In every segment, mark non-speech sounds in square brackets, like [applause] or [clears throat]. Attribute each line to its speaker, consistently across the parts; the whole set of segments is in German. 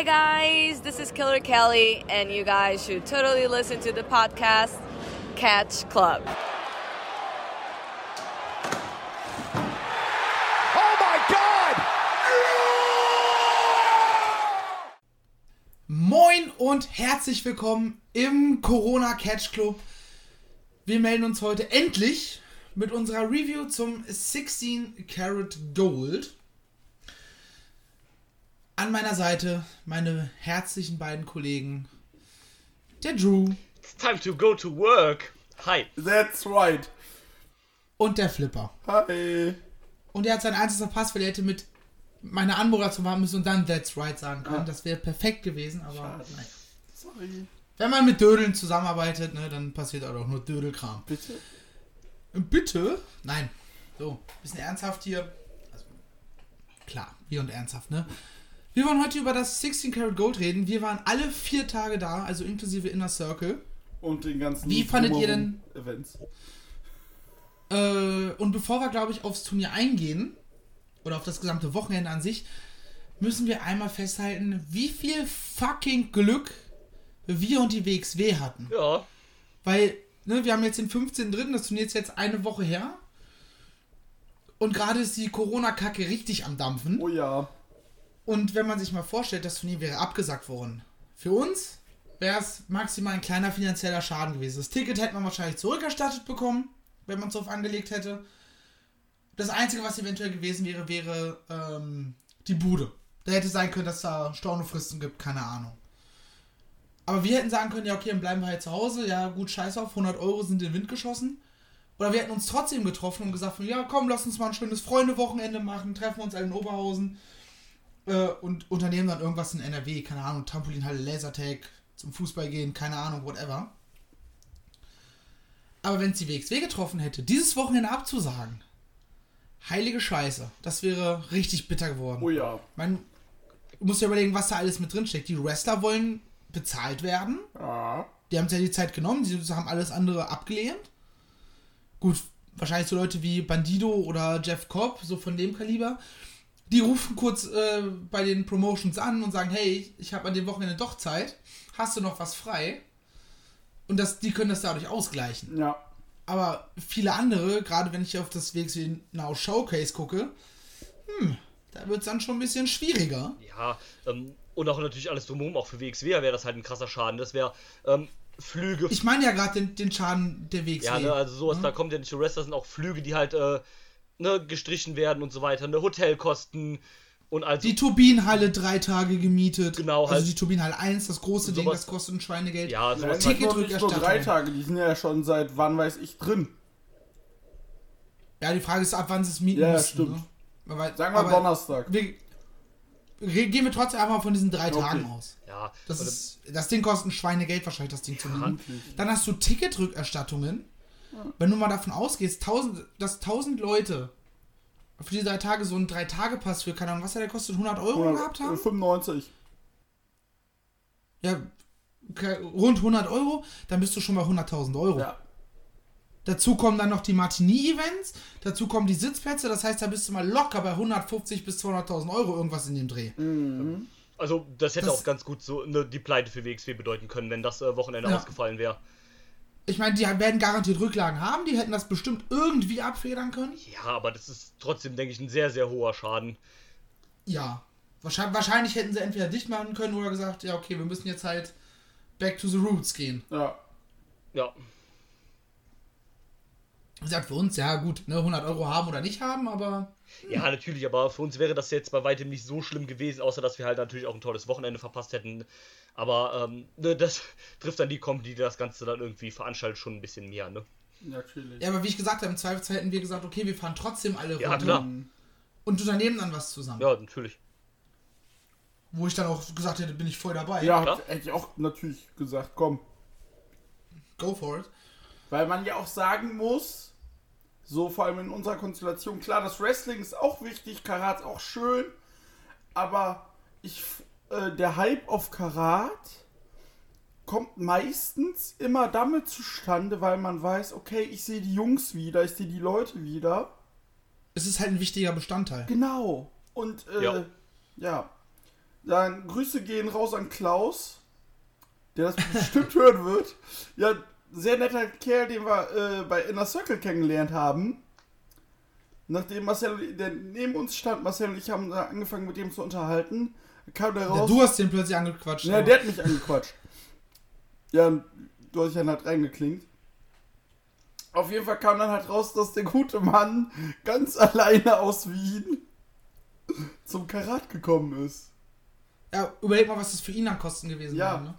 Speaker 1: Hi guys, this is Killer Kelly, and you guys should totally listen to the podcast Catch Club.
Speaker 2: Oh my God!
Speaker 3: Moin und herzlich willkommen im Corona Catch Club. Wir melden uns heute endlich mit unserer Review zum 16 Karat Gold. An meiner Seite meine herzlichen beiden Kollegen, der Drew
Speaker 4: It's time to go to work. Hi.
Speaker 2: That's right.
Speaker 3: und der Flipper.
Speaker 2: Hi.
Speaker 3: Und er hat sein einziges verpasst, weil er hätte mit meiner Anmoderation machen müssen und dann That's right sagen können. Das wäre perfekt gewesen, aber nein.
Speaker 2: Sorry.
Speaker 3: Wenn man mit Dödeln zusammenarbeitet, ne, dann passiert auch nur Dödelkram.
Speaker 2: Bitte?
Speaker 3: Bitte? Nein. So, bisschen ernsthaft hier. Also, klar, wir und ernsthaft, ne? Wir wollen heute über das 16 Karat Gold reden. Wir waren alle vier Tage da, also inklusive Inner Circle.
Speaker 2: Und den ganzen
Speaker 3: Wie fandet ihr
Speaker 2: drumherum Events.
Speaker 3: Äh, und bevor wir, glaube ich, aufs Turnier eingehen, oder auf das gesamte Wochenende an sich, müssen wir einmal festhalten, wie viel fucking Glück wir und die WXW hatten.
Speaker 4: Ja.
Speaker 3: Weil, ne, wir haben jetzt den 15. dritten, das Turnier ist jetzt eine Woche her. Und gerade ist die Corona-Kacke richtig am Dampfen.
Speaker 2: Oh ja.
Speaker 3: Und wenn man sich mal vorstellt, das Turnier wäre abgesagt worden. Für uns wäre es maximal ein kleiner finanzieller Schaden gewesen. Das Ticket hätte man wahrscheinlich zurückerstattet bekommen, wenn man es drauf angelegt hätte. Das Einzige, was eventuell gewesen wäre, wäre ähm, die Bude. Da hätte sein können, dass da Stornofristen gibt, keine Ahnung. Aber wir hätten sagen können, ja okay, dann bleiben wir halt zu Hause. Ja gut, scheiß auf, 100 Euro sind in den Wind geschossen. Oder wir hätten uns trotzdem getroffen und gesagt, ja komm, lass uns mal ein schönes Freunde-Wochenende machen, treffen uns in Oberhausen äh, und unternehmen dann irgendwas in NRW, keine Ahnung, Trampolinhalle, Lasertag, zum Fußball gehen, keine Ahnung, whatever. Aber wenn es die WXW getroffen hätte, dieses Wochenende abzusagen, heilige Scheiße, das wäre richtig bitter geworden.
Speaker 2: Oh ja.
Speaker 3: Man muss ja überlegen, was da alles mit drin steckt. Die Wrestler wollen bezahlt werden.
Speaker 2: Ja.
Speaker 3: Die haben sich ja die Zeit genommen, die haben alles andere abgelehnt. Gut, wahrscheinlich so Leute wie Bandido oder Jeff Cobb, so von dem Kaliber. Die rufen kurz äh, bei den Promotions an und sagen, hey, ich habe an dem Wochenende doch Zeit. Hast du noch was frei? Und das, die können das dadurch ausgleichen.
Speaker 2: Ja.
Speaker 3: Aber viele andere, gerade wenn ich auf das WXW Now Showcase gucke, hm, da wird es dann schon ein bisschen schwieriger.
Speaker 4: Ja. Ähm, und auch natürlich alles drumherum, auch für WXW wäre das halt ein krasser Schaden. Das wäre ähm, Flüge.
Speaker 3: Ich meine ja gerade den, den Schaden der WXW.
Speaker 4: ja, ne, also sowas,
Speaker 3: ne?
Speaker 4: da kommt ja nicht zu Wrestler, sind auch Flüge, die halt äh, ne, gestrichen werden und so weiter, ne, Hotelkosten und also.
Speaker 3: Die Turbinenhalle drei Tage gemietet.
Speaker 4: Genau,
Speaker 3: Also
Speaker 4: halt.
Speaker 3: die Turbinenhalle 1, das große Ding, das kostet ein Schweinegeld.
Speaker 4: ja,
Speaker 2: Ja,
Speaker 4: sowas.
Speaker 2: das sind noch nicht nur drei Tage, die sind ja schon seit wann weiß ich drin.
Speaker 3: Ja, die Frage ist, ab wann sie es mieten
Speaker 2: Ja, ja,
Speaker 3: müssen.
Speaker 2: stimmt.
Speaker 3: Ne? Aber,
Speaker 2: Sagen wir Donnerstag.
Speaker 3: Wir, gehen wir trotzdem einfach von diesen drei
Speaker 2: Okay.
Speaker 3: Tagen aus.
Speaker 4: Ja,
Speaker 3: Das, ist, das Ding kostet ein Schweinegeld wahrscheinlich, das Ding zu mieten. Dann hast du Ticketrückerstattungen. Wenn du mal davon ausgehst, 1000, dass 1000 Leute für die drei Tage so einen Drei-Tage-Pass für, keine Ahnung, was hat der kostet, 100 Euro
Speaker 2: 100,
Speaker 3: gehabt haben?
Speaker 2: 95.
Speaker 3: Ja, rund 100 Euro, dann bist du schon bei 100.000 Euro.
Speaker 2: Ja.
Speaker 3: Dazu kommen dann noch die Martini-Events, dazu kommen die Sitzplätze, das heißt, da bist du mal locker bei 150 bis 200.000 Euro irgendwas in dem Dreh.
Speaker 4: also das hätte
Speaker 3: das-
Speaker 4: auch ganz gut so ne, die Pleite für WXW bedeuten können, wenn das äh, Wochenende
Speaker 3: Ja.
Speaker 4: ausgefallen wäre.
Speaker 3: Ich meine, die werden garantiert Rücklagen haben, die hätten das bestimmt irgendwie abfedern können.
Speaker 4: Ja, aber das ist trotzdem, denke ich, ein sehr, sehr hoher Schaden.
Speaker 3: Ja. Wahrscheinlich, wahrscheinlich hätten sie entweder dicht machen können oder gesagt, ja, okay, wir müssen jetzt halt back to the roots gehen.
Speaker 2: Ja.
Speaker 4: Ja.
Speaker 3: Wie gesagt, für uns, ja gut, ne, 100 Euro haben oder nicht haben, aber
Speaker 4: Ja, natürlich, aber für uns wäre das jetzt bei weitem nicht so schlimm gewesen, außer dass wir halt natürlich auch ein tolles Wochenende verpasst hätten. Aber ähm, ne, das [laughs] trifft dann die Company, die das Ganze dann irgendwie veranstaltet, schon ein bisschen mehr, ne?
Speaker 2: Natürlich.
Speaker 3: ja, aber wie ich gesagt habe, im Zweifelsfall hätten wir gesagt, okay, wir fahren trotzdem alle
Speaker 4: Ja,
Speaker 3: runter
Speaker 4: klar.
Speaker 3: und unternehmen dann was zusammen.
Speaker 4: Ja, natürlich.
Speaker 3: Wo ich dann auch gesagt hätte, bin ich voll dabei.
Speaker 2: Ja,
Speaker 4: klar.
Speaker 2: hätte ich auch natürlich gesagt, komm.
Speaker 3: Go for it.
Speaker 2: Weil man ja auch sagen muss, so vor allem in unserer Konstellation, klar, das Wrestling ist auch wichtig, Karat ist auch schön, aber ich, äh, der Hype auf Karat kommt meistens immer damit zustande, weil man weiß, okay, ich sehe die Jungs wieder, ich sehe die Leute wieder.
Speaker 3: Es ist halt ein wichtiger Bestandteil.
Speaker 2: Genau. Und äh,
Speaker 4: Ja.
Speaker 2: ja. Dann Grüße gehen raus an Klaus, der das bestimmt [laughs] hören wird. Ja, sehr netter Kerl, den wir äh, bei Inner Circle kennengelernt haben. Nachdem Marcel, der neben uns stand, Marcel und ich haben angefangen mit dem zu unterhalten, kam der
Speaker 3: Ja,
Speaker 2: raus.
Speaker 3: du hast den plötzlich angequatscht.
Speaker 2: Ja, der hat mich angequatscht. Ja, du hast dich dann halt reingeklingt. Auf jeden Fall kam dann halt raus, dass der gute Mann ganz alleine aus Wien zum Karat gekommen ist.
Speaker 3: Ja, überleg mal, was das für ihn an Kosten gewesen
Speaker 2: Ja.
Speaker 3: wäre. Ne?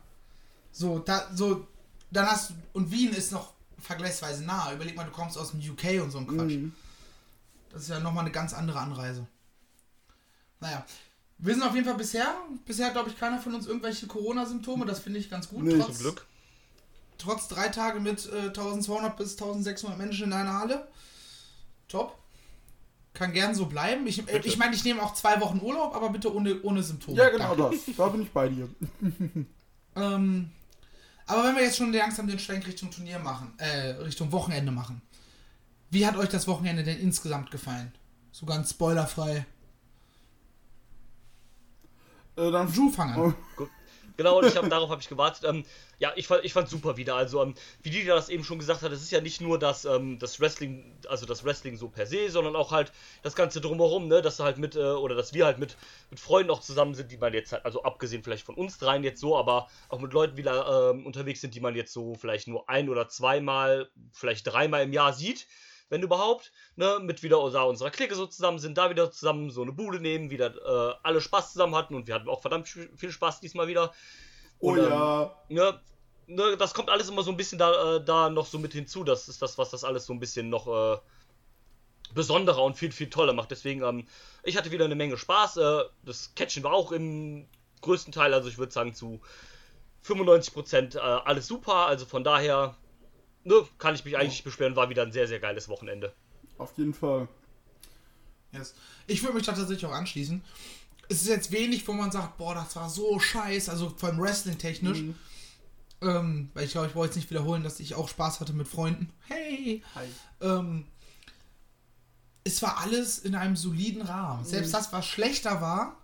Speaker 3: So, da, so, dann hast du, und Wien ist noch vergleichsweise nah. Überleg mal, du kommst aus dem UK und so ein Quatsch.
Speaker 2: Mhm.
Speaker 3: Das ist ja nochmal eine ganz andere Anreise. Naja, wir sind auf jeden Fall bisher, bisher hat, glaube ich, keiner von uns irgendwelche Corona-Symptome. Das finde ich ganz gut.
Speaker 2: Nee,
Speaker 3: trotz,
Speaker 4: Zum Glück.
Speaker 3: trotz drei Tage mit äh, 1200 bis 1600 Menschen in einer Halle. Top. Kann gern so bleiben. Ich, äh, ich meine, ich nehme auch zwei Wochen Urlaub, aber bitte ohne, ohne Symptome.
Speaker 2: Ja, genau
Speaker 3: Danke.
Speaker 2: das. Da bin ich bei dir. [laughs]
Speaker 3: Ähm, aber wenn wir jetzt schon langsam den Schwenk Richtung Turnier machen, äh, Richtung Wochenende machen. Wie hat euch das Wochenende denn insgesamt gefallen? So ganz spoilerfrei.
Speaker 2: Äh, dann
Speaker 3: Ju, fang an.
Speaker 4: Gut. Genau, ich hab, darauf habe ich gewartet. Ähm, ja, ich fand ich fand super wieder. Also, ähm, wie die das eben schon gesagt hat, es ist ja nicht nur das, ähm, das Wrestling, also das Wrestling so per se, sondern auch halt das Ganze drumherum, ne, dass du halt mit, äh, oder dass wir halt mit, mit Freunden auch zusammen sind, die man jetzt halt, also abgesehen vielleicht von uns dreien jetzt so, aber auch mit Leuten wieder ähm, unterwegs sind, die man jetzt so vielleicht nur ein oder zweimal, vielleicht dreimal im Jahr sieht. Wenn überhaupt, ne, mit wieder unserer Clique so zusammen sind, da wieder zusammen so eine Bude nehmen, wieder äh, alle Spaß zusammen hatten und wir hatten auch verdammt viel Spaß diesmal wieder.
Speaker 2: Oh
Speaker 4: Und, ähm,
Speaker 2: ja.
Speaker 4: ne, ne, das kommt alles immer so ein bisschen da, äh, da noch so mit hinzu. Das ist das, was das alles so ein bisschen noch äh, besonderer und viel, viel toller macht. Deswegen, ähm, ich hatte wieder eine Menge Spaß. Äh, das Catchen war auch im größten Teil, also ich würde sagen zu 95% äh, alles super. Also von daher, ne, kann ich mich eigentlich nicht beschweren. War wieder ein sehr, sehr geiles Wochenende.
Speaker 2: Auf jeden Fall.
Speaker 3: Yes. Ich würde mich da tatsächlich auch anschließen. Es ist jetzt wenig, wo man sagt, boah, das war so scheiße, also vor allem Wrestling-technisch. Ähm, weil ich glaube, ich wollte jetzt nicht wiederholen, dass ich auch Spaß hatte mit Freunden. Hey!
Speaker 2: Hi.
Speaker 3: Ähm, es war alles in einem soliden Rahmen. Selbst das, was schlechter war,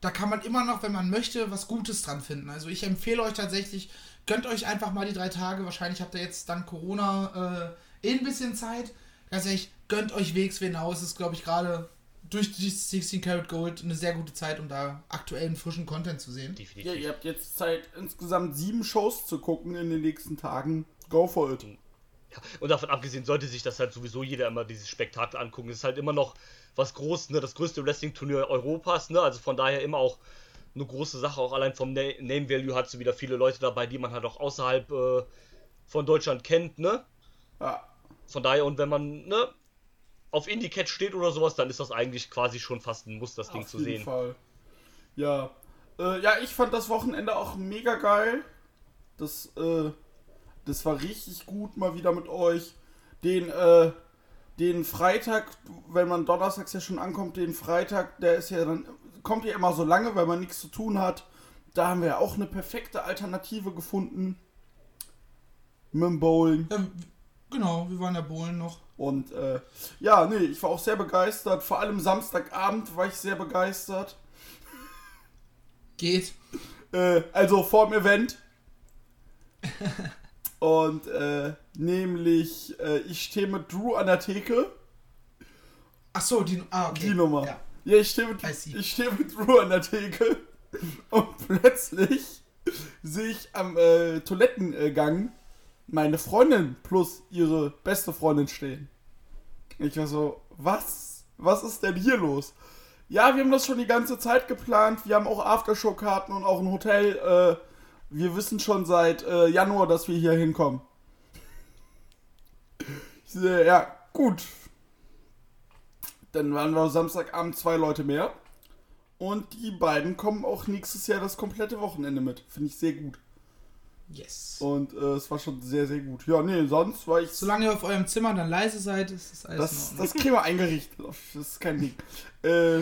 Speaker 3: da kann man immer noch, wenn man möchte, was Gutes dran finden. Also ich empfehle euch tatsächlich, gönnt euch einfach mal die drei Tage. Wahrscheinlich habt ihr jetzt dank Corona äh, eh ein bisschen Zeit. Ganz ehrlich, gönnt euch Wegs hinaus. Es ist, glaube ich, gerade durch die 16 Karat Gold eine sehr gute Zeit, um da aktuellen, frischen Content zu sehen.
Speaker 2: Ja,
Speaker 4: Definitiv.
Speaker 2: ihr habt jetzt Zeit, insgesamt sieben Shows zu gucken in den nächsten Tagen. Go for it.
Speaker 4: Ja, und davon abgesehen sollte sich das halt sowieso jeder immer dieses Spektakel angucken. Es ist halt immer noch was Großes, ne? das größte Wrestling-Turnier Europas, ne? also von daher immer auch eine große Sache. Auch allein vom Na Name Value hat so wieder viele Leute dabei, die man halt auch außerhalb äh, von Deutschland kennt. Ne?
Speaker 2: Ja.
Speaker 4: Von daher, und wenn man ne, auf Indie-Cat steht oder sowas, dann ist das eigentlich quasi schon fast ein Muss, das Ding
Speaker 2: Auf
Speaker 4: zu
Speaker 2: jeden
Speaker 4: sehen.
Speaker 2: Fall. Ja. Äh, ja, ich fand das Wochenende auch mega geil. Das, äh, das war richtig gut mal wieder mit euch. Den, äh, den Freitag, wenn man donnerstags ja schon ankommt, den Freitag, der ist ja dann, kommt ja immer so lange, weil man nichts zu tun hat. Da haben wir ja auch eine perfekte Alternative gefunden. Mit dem Bowling.
Speaker 3: Ja, genau, wir waren ja Bohlen noch.
Speaker 2: Und äh, ja, nee, ich war auch sehr begeistert. Vor allem Samstagabend war ich sehr begeistert.
Speaker 3: Geht.
Speaker 2: Äh, also vorm Event. Und äh, nämlich, äh, ich stehe mit Drew an der Theke.
Speaker 3: Ach so, die, ah, okay.
Speaker 2: Die Nummer.
Speaker 3: Ja.
Speaker 2: Ja, ich stehe mit, ich stehe mit Drew an der Theke. Und plötzlich sehe ich am äh, Toilettengang meine Freundin plus ihre beste Freundin stehen. Ich war so, was? Was ist denn hier los? Ja, wir haben das schon die ganze Zeit geplant. Wir haben auch Aftershow-Karten und auch ein Hotel. Äh, wir wissen schon seit äh, Januar, dass wir hier hinkommen. Ich sehe, ja, gut. Dann waren wir Samstagabend zwei Leute mehr. Und die beiden kommen auch nächstes Jahr das komplette Wochenende mit. Finde ich sehr gut.
Speaker 3: Yes.
Speaker 2: Und äh, es war schon sehr, sehr gut. Ja, nee, sonst war ich.
Speaker 3: Solange ihr auf eurem Zimmer dann leise seid, ist das alles
Speaker 2: Das, das kriegen wir eingerichtet. Das ist kein Ding. Äh,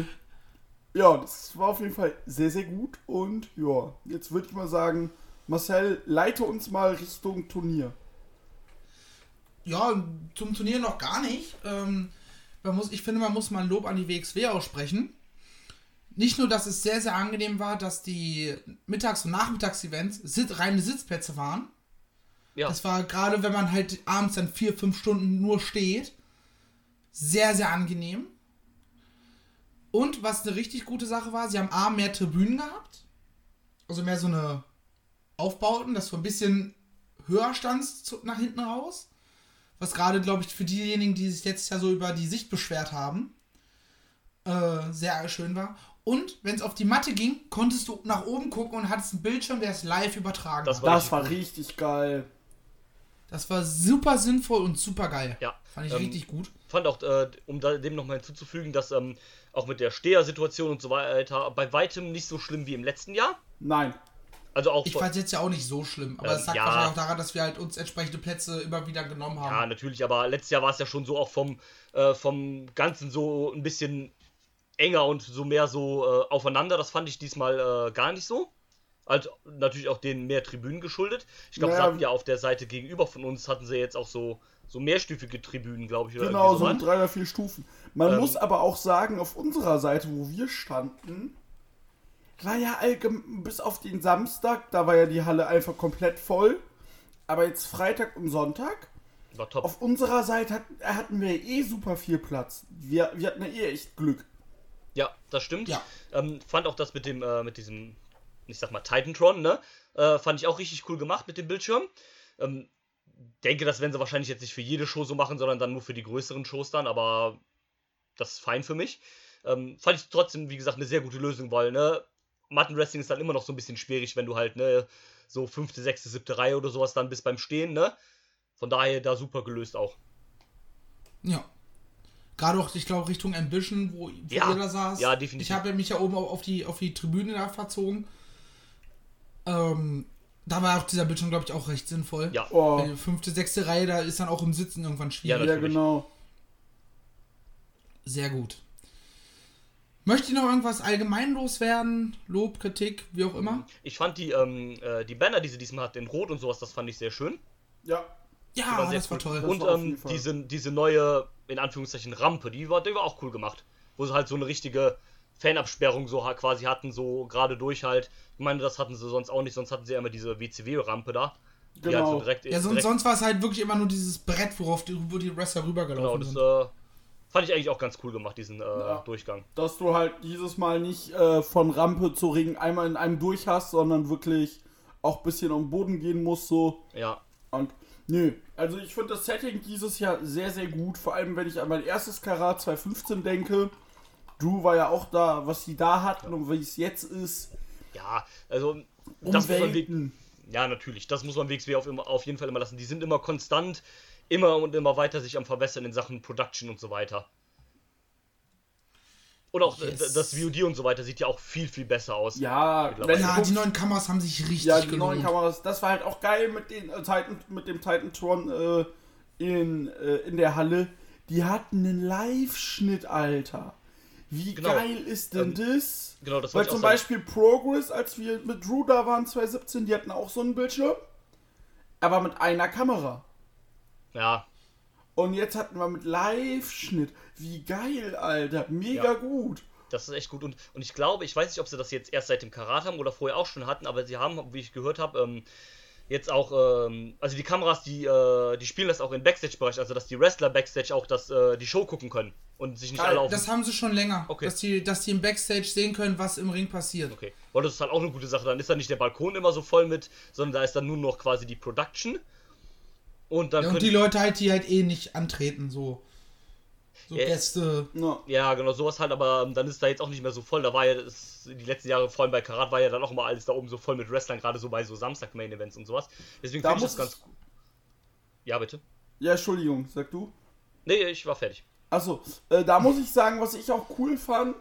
Speaker 2: ja, das war auf jeden Fall sehr, sehr gut. Und ja, jetzt würde ich mal sagen, Marcel, leite uns mal Richtung Turnier.
Speaker 3: Ja, zum Turnier noch gar nicht. Ähm, man muss, ich finde, man muss mal ein Lob an die WXW aussprechen. nicht nur, dass es sehr, sehr angenehm war, dass die Mittags- und Nachmittags-Events sit reine Sitzplätze waren.
Speaker 4: Ja.
Speaker 3: Das war gerade, wenn man halt abends dann vier, fünf Stunden nur steht, sehr, sehr angenehm. Und was eine richtig gute Sache war, sie haben A, mehr Tribünen gehabt. Also mehr so eine Aufbauten, dass du ein bisschen höher standst nach hinten raus. Was gerade, glaube ich, für diejenigen, die sich letztes Jahr so über die Sicht beschwert haben, äh, sehr schön war. Und wenn es auf die Matte ging, konntest du nach oben gucken und hattest einen Bildschirm, der es live übertragen
Speaker 4: Das war-
Speaker 2: Das war richtig geil.
Speaker 3: Das war super sinnvoll und super geil.
Speaker 4: Ja.
Speaker 3: Fand ich
Speaker 4: Ähm,
Speaker 3: richtig gut.
Speaker 4: fand auch, äh, um da, dem nochmal hinzuzufügen, dass ähm, auch mit der Stehersituation und so weiter bei weitem nicht so schlimm wie im letzten Jahr.
Speaker 2: Nein.
Speaker 4: Also auch
Speaker 3: Ich fand es jetzt ja auch nicht so schlimm, aber
Speaker 4: Ähm,
Speaker 3: es lag
Speaker 4: ja.
Speaker 3: wahrscheinlich auch daran, dass wir halt uns entsprechende Plätze immer wieder genommen haben.
Speaker 4: Ja, natürlich, aber letztes Jahr war es ja schon so auch vom, äh, vom Ganzen so ein bisschen enger und so mehr so äh, aufeinander. Das fand ich diesmal äh, gar nicht so. Also natürlich auch den mehr Tribünen geschuldet. Ich glaube, sie
Speaker 2: Naja.
Speaker 4: hatten ja auf der Seite gegenüber von uns, hatten sie jetzt auch so, so mehrstufige Tribünen, glaube ich. Oder
Speaker 2: Genau, so
Speaker 4: was.
Speaker 2: drei oder vier Stufen. Man
Speaker 4: Ähm,
Speaker 2: muss aber auch sagen, auf unserer Seite, wo wir standen, war ja allgemein, bis auf den Samstag, da war ja die Halle einfach komplett voll. Aber jetzt Freitag und Sonntag,
Speaker 4: War top.
Speaker 2: auf unserer Seite hat, hatten wir eh super viel Platz. Wir, wir hatten ja eh echt Glück.
Speaker 4: Ja, das stimmt.
Speaker 3: Ja.
Speaker 4: Ähm, fand auch das mit dem, äh, mit diesem, ich sag mal, Titantron, ne? Äh, fand ich auch richtig cool gemacht mit dem Bildschirm. Ähm, denke, das werden sie wahrscheinlich jetzt nicht für jede Show so machen, sondern dann nur für die größeren Shows dann, aber das ist fein für mich. Ähm, fand ich trotzdem, wie gesagt, eine sehr gute Lösung, weil, ne, Mattenwrestling ist dann immer noch so ein bisschen schwierig, wenn du halt, ne, so fünfte, sechste, siebte Reihe oder sowas dann bist beim Stehen, ne? Von daher da super gelöst auch.
Speaker 3: Ja. Gerade auch, ich glaube, Richtung Ambition, wo, wo
Speaker 4: Ja.
Speaker 3: ihr da saß.
Speaker 4: Ja, definitiv.
Speaker 3: Ich habe mich ja oben auf auf die, auf die Tribüne da verzogen. Ähm, da war auch dieser Bildschirm, glaube ich, auch recht sinnvoll.
Speaker 4: Ja.
Speaker 2: Oh,
Speaker 3: fünfte, sechste Reihe, da ist dann auch im Sitzen irgendwann schwierig.
Speaker 4: Ja,
Speaker 2: ja,
Speaker 4: natürlich.
Speaker 2: genau.
Speaker 3: Sehr gut. Möchte noch irgendwas allgemein loswerden? Lob, Kritik, wie auch immer?
Speaker 4: Ich fand die, ähm, äh, die Banner, die sie diesmal hat, in Rot und sowas, das fand ich sehr schön.
Speaker 2: Ja,
Speaker 3: Ja,
Speaker 4: war sehr
Speaker 3: das war
Speaker 4: cool.
Speaker 3: toll.
Speaker 2: Das
Speaker 4: Und
Speaker 2: war
Speaker 4: ähm, diese, diese neue, in Anführungszeichen, Rampe, die war, die war auch cool gemacht. Wo sie halt so eine richtige Fanabsperrung so quasi hatten, so gerade durch halt. Ich meine, das hatten sie sonst auch nicht, sonst hatten sie ja immer diese WCW-Rampe da. Die halt
Speaker 2: Genau.
Speaker 4: so direkt,
Speaker 3: Ja, sonst,
Speaker 4: direkt,
Speaker 3: sonst war es halt wirklich immer nur dieses Brett, worauf die, wo die Wrestler
Speaker 4: Genau,
Speaker 3: rübergelaufen
Speaker 4: das
Speaker 3: sind.
Speaker 4: äh, fand ich eigentlich auch ganz cool gemacht, diesen äh,
Speaker 2: Ja.
Speaker 4: Durchgang.
Speaker 2: dass du halt dieses Mal nicht äh, von Rampe zu Ring einmal in einem durch hast, sondern wirklich auch ein bisschen am Boden gehen musst, so.
Speaker 4: Ja,
Speaker 2: Und nö, also ich finde das Setting dieses Jahr sehr, sehr gut. Vor allem, wenn ich an mein erstes Karat 2015 denke. Drew war ja auch da, was sie da hatten und wie es jetzt ist.
Speaker 4: ja, also
Speaker 2: Um
Speaker 4: das muss man
Speaker 2: Welten.
Speaker 4: Ja, natürlich. Das muss man WXW auf, auf jeden Fall immer lassen. Die sind immer konstant, immer und immer weiter sich am Verbessern in Sachen Production und so weiter. Und auch
Speaker 3: Yes.
Speaker 4: das VOD und so weiter sieht ja auch viel, viel besser aus.
Speaker 2: Ja, wenn
Speaker 3: Ja,
Speaker 2: guckst-
Speaker 3: die neuen Kameras haben sich richtig
Speaker 2: ja, die
Speaker 3: gelohnt.
Speaker 2: neuen Kameras, das war halt auch geil mit, den, äh, Titan, mit dem Titantron äh, in, äh, in der Halle. Die hatten einen Live-Schnitt, Alter. Wie
Speaker 4: Genau.
Speaker 2: geil ist denn das?
Speaker 4: Genau, das
Speaker 2: Weil zum
Speaker 4: auch sagen.
Speaker 2: Beispiel Progress, als wir mit Drew da waren 2017, die hatten auch so einen Bildschirm. Aber mit einer Kamera.
Speaker 4: Ja,
Speaker 2: Und jetzt hatten wir mit Live-Schnitt. Wie geil, Alter. Mega
Speaker 4: Ja.
Speaker 2: gut.
Speaker 4: das ist echt gut. Und, und ich glaube, ich weiß nicht, ob sie das jetzt erst seit dem Karat haben oder vorher auch schon hatten, aber sie haben, wie ich gehört habe, ähm, jetzt auch, ähm, also die Kameras, die, äh, die spielen das auch im Backstage-Bereich, also dass die Wrestler Backstage auch das, äh, die Show gucken können und sich nicht
Speaker 2: Geil,
Speaker 4: alle auf.
Speaker 3: Das haben sie schon länger,
Speaker 4: Okay.
Speaker 3: dass, die, dass die im Backstage sehen können, was im Ring passiert.
Speaker 4: Okay, weil das ist halt auch eine gute Sache. Dann ist da nicht der Balkon immer so voll mit, sondern da ist dann nur noch quasi die Production. Und dann
Speaker 3: Ja, und
Speaker 4: können
Speaker 3: die Leute halt, die halt eh nicht antreten, so. So
Speaker 4: Ja.
Speaker 3: Gäste.
Speaker 2: Ja.
Speaker 4: Ja, genau, sowas halt, aber ähm, dann ist da jetzt auch nicht mehr so voll. Da war ja das, die letzten Jahre, vor allem bei Karat, war ja dann auch immer alles da oben so voll mit Wrestlern, gerade so bei so Samstag-Main-Events und sowas. Deswegen
Speaker 2: Da
Speaker 4: finde ich das
Speaker 2: muss
Speaker 4: ganz cool. Ja, bitte.
Speaker 2: ja, Entschuldigung, sag du.
Speaker 4: Nee, ich war fertig.
Speaker 2: Achso, äh, da muss ich sagen, was ich auch cool fand,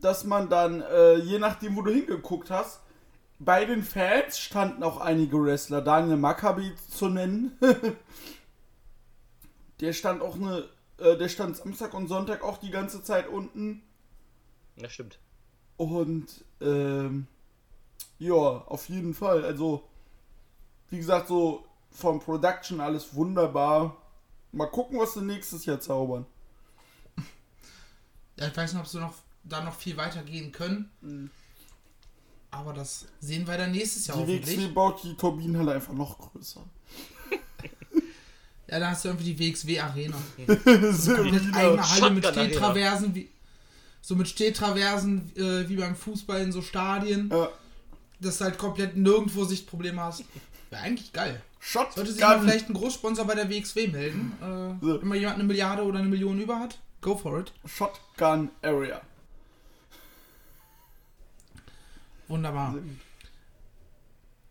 Speaker 2: dass man dann, äh, je nachdem, wo du hingeguckt hast, bei den Fans standen auch einige Wrestler. Daniel Maccabi zu nennen. [laughs] der stand auch eine, äh, der stand Samstag und Sonntag auch die ganze Zeit unten.
Speaker 4: Ja, stimmt.
Speaker 2: Und, ähm, ja, auf jeden Fall. Also, wie gesagt, so vom Production alles wunderbar. Mal gucken, was sie nächstes Jahr zaubern.
Speaker 3: Ja, ich weiß nicht, ob sie noch da noch viel weiter gehen können.
Speaker 2: Mhm.
Speaker 3: Aber das sehen wir dann nächstes Jahr
Speaker 2: Die
Speaker 3: hoffentlich.
Speaker 2: WXW baut die Turbinenhalle einfach noch größer.
Speaker 3: Ja, da hast du irgendwie die WXW Arena. [laughs]
Speaker 2: So
Speaker 3: Komplett
Speaker 2: wieder.
Speaker 3: eigene Halle mit. Stehtraversen, wie, so mit Stehtraversen äh, wie beim Fußball in so Stadien,
Speaker 2: Ja.
Speaker 3: dass du halt komplett nirgendwo Sichtprobleme hast. Wäre eigentlich geil.
Speaker 2: Shotgun.
Speaker 3: Sollte sich mal vielleicht ein Großsponsor bei der WXW melden. Äh,
Speaker 2: So.
Speaker 3: Wenn mal jemand eine Milliarde oder eine Million über hat, go for it.
Speaker 2: Shotgun Area.
Speaker 3: Wunderbar.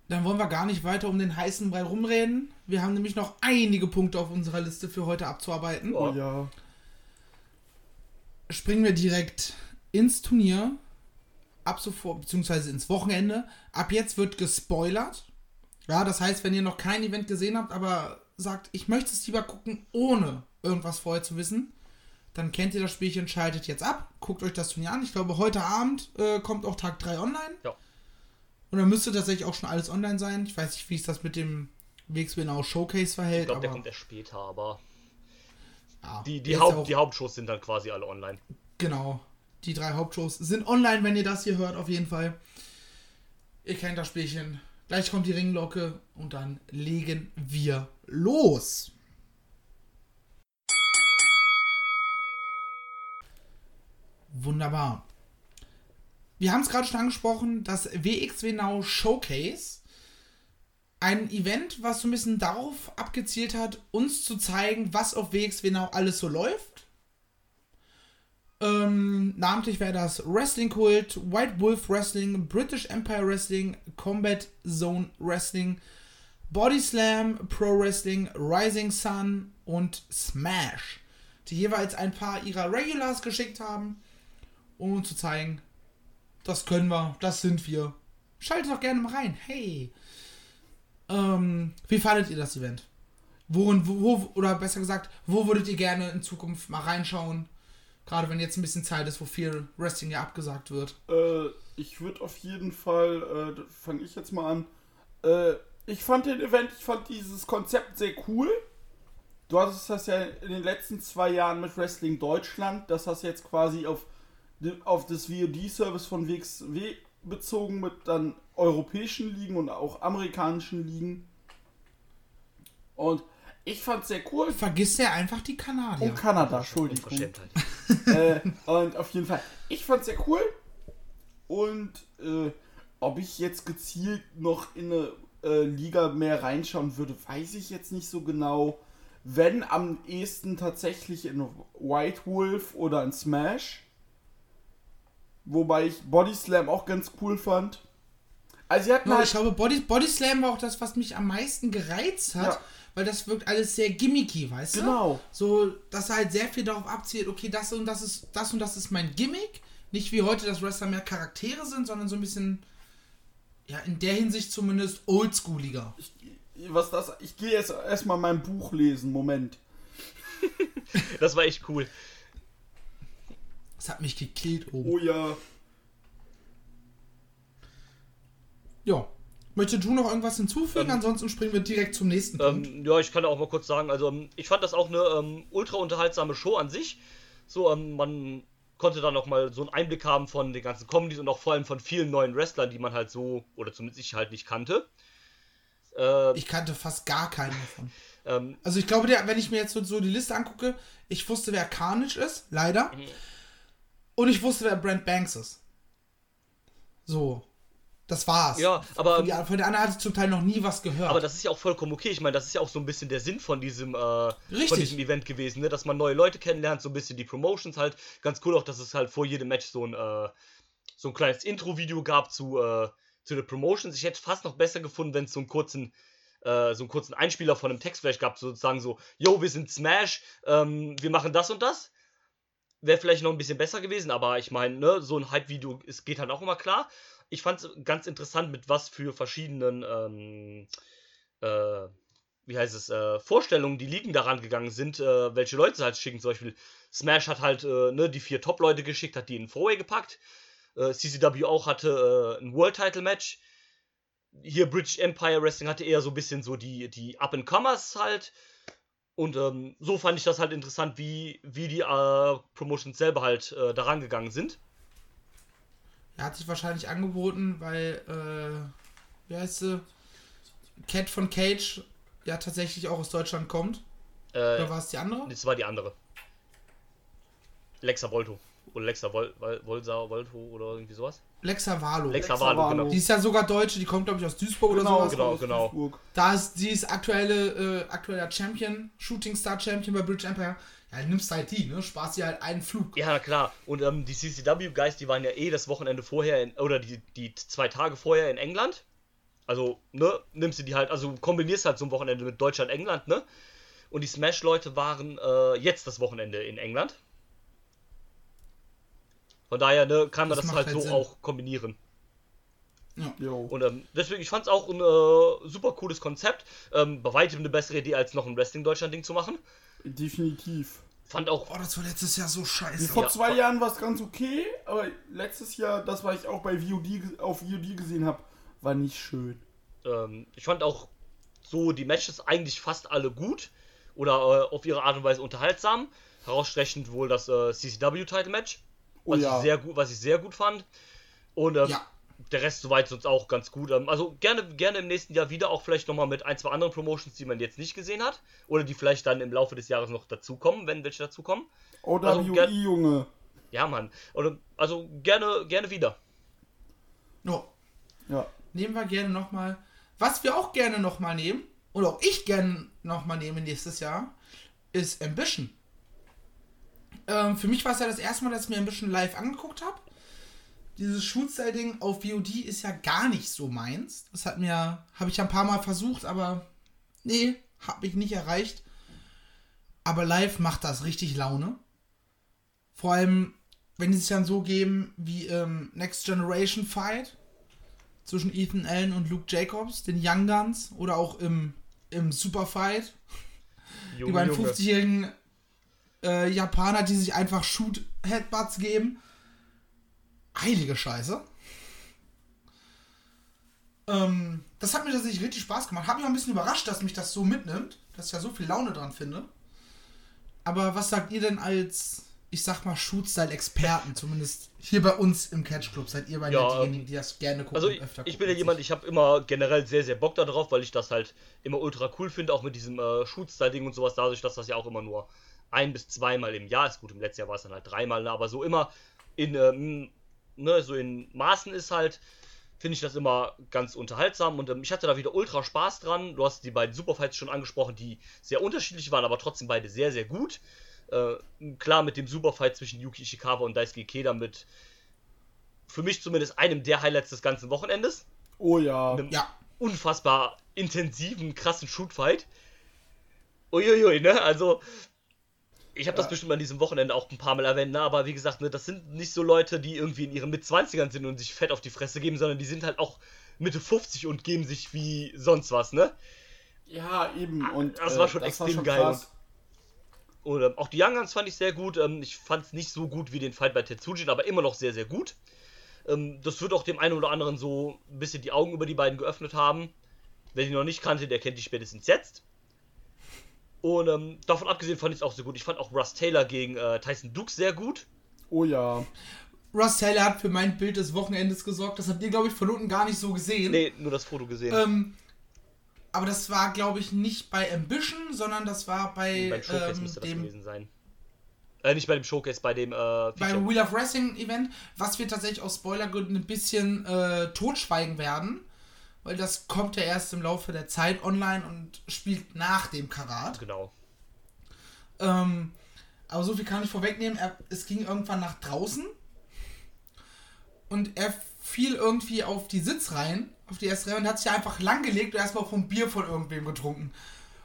Speaker 3: Dann wollen wir gar nicht weiter um den heißen Brei rumreden. Wir haben nämlich noch einige Punkte auf unserer Liste für heute abzuarbeiten.
Speaker 2: Oh ja.
Speaker 3: Springen wir direkt ins Turnier. Ab sofort, beziehungsweise ins Wochenende. Ab jetzt wird gespoilert. Ja, das heißt, wenn ihr noch kein Event gesehen habt, aber sagt, ich möchte es lieber gucken, ohne irgendwas vorher zu wissen, dann kennt ihr das Spielchen, schaltet jetzt ab, guckt euch das Turnier an. Ich glaube, heute Abend äh, kommt auch Tag 3 online.
Speaker 4: Ja.
Speaker 3: Und dann müsste tatsächlich auch schon alles online sein. Ich weiß nicht, wie es das mit dem Now Showcase verhält.
Speaker 4: Ich glaube, der
Speaker 3: aber,
Speaker 4: kommt erst später, aber
Speaker 3: ja,
Speaker 4: die, die, Haupt,
Speaker 3: ja
Speaker 4: die Hauptshows sind dann quasi alle online.
Speaker 3: Genau. Die drei Hauptshows sind online, wenn ihr das hier hört, auf jeden Fall. Ihr kennt das Spielchen. Gleich kommt die Ringglocke und dann legen wir los. Wunderbar. Wir haben es gerade schon angesprochen, das WXW Now Showcase. Ein Event, was so ein bisschen darauf abgezielt hat, uns zu zeigen, was auf WXW Now alles so läuft. Ähm, namentlich wäre das Wrestling Kult, White Wolf Wrestling, British Empire Wrestling, Combat Zone Wrestling, Body Slam, Pro Wrestling, Rising Sun und Smash, die jeweils ein paar ihrer Regulars geschickt haben, um uns zu zeigen, das können wir, das sind wir. Schaltet doch gerne mal rein. Hey. Ähm, wie fandet ihr das Event? Worin, wo, wo, oder besser gesagt, wo würdet ihr gerne in Zukunft mal reinschauen? Gerade wenn jetzt ein bisschen Zeit ist, wo viel Wrestling ja abgesagt wird.
Speaker 2: Äh, ich würde auf jeden Fall, äh, fange ich jetzt mal an. Äh, ich fand den Event, ich fand dieses Konzept sehr cool. Du hattest das ja in den letzten zwei Jahren mit Wrestling Deutschland, das hast jetzt quasi auf, auf das VOD-Service von WXW bezogen mit dann europäischen Ligen und auch amerikanischen Ligen. Und ich fand sehr cool.
Speaker 3: Vergisst er einfach die Kanadier.
Speaker 2: Und Kanada, Entschuldigung.
Speaker 4: Unverschämtheit.
Speaker 2: äh, und auf jeden Fall, ich fand's sehr cool. Und äh, ob ich jetzt gezielt noch in eine äh, Liga mehr reinschauen würde, weiß ich jetzt nicht so genau. Wenn am ehesten tatsächlich in White Wolf oder in Smash. Wobei ich Body Slam auch ganz cool fand. Also sie hatten
Speaker 3: Ja,
Speaker 2: halt
Speaker 3: ich glaube, Body, Body Slam war auch das, was mich am meisten gereizt hat,
Speaker 2: Ja.
Speaker 3: weil das wirkt alles sehr gimmicky, weißt du?
Speaker 2: Genau.
Speaker 3: So, dass er halt sehr viel darauf abzielt, okay, das und das ist, das und das ist mein Gimmick. Nicht wie heute, dass Wrestler mehr Charaktere sind, sondern so ein bisschen, ja, in der Hinsicht zumindest oldschooliger.
Speaker 2: ich, was das ich gehe jetzt erstmal mein Buch lesen, Moment. [laughs]
Speaker 4: Das war echt cool.
Speaker 3: Das hat mich gekillt oben.
Speaker 2: Oh ja.
Speaker 3: Ja. Möchtest du noch irgendwas hinzufügen?
Speaker 4: Ähm,
Speaker 3: Ansonsten springen wir direkt zum nächsten Punkt.
Speaker 4: Ähm, ja, ich kann auch mal kurz sagen, also ähm, ich fand das auch eine ähm, ultra unterhaltsame Show an sich. So, ähm, man konnte da noch mal so einen Einblick haben von den ganzen Comedies und auch vor allem von vielen neuen Wrestlern, die man halt so, oder zumindest ich halt nicht kannte. Äh,
Speaker 3: Ich kannte fast gar keinen davon. [laughs]
Speaker 4: ähm,
Speaker 3: Also ich glaube, der, wenn ich mir jetzt so, so die Liste angucke, ich wusste, wer Carnage ist, leider.
Speaker 4: Mhm.
Speaker 3: Und ich wusste, wer Brent Banks ist. So. Das war's.
Speaker 4: Ja, aber,
Speaker 3: Von, die, von der anderen hatte ich zum Teil noch nie was gehört.
Speaker 4: aber das ist ja auch vollkommen okay. Ich meine, das ist ja auch so ein bisschen der Sinn von diesem, äh, von diesem Event gewesen, ne? dass man neue Leute kennenlernt, so ein bisschen die Promotions halt. Ganz cool auch, dass es halt vor jedem Match so ein, äh, so ein kleines Intro-Video gab zu, äh, zu den Promotions. Ich hätte fast noch besser gefunden, wenn es so einen kurzen, äh, so einen kurzen Einspieler von einem Text vielleicht gab, sozusagen so, yo, wir sind Smash, ähm, wir machen das und das. Wäre vielleicht noch ein bisschen besser gewesen, aber ich meine, ne, so ein Hype-Video, es geht halt auch immer klar. Ich fand es ganz interessant, mit was für verschiedenen, ähm, äh, wie heißt es, äh, Vorstellungen die Ligen daran gegangen sind, äh, welche Leute sie halt schicken. Zum Beispiel Smash hat halt äh, ne, die vier Top-Leute geschickt, hat die in Four-Way gepackt. Äh, CCW auch hatte äh, ein World-Title-Match. Hier British Empire Wrestling hatte eher so ein bisschen so die, die Up-and-Comers halt. Und ähm, so fand ich das halt interessant, wie, wie die äh, Promotions selber halt äh, daran gegangen sind.
Speaker 3: Er hat sich wahrscheinlich angeboten, weil, äh, wie heißt sie? Cat von Cage ja tatsächlich auch aus Deutschland kommt.
Speaker 4: Äh,
Speaker 3: Oder war es die andere?
Speaker 4: das war die andere. Lexa Volto. Oder Lexa Vol Vol Volsa, Volto oder irgendwie sowas.
Speaker 3: Lexa Valo.
Speaker 4: Lexa
Speaker 2: Lexa
Speaker 4: Valo, genau.
Speaker 3: Die ist ja sogar Deutsche, die kommt, glaube ich, aus Duisburg oder sowas.
Speaker 4: genau,
Speaker 2: aus
Speaker 4: genau.
Speaker 2: Duisburg.
Speaker 3: Da ist, sie ist aktuelle, äh, aktueller Champion, Shooting Star Champion bei Bridge Empire. Ja, nimmst halt die, ne? Sparst dir halt einen Flug.
Speaker 4: Ja, klar. Und ähm, die CCW-Guys, die waren ja eh das Wochenende vorher, in, oder die, die zwei Tage vorher in England. Also, ne, nimmst du die halt, also kombinierst halt so ein Wochenende mit Deutschland-England, ne? Und die Smash-Leute waren äh, jetzt das Wochenende in England. Von daher, ne, kann man
Speaker 3: Das
Speaker 4: das, halt
Speaker 3: halt
Speaker 4: so
Speaker 3: Sinn.
Speaker 4: auch kombinieren.
Speaker 2: Jo.
Speaker 4: Und ähm, deswegen, ich fand es auch ein äh, super cooles Konzept. Ähm, bei weitem eine bessere Idee, als noch ein Wrestling-Deutschland-Ding zu machen.
Speaker 2: Definitiv.
Speaker 4: Fand auch
Speaker 3: Oh, das war letztes Jahr so scheiße.
Speaker 2: Vor
Speaker 4: Ja,
Speaker 2: zwei. Jahren war es ganz okay, aber letztes Jahr, das, was ich auch bei VOD, auf VOD gesehen habe, war nicht schön.
Speaker 4: Ähm, ich fand auch so die Matches eigentlich fast alle gut oder äh, auf ihre Art und Weise unterhaltsam. Herausstechend wohl das äh, CCW-Title-Match,
Speaker 2: Oh
Speaker 4: was,
Speaker 2: ja.
Speaker 4: ich sehr gut, was ich sehr gut fand. Und ähm,
Speaker 3: Ja.
Speaker 4: der Rest soweit sonst auch ganz gut. Ähm, also gerne, gerne im nächsten Jahr wieder, auch vielleicht nochmal mit ein, zwei anderen Promotions, die man jetzt nicht gesehen hat. Oder die vielleicht dann im Laufe des Jahres noch dazukommen, wenn welche dazukommen.
Speaker 2: Oder
Speaker 4: Also, ger-
Speaker 2: Junge.
Speaker 4: Ja, Mann. Oder, also gerne, gerne wieder.
Speaker 3: Oh,
Speaker 2: Ja.
Speaker 3: nehmen wir gerne nochmal. Was wir auch gerne nochmal nehmen, oder auch ich gerne nochmal nehme nächstes Jahr, ist Ambition. Ähm, für mich war es ja das erste Mal, dass ich mir Ambition live angeguckt habe. Dieses Shoot-Style-Ding auf VOD ist ja gar nicht so meins. Das hat mir, habe ich ja ein paar Mal versucht, aber nee, habe ich nicht erreicht. Aber live macht das richtig Laune. Vor allem, wenn die sich dann so geben wie ähm, Next Generation Fight zwischen Ethan Allen und Luke Jacobs, den Young Guns, oder auch im, im Super Fight, die
Speaker 4: Junge,
Speaker 3: beiden
Speaker 4: Junge.
Speaker 3: 50-jährigen äh, Japaner, die sich einfach Shoot-Headbutts geben. Heilige Scheiße. Ähm, das hat mir tatsächlich richtig Spaß gemacht. Hat mich auch ein bisschen überrascht, dass mich das so mitnimmt, dass ich da so viel Laune dran finde. Aber was sagt ihr denn als, ich sag mal, Shoot-Style-Experten, zumindest hier bei uns im Catch Club? Seid ihr bei
Speaker 4: Ja,
Speaker 3: diejenigen, die das gerne gucken
Speaker 4: Also ich,
Speaker 3: öfter
Speaker 4: ich
Speaker 3: gucken
Speaker 4: bin ja jemand, ich habe immer generell sehr, sehr Bock darauf, weil ich das halt immer ultra cool finde, auch mit diesem äh, Shoot-Style-Ding und sowas, dadurch, dass das ja auch immer nur ein bis zweimal im Jahr ist. Gut, im letzten Jahr war es dann halt dreimal, ne, aber so immer in, ähm, ne, so in Maßen ist halt, finde ich das immer ganz unterhaltsam und ähm, ich hatte da wieder ultra Spaß dran. Du hast die beiden Superfights schon angesprochen, die sehr unterschiedlich waren, aber trotzdem beide sehr, sehr gut. Äh, klar, mit dem Superfight zwischen Yuki Ishikawa und Daisuke Ikeda mit für mich zumindest einem der Highlights des ganzen Wochenendes.
Speaker 2: Oh ja.
Speaker 4: Einem
Speaker 3: Ja,
Speaker 4: unfassbar intensiven, krassen Shootfight. Uiuiui, ne? Also, ich habe das
Speaker 2: Ja.
Speaker 4: bestimmt an diesem Wochenende auch ein paar Mal erwähnt, ne? aber wie gesagt, ne, das sind nicht so Leute, die irgendwie in ihren Mitzwanzigern sind und sich fett auf die Fresse geben, sondern die sind halt auch Mitte 50 und geben sich wie sonst was, ne?
Speaker 2: Ja, eben. Und,
Speaker 4: Das
Speaker 2: äh,
Speaker 4: war schon extrem geil
Speaker 2: krass.
Speaker 4: Und ähm, auch die Young Guns fand ich sehr gut. Ähm, ich fand es nicht so gut wie den Fight bei Tetsujin, aber immer noch sehr, sehr gut. Ähm, das wird auch dem einen oder anderen so ein bisschen die Augen über die beiden geöffnet haben. Wer die noch nicht kannte, der kennt die spätestens jetzt. Und ähm, davon abgesehen fand ich es auch sehr gut. Ich fand auch Russ Taylor gegen äh, Tyson Dux sehr gut.
Speaker 2: Oh ja.
Speaker 3: Russ Taylor hat für mein Bild des Wochenendes gesorgt. Das habt ihr, glaube ich, von unten gar nicht so gesehen.
Speaker 4: Nee, nur das Foto gesehen.
Speaker 3: Ähm, aber das war, glaube ich, nicht bei Ambition, sondern das war bei
Speaker 4: Beim Showcase
Speaker 3: ähm,
Speaker 4: müsste das gewesen sein. Äh, nicht bei dem Showcase, bei dem äh,
Speaker 3: beim Wheel of Wrestling Event, was wir tatsächlich aus Spoilergründen ein bisschen äh, totschweigen werden, weil das kommt ja erst im Laufe der Zeit online und spielt nach dem Karat.
Speaker 4: Genau.
Speaker 3: Ähm, aber so viel kann ich vorwegnehmen. Er, es ging irgendwann nach draußen und er fiel irgendwie auf die Sitzreihen, auf die erste Reihe und hat sich einfach langgelegt und erstmal vom Bier von irgendwem getrunken.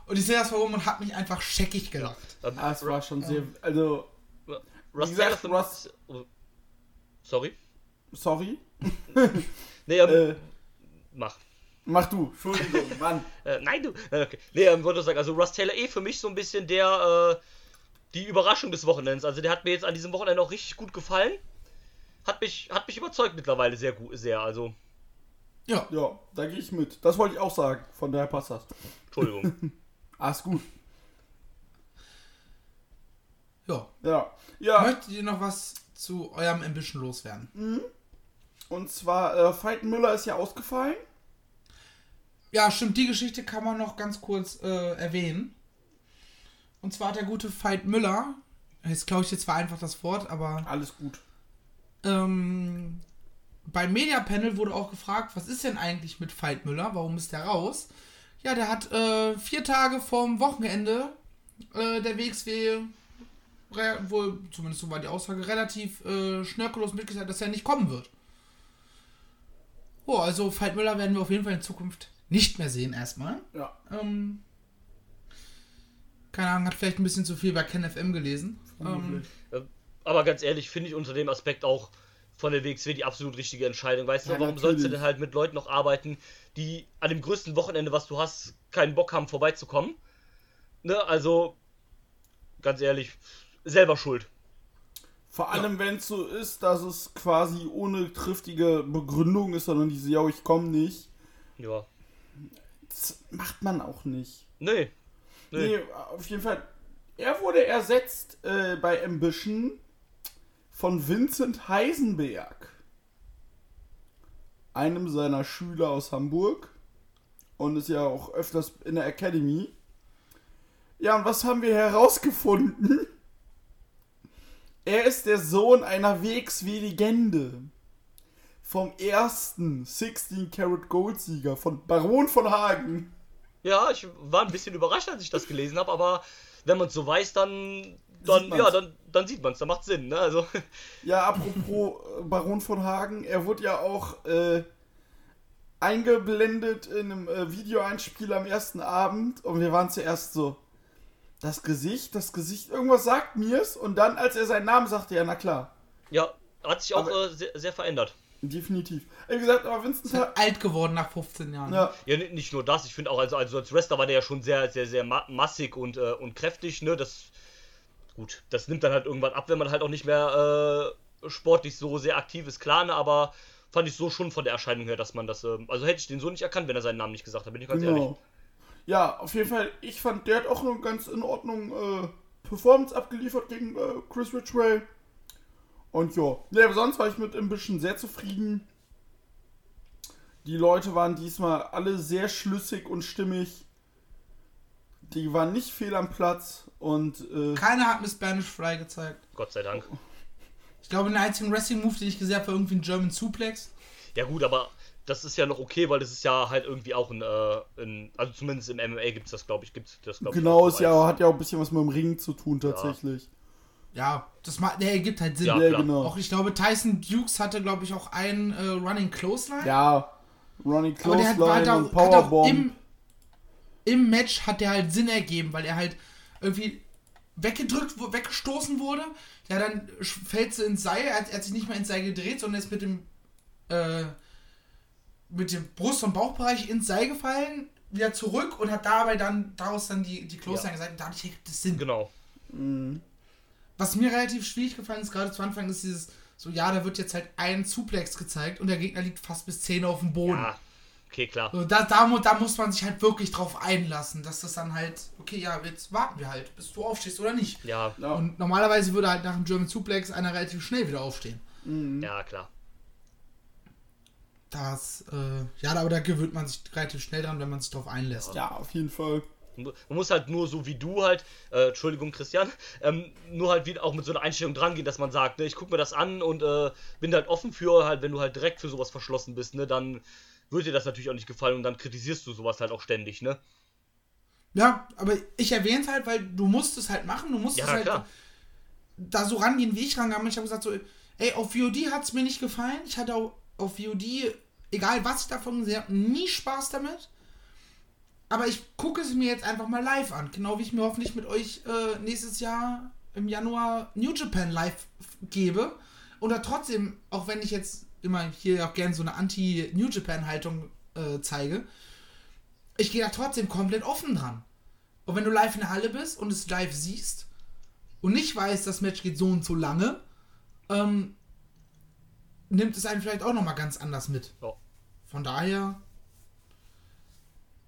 Speaker 3: Und ich sehe das herum und habe mich einfach scheckig gelacht.
Speaker 2: Ah, es war schon sehr. Also,
Speaker 4: Russ
Speaker 2: wie gesagt,
Speaker 4: oh, Sorry.
Speaker 2: sorry. [laughs]
Speaker 4: Nee, ähm,
Speaker 2: Äh,
Speaker 4: mach.
Speaker 2: mach du. Entschuldigung, [laughs] Mann.
Speaker 4: Äh, nein, du. Nein, okay. Nee, ähm, wollte nur sagen, also Russ Taylor eh für mich so ein bisschen der, äh, die Überraschung des Wochenends. Also der hat mir jetzt an diesem Wochenende auch richtig gut gefallen. Hat mich, hat mich überzeugt mittlerweile sehr gut, sehr, also.
Speaker 3: Ja,
Speaker 2: Ja, da gehe ich mit. Das wollte ich auch sagen. Von daher passt das.
Speaker 4: Entschuldigung. [laughs]
Speaker 2: Ah, ist gut.
Speaker 3: ja.
Speaker 2: Ja. Ja.
Speaker 3: Möchtet ihr noch was zu eurem Ambition loswerden?
Speaker 2: Und zwar, äh, Veit Müller ist ja ausgefallen.
Speaker 3: Ja, stimmt, die Geschichte kann man noch ganz kurz äh, erwähnen. Und zwar hat der gute Veit Müller, jetzt glaube ich jetzt war einfach das Wort, aber
Speaker 2: Alles gut.
Speaker 3: ähm, beim Media Panel wurde auch gefragt, was ist denn eigentlich mit Veit Müller? Warum ist der raus? Ja, der hat äh, vier Tage vorm Wochenende äh, der WXW, wohl, zumindest so war die Aussage, relativ äh, schnörkellos mitgeteilt, dass er nicht kommen wird. Oh, also Veit Müller werden wir auf jeden Fall in Zukunft nicht mehr sehen erstmal.
Speaker 2: Ja.
Speaker 3: Ähm, keine Ahnung, hat vielleicht ein bisschen zu viel bei KenFM gelesen. Ähm.
Speaker 4: Äh, Aber ganz ehrlich, finde ich unter dem Aspekt auch von der WXW die absolut richtige Entscheidung. Weißt
Speaker 2: Ja,
Speaker 4: du, warum
Speaker 2: natürlich.
Speaker 4: sollst du denn halt mit Leuten noch arbeiten, die an dem größten Wochenende, was du hast, keinen Bock haben, vorbeizukommen? Ne, also, ganz ehrlich, selber schuld.
Speaker 2: Vor allem, wenn es so ist, dass es quasi ohne triftige Begründung ist, sondern diese, ja, ich komme nicht.
Speaker 4: Ja.
Speaker 2: Das macht man auch nicht.
Speaker 4: Nee. Nee.
Speaker 2: Nee, auf jeden Fall. Er wurde ersetzt äh, bei Ambition von Vincent Heisenberg. Einem seiner Schüler aus Hamburg. Und ist ja auch öfters in der Academy. Ja, und was haben wir herausgefunden? Er ist der Sohn einer WXW-Legende. Vom ersten 16 Karat Gold-Sieger von Baron von Hagen.
Speaker 4: Ja, ich war ein bisschen überrascht, als ich das gelesen habe, aber wenn man es so weiß, dann, dann ja, dann, dann sieht man es, dann macht Sinn, ne? Also, [laughs]
Speaker 2: Ja, apropos äh, Baron von Hagen, er wurde ja auch äh, eingeblendet in einem äh, Videoeinspiel am ersten Abend und wir waren zuerst so, das Gesicht, das Gesicht, irgendwas sagt mir's und dann, als er seinen Namen sagte, ja, na klar,
Speaker 4: ja, hat sich auch
Speaker 2: Aber-
Speaker 4: äh, sehr, sehr verändert.
Speaker 2: definitiv. Wie gesagt, aber Vincent
Speaker 3: ist halt alt geworden nach 15 Jahren.
Speaker 2: ja,
Speaker 4: Ja, ni- nicht nur das, ich finde auch, also, also als Wrestler war der ja schon sehr, sehr, sehr ma massig und, äh, und kräftig, ne? Das, gut, das nimmt dann halt irgendwann ab, wenn man halt auch nicht mehr äh, sportlich so sehr aktiv ist, klar, ne? Aber fand ich so schon von der Erscheinung her, dass man das, ähm, also hätte ich den so nicht erkannt, wenn er seinen Namen nicht gesagt hat, bin ich ganz ehrlich.
Speaker 2: Ja, auf jeden Fall, ich fand, der hat auch eine ganz in Ordnung äh, Performance abgeliefert gegen äh, Chris Ridgway. Und ja, ja, aber sonst war ich mit Ambition sehr zufrieden. Die Leute waren diesmal alle sehr schlüssig und stimmig. Die waren nicht fehl am Platz und äh,
Speaker 3: Keiner hat mir Spanish Fly gezeigt.
Speaker 4: Gott sei Dank.
Speaker 3: Ich glaube, den einzigen Wrestling-Move, den ich gesehen habe, war irgendwie ein German Suplex.
Speaker 4: Ja gut, aber das ist ja noch okay, weil das ist ja halt irgendwie auch ein, äh, ein also zumindest im MMA gibt es das, glaube ich, gibt das, glaube ich.
Speaker 2: genau,
Speaker 4: auch
Speaker 2: ist ja, hat ja auch ein bisschen was mit dem Ring zu tun tatsächlich.
Speaker 3: Ja, das macht, der ergibt halt Sinn.
Speaker 4: Ja,
Speaker 2: Ja, genau.
Speaker 3: Auch ich glaube, Tyson Dukes hatte, glaube ich, auch einen äh, Running Clothesline.
Speaker 2: Ja, Ronnie
Speaker 3: aber der hat, war halt
Speaker 2: Clothesline
Speaker 3: auch,
Speaker 2: und
Speaker 3: hat auch
Speaker 2: Powerbomb.
Speaker 3: im, im Match hat der halt Sinn ergeben, weil er halt irgendwie weggedrückt, weggestoßen wurde. Ja, dann fällt sie ins Seil. Er hat, er hat sich nicht mehr ins Seil gedreht, sondern ist mit dem äh, mit dem Brust- und Bauchbereich ins Seil gefallen, wieder zurück und hat dabei dann daraus dann die, die Clothesline
Speaker 4: Ja.
Speaker 3: gesagt. Und dadurch ergibt es Sinn.
Speaker 4: Genau.
Speaker 3: Was mir relativ schwierig gefallen ist, gerade zu Anfang, ist dieses, so ja, da wird jetzt halt ein Suplex gezeigt und der Gegner liegt fast bis 10 auf dem Boden.
Speaker 4: Ja, okay, klar.
Speaker 3: So, da, da, da muss man sich halt wirklich drauf einlassen, dass das dann halt, okay, ja, jetzt warten wir halt, bis du aufstehst oder nicht.
Speaker 4: Ja,
Speaker 2: Ja.
Speaker 3: Und normalerweise würde halt nach dem German Suplex einer relativ schnell wieder aufstehen.
Speaker 4: ja, klar.
Speaker 3: Das, äh, ja, aber da gewöhnt man sich relativ schnell dran, wenn man sich drauf einlässt.
Speaker 2: ja, auf jeden Fall.
Speaker 4: Man muss halt nur so wie du halt, äh, Entschuldigung Christian, [laughs] ähm, nur halt wieder auch mit so einer Einstellung dran gehen, dass man sagt, ne, ich gucke mir das an und äh, bin halt offen für, halt, wenn du halt direkt für sowas verschlossen bist, ne, dann wird dir das natürlich auch nicht gefallen und dann kritisierst du sowas halt auch ständig, ne?
Speaker 3: Ja, aber ich erwähne es halt, weil du musst es halt machen, du musst
Speaker 4: Ja,
Speaker 3: es halt
Speaker 4: klar.
Speaker 3: da so rangehen, wie ich rangegangen bin. Ich habe gesagt so, ey, auf VOD hat es mir nicht gefallen. Ich hatte auch auf VOD, egal was ich davon gesehen habe, nie Spaß damit. Aber ich gucke es mir jetzt einfach mal live an. Genau wie ich mir hoffentlich mit euch äh, nächstes Jahr im Januar New Japan live gebe. Und da trotzdem, auch wenn ich jetzt immer hier auch gerne so eine Anti-New Japan-Haltung äh, zeige, ich gehe da trotzdem komplett offen dran. Und wenn du live in der Halle bist und es live siehst und nicht weißt, das Match geht so und so lange, ähm, nimmt es einen vielleicht auch nochmal ganz anders mit.
Speaker 4: Ja.
Speaker 3: Von daher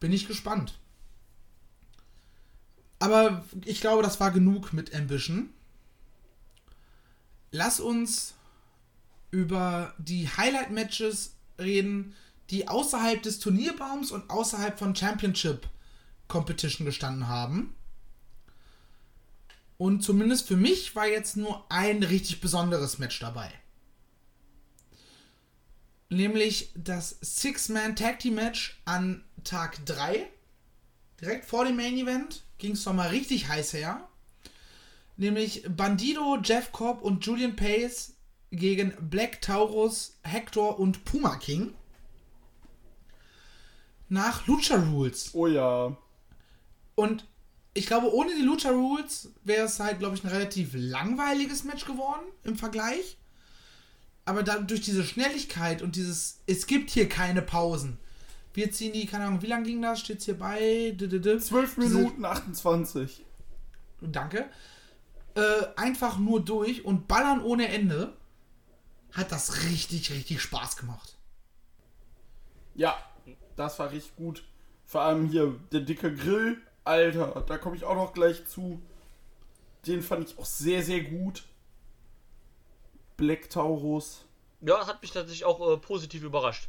Speaker 3: bin ich gespannt. Aber ich glaube, das war genug mit Ambition. Lass uns über die Highlight-Matches reden, die außerhalb des Turnierbaums und außerhalb von Championship Competition gestanden haben. Und zumindest für mich war jetzt nur ein richtig besonderes Match dabei. Nämlich das Six-Man Tag Team Match an Tag 3. Direkt vor dem Main Event ging es nochmal richtig heiß her. Nämlich Bandido, Jeff Cobb und Julian Pace gegen Black Taurus, Hector und Puma King. Nach Lucha Rules.
Speaker 2: Oh ja.
Speaker 3: Und ich glaube, ohne die Lucha Rules wäre es halt, glaube ich, ein relativ langweiliges Match geworden im Vergleich. Aber dann durch diese Schnelligkeit und dieses, es gibt hier keine Pausen. Wir ziehen die, keine Ahnung, wie lange ging das? Steht hier bei? D -d -d
Speaker 2: 12
Speaker 3: Diese-
Speaker 2: Minuten 28.
Speaker 3: Danke. Äh, einfach nur durch und ballern ohne Ende. Hat das richtig, richtig Spaß gemacht.
Speaker 2: Ja, das war richtig gut. Vor allem hier der dicke Grill. Alter, da komme ich auch noch gleich zu. Den fand ich auch sehr, sehr gut. Black Taurus.
Speaker 4: Ja, hat mich tatsächlich auch äh, positiv überrascht.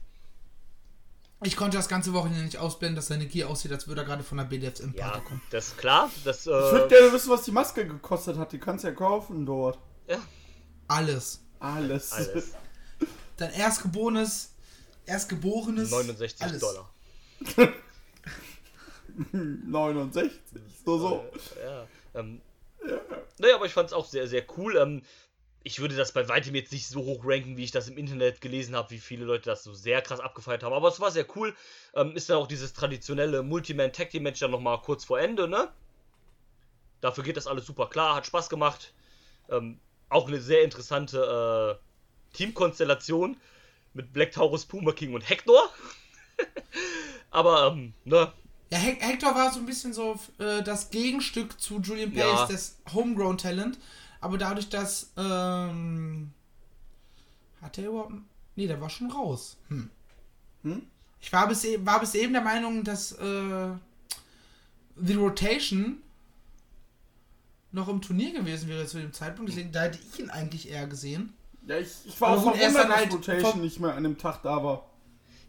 Speaker 3: Ich konnte das ganze Wochenende nicht ausblenden, dass seine Gier aussieht, als würde er gerade von der BDFM
Speaker 4: Ja,
Speaker 3: Party kommen.
Speaker 4: das ist klar. Das,
Speaker 2: Ich würde
Speaker 4: äh,
Speaker 2: gerne wissen, was die Maske gekostet hat. Die kannst du ja kaufen dort.
Speaker 4: ja,
Speaker 3: Alles.
Speaker 2: Alles.
Speaker 4: alles. [laughs]
Speaker 3: Dein erstgeborenes, erstgeborenes.
Speaker 4: 69
Speaker 3: alles.
Speaker 4: Dollar. [laughs]
Speaker 2: 69. So, so.
Speaker 4: Äh, ja. Ähm, Naja, aber ich fand es auch sehr, sehr cool. Ähm, ich würde das bei weitem jetzt nicht so hoch ranken, wie ich das im Internet gelesen habe, wie viele Leute das so sehr krass abgefeiert haben. Aber es war sehr cool. Ähm, ist dann auch dieses traditionelle Multiman-Tag-Team-Match dann nochmal kurz vor Ende, ne? Dafür geht das alles super klar, hat Spaß gemacht. Ähm, auch eine sehr interessante äh, Teamkonstellation mit Black Taurus, Puma King und Hector. [laughs] aber, ähm, ne?
Speaker 3: Ja, Hec- Hector war so ein bisschen so äh, das Gegenstück zu Julian Pace,
Speaker 4: Ja.
Speaker 3: das Homegrown Talent. Aber dadurch, dass. Ähm, hat der überhaupt. Nee, der war schon raus. Hm.
Speaker 2: Hm?
Speaker 3: Ich war bis, e war bis eben der Meinung, dass äh, The Rotation noch im Turnier gewesen wäre zu dem Zeitpunkt. Deswegen, da hätte ich ihn eigentlich eher gesehen.
Speaker 2: Ja, ich, ich war
Speaker 3: Aber
Speaker 2: auch
Speaker 3: gut, er dann
Speaker 2: dass
Speaker 3: halt
Speaker 2: Rotation
Speaker 3: vom-
Speaker 2: nicht mehr an dem Tag da war.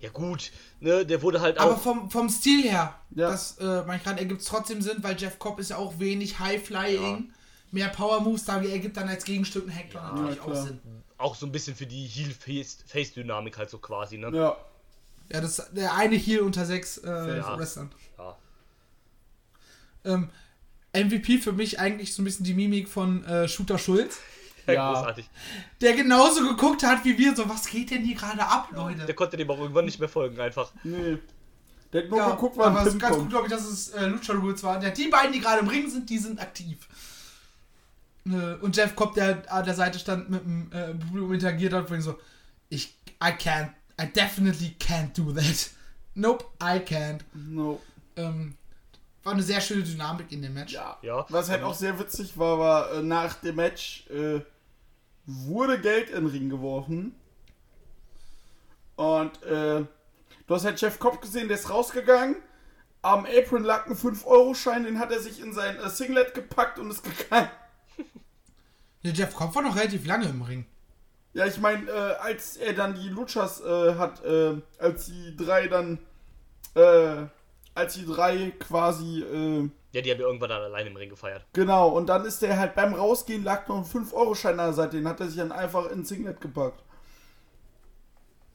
Speaker 4: Ja gut, ne, der wurde halt
Speaker 3: Aber
Speaker 4: auch...
Speaker 3: vom, vom Stil her,
Speaker 2: Ja.
Speaker 3: das äh, meine ich gerade, ergibt es trotzdem Sinn, weil Jeff Cobb ist ja auch wenig High-Flying, mehr Power-Moves, da ergibt dann als Gegenstück ein Hector natürlich
Speaker 2: Ja,
Speaker 3: auch
Speaker 2: klar.
Speaker 3: Sinn.
Speaker 4: auch so ein bisschen für die Heel-Face-Dynamik halt so quasi, ne?
Speaker 2: Ja.
Speaker 3: Ja, das ist der eine Heal unter sechs äh,
Speaker 4: Ja.
Speaker 3: Wrestlern.
Speaker 4: Ja.
Speaker 3: Ähm, MVP für mich eigentlich so ein bisschen die Mimik von äh, Shooter Schulz,
Speaker 2: Ja.
Speaker 4: Großartig.
Speaker 3: der genauso geguckt hat wie wir, so was geht denn hier gerade ab, Leute?
Speaker 4: Der konnte dem auch irgendwann nicht mehr folgen, einfach.
Speaker 2: Nee. Der hat nur
Speaker 3: Ja,
Speaker 2: geguckt, wann
Speaker 3: aber es ist ganz gut, glaube ich, dass es äh, Lucha Rules war. Der, die beiden, die gerade im Ring sind, die sind aktiv. Äh, und Jeff Cobb, der an der Seite stand, mit dem äh, Publikum interagiert hat, von so, ich, I can't, I definitely can't do that. [laughs] Nope, I can't.
Speaker 2: No.
Speaker 3: Ähm, war eine sehr schöne Dynamik in dem Match.
Speaker 2: Ja.
Speaker 4: Ja.
Speaker 2: Was halt auch sehr witzig war, war äh, nach dem Match äh, wurde Geld in den Ring geworfen. Und äh, du hast halt Jeff Cobb gesehen, der ist rausgegangen. Am Apron lag ein 5-Euro-Schein, den hat er sich in sein äh, Singlet gepackt und ist gegangen.
Speaker 3: Der Jeff Cobb war noch relativ lange im Ring.
Speaker 2: Ja, ich meine, äh, als er dann die Luchas äh, hat, äh, als die drei dann, äh, als die drei quasi, äh,
Speaker 4: Ja, die haben ja irgendwann dann allein im Ring gefeiert.
Speaker 2: genau, und dann ist der halt beim Rausgehen lag noch ein 5-Euro-Schein an der Seite, den hat er sich dann einfach ins Singlet gepackt.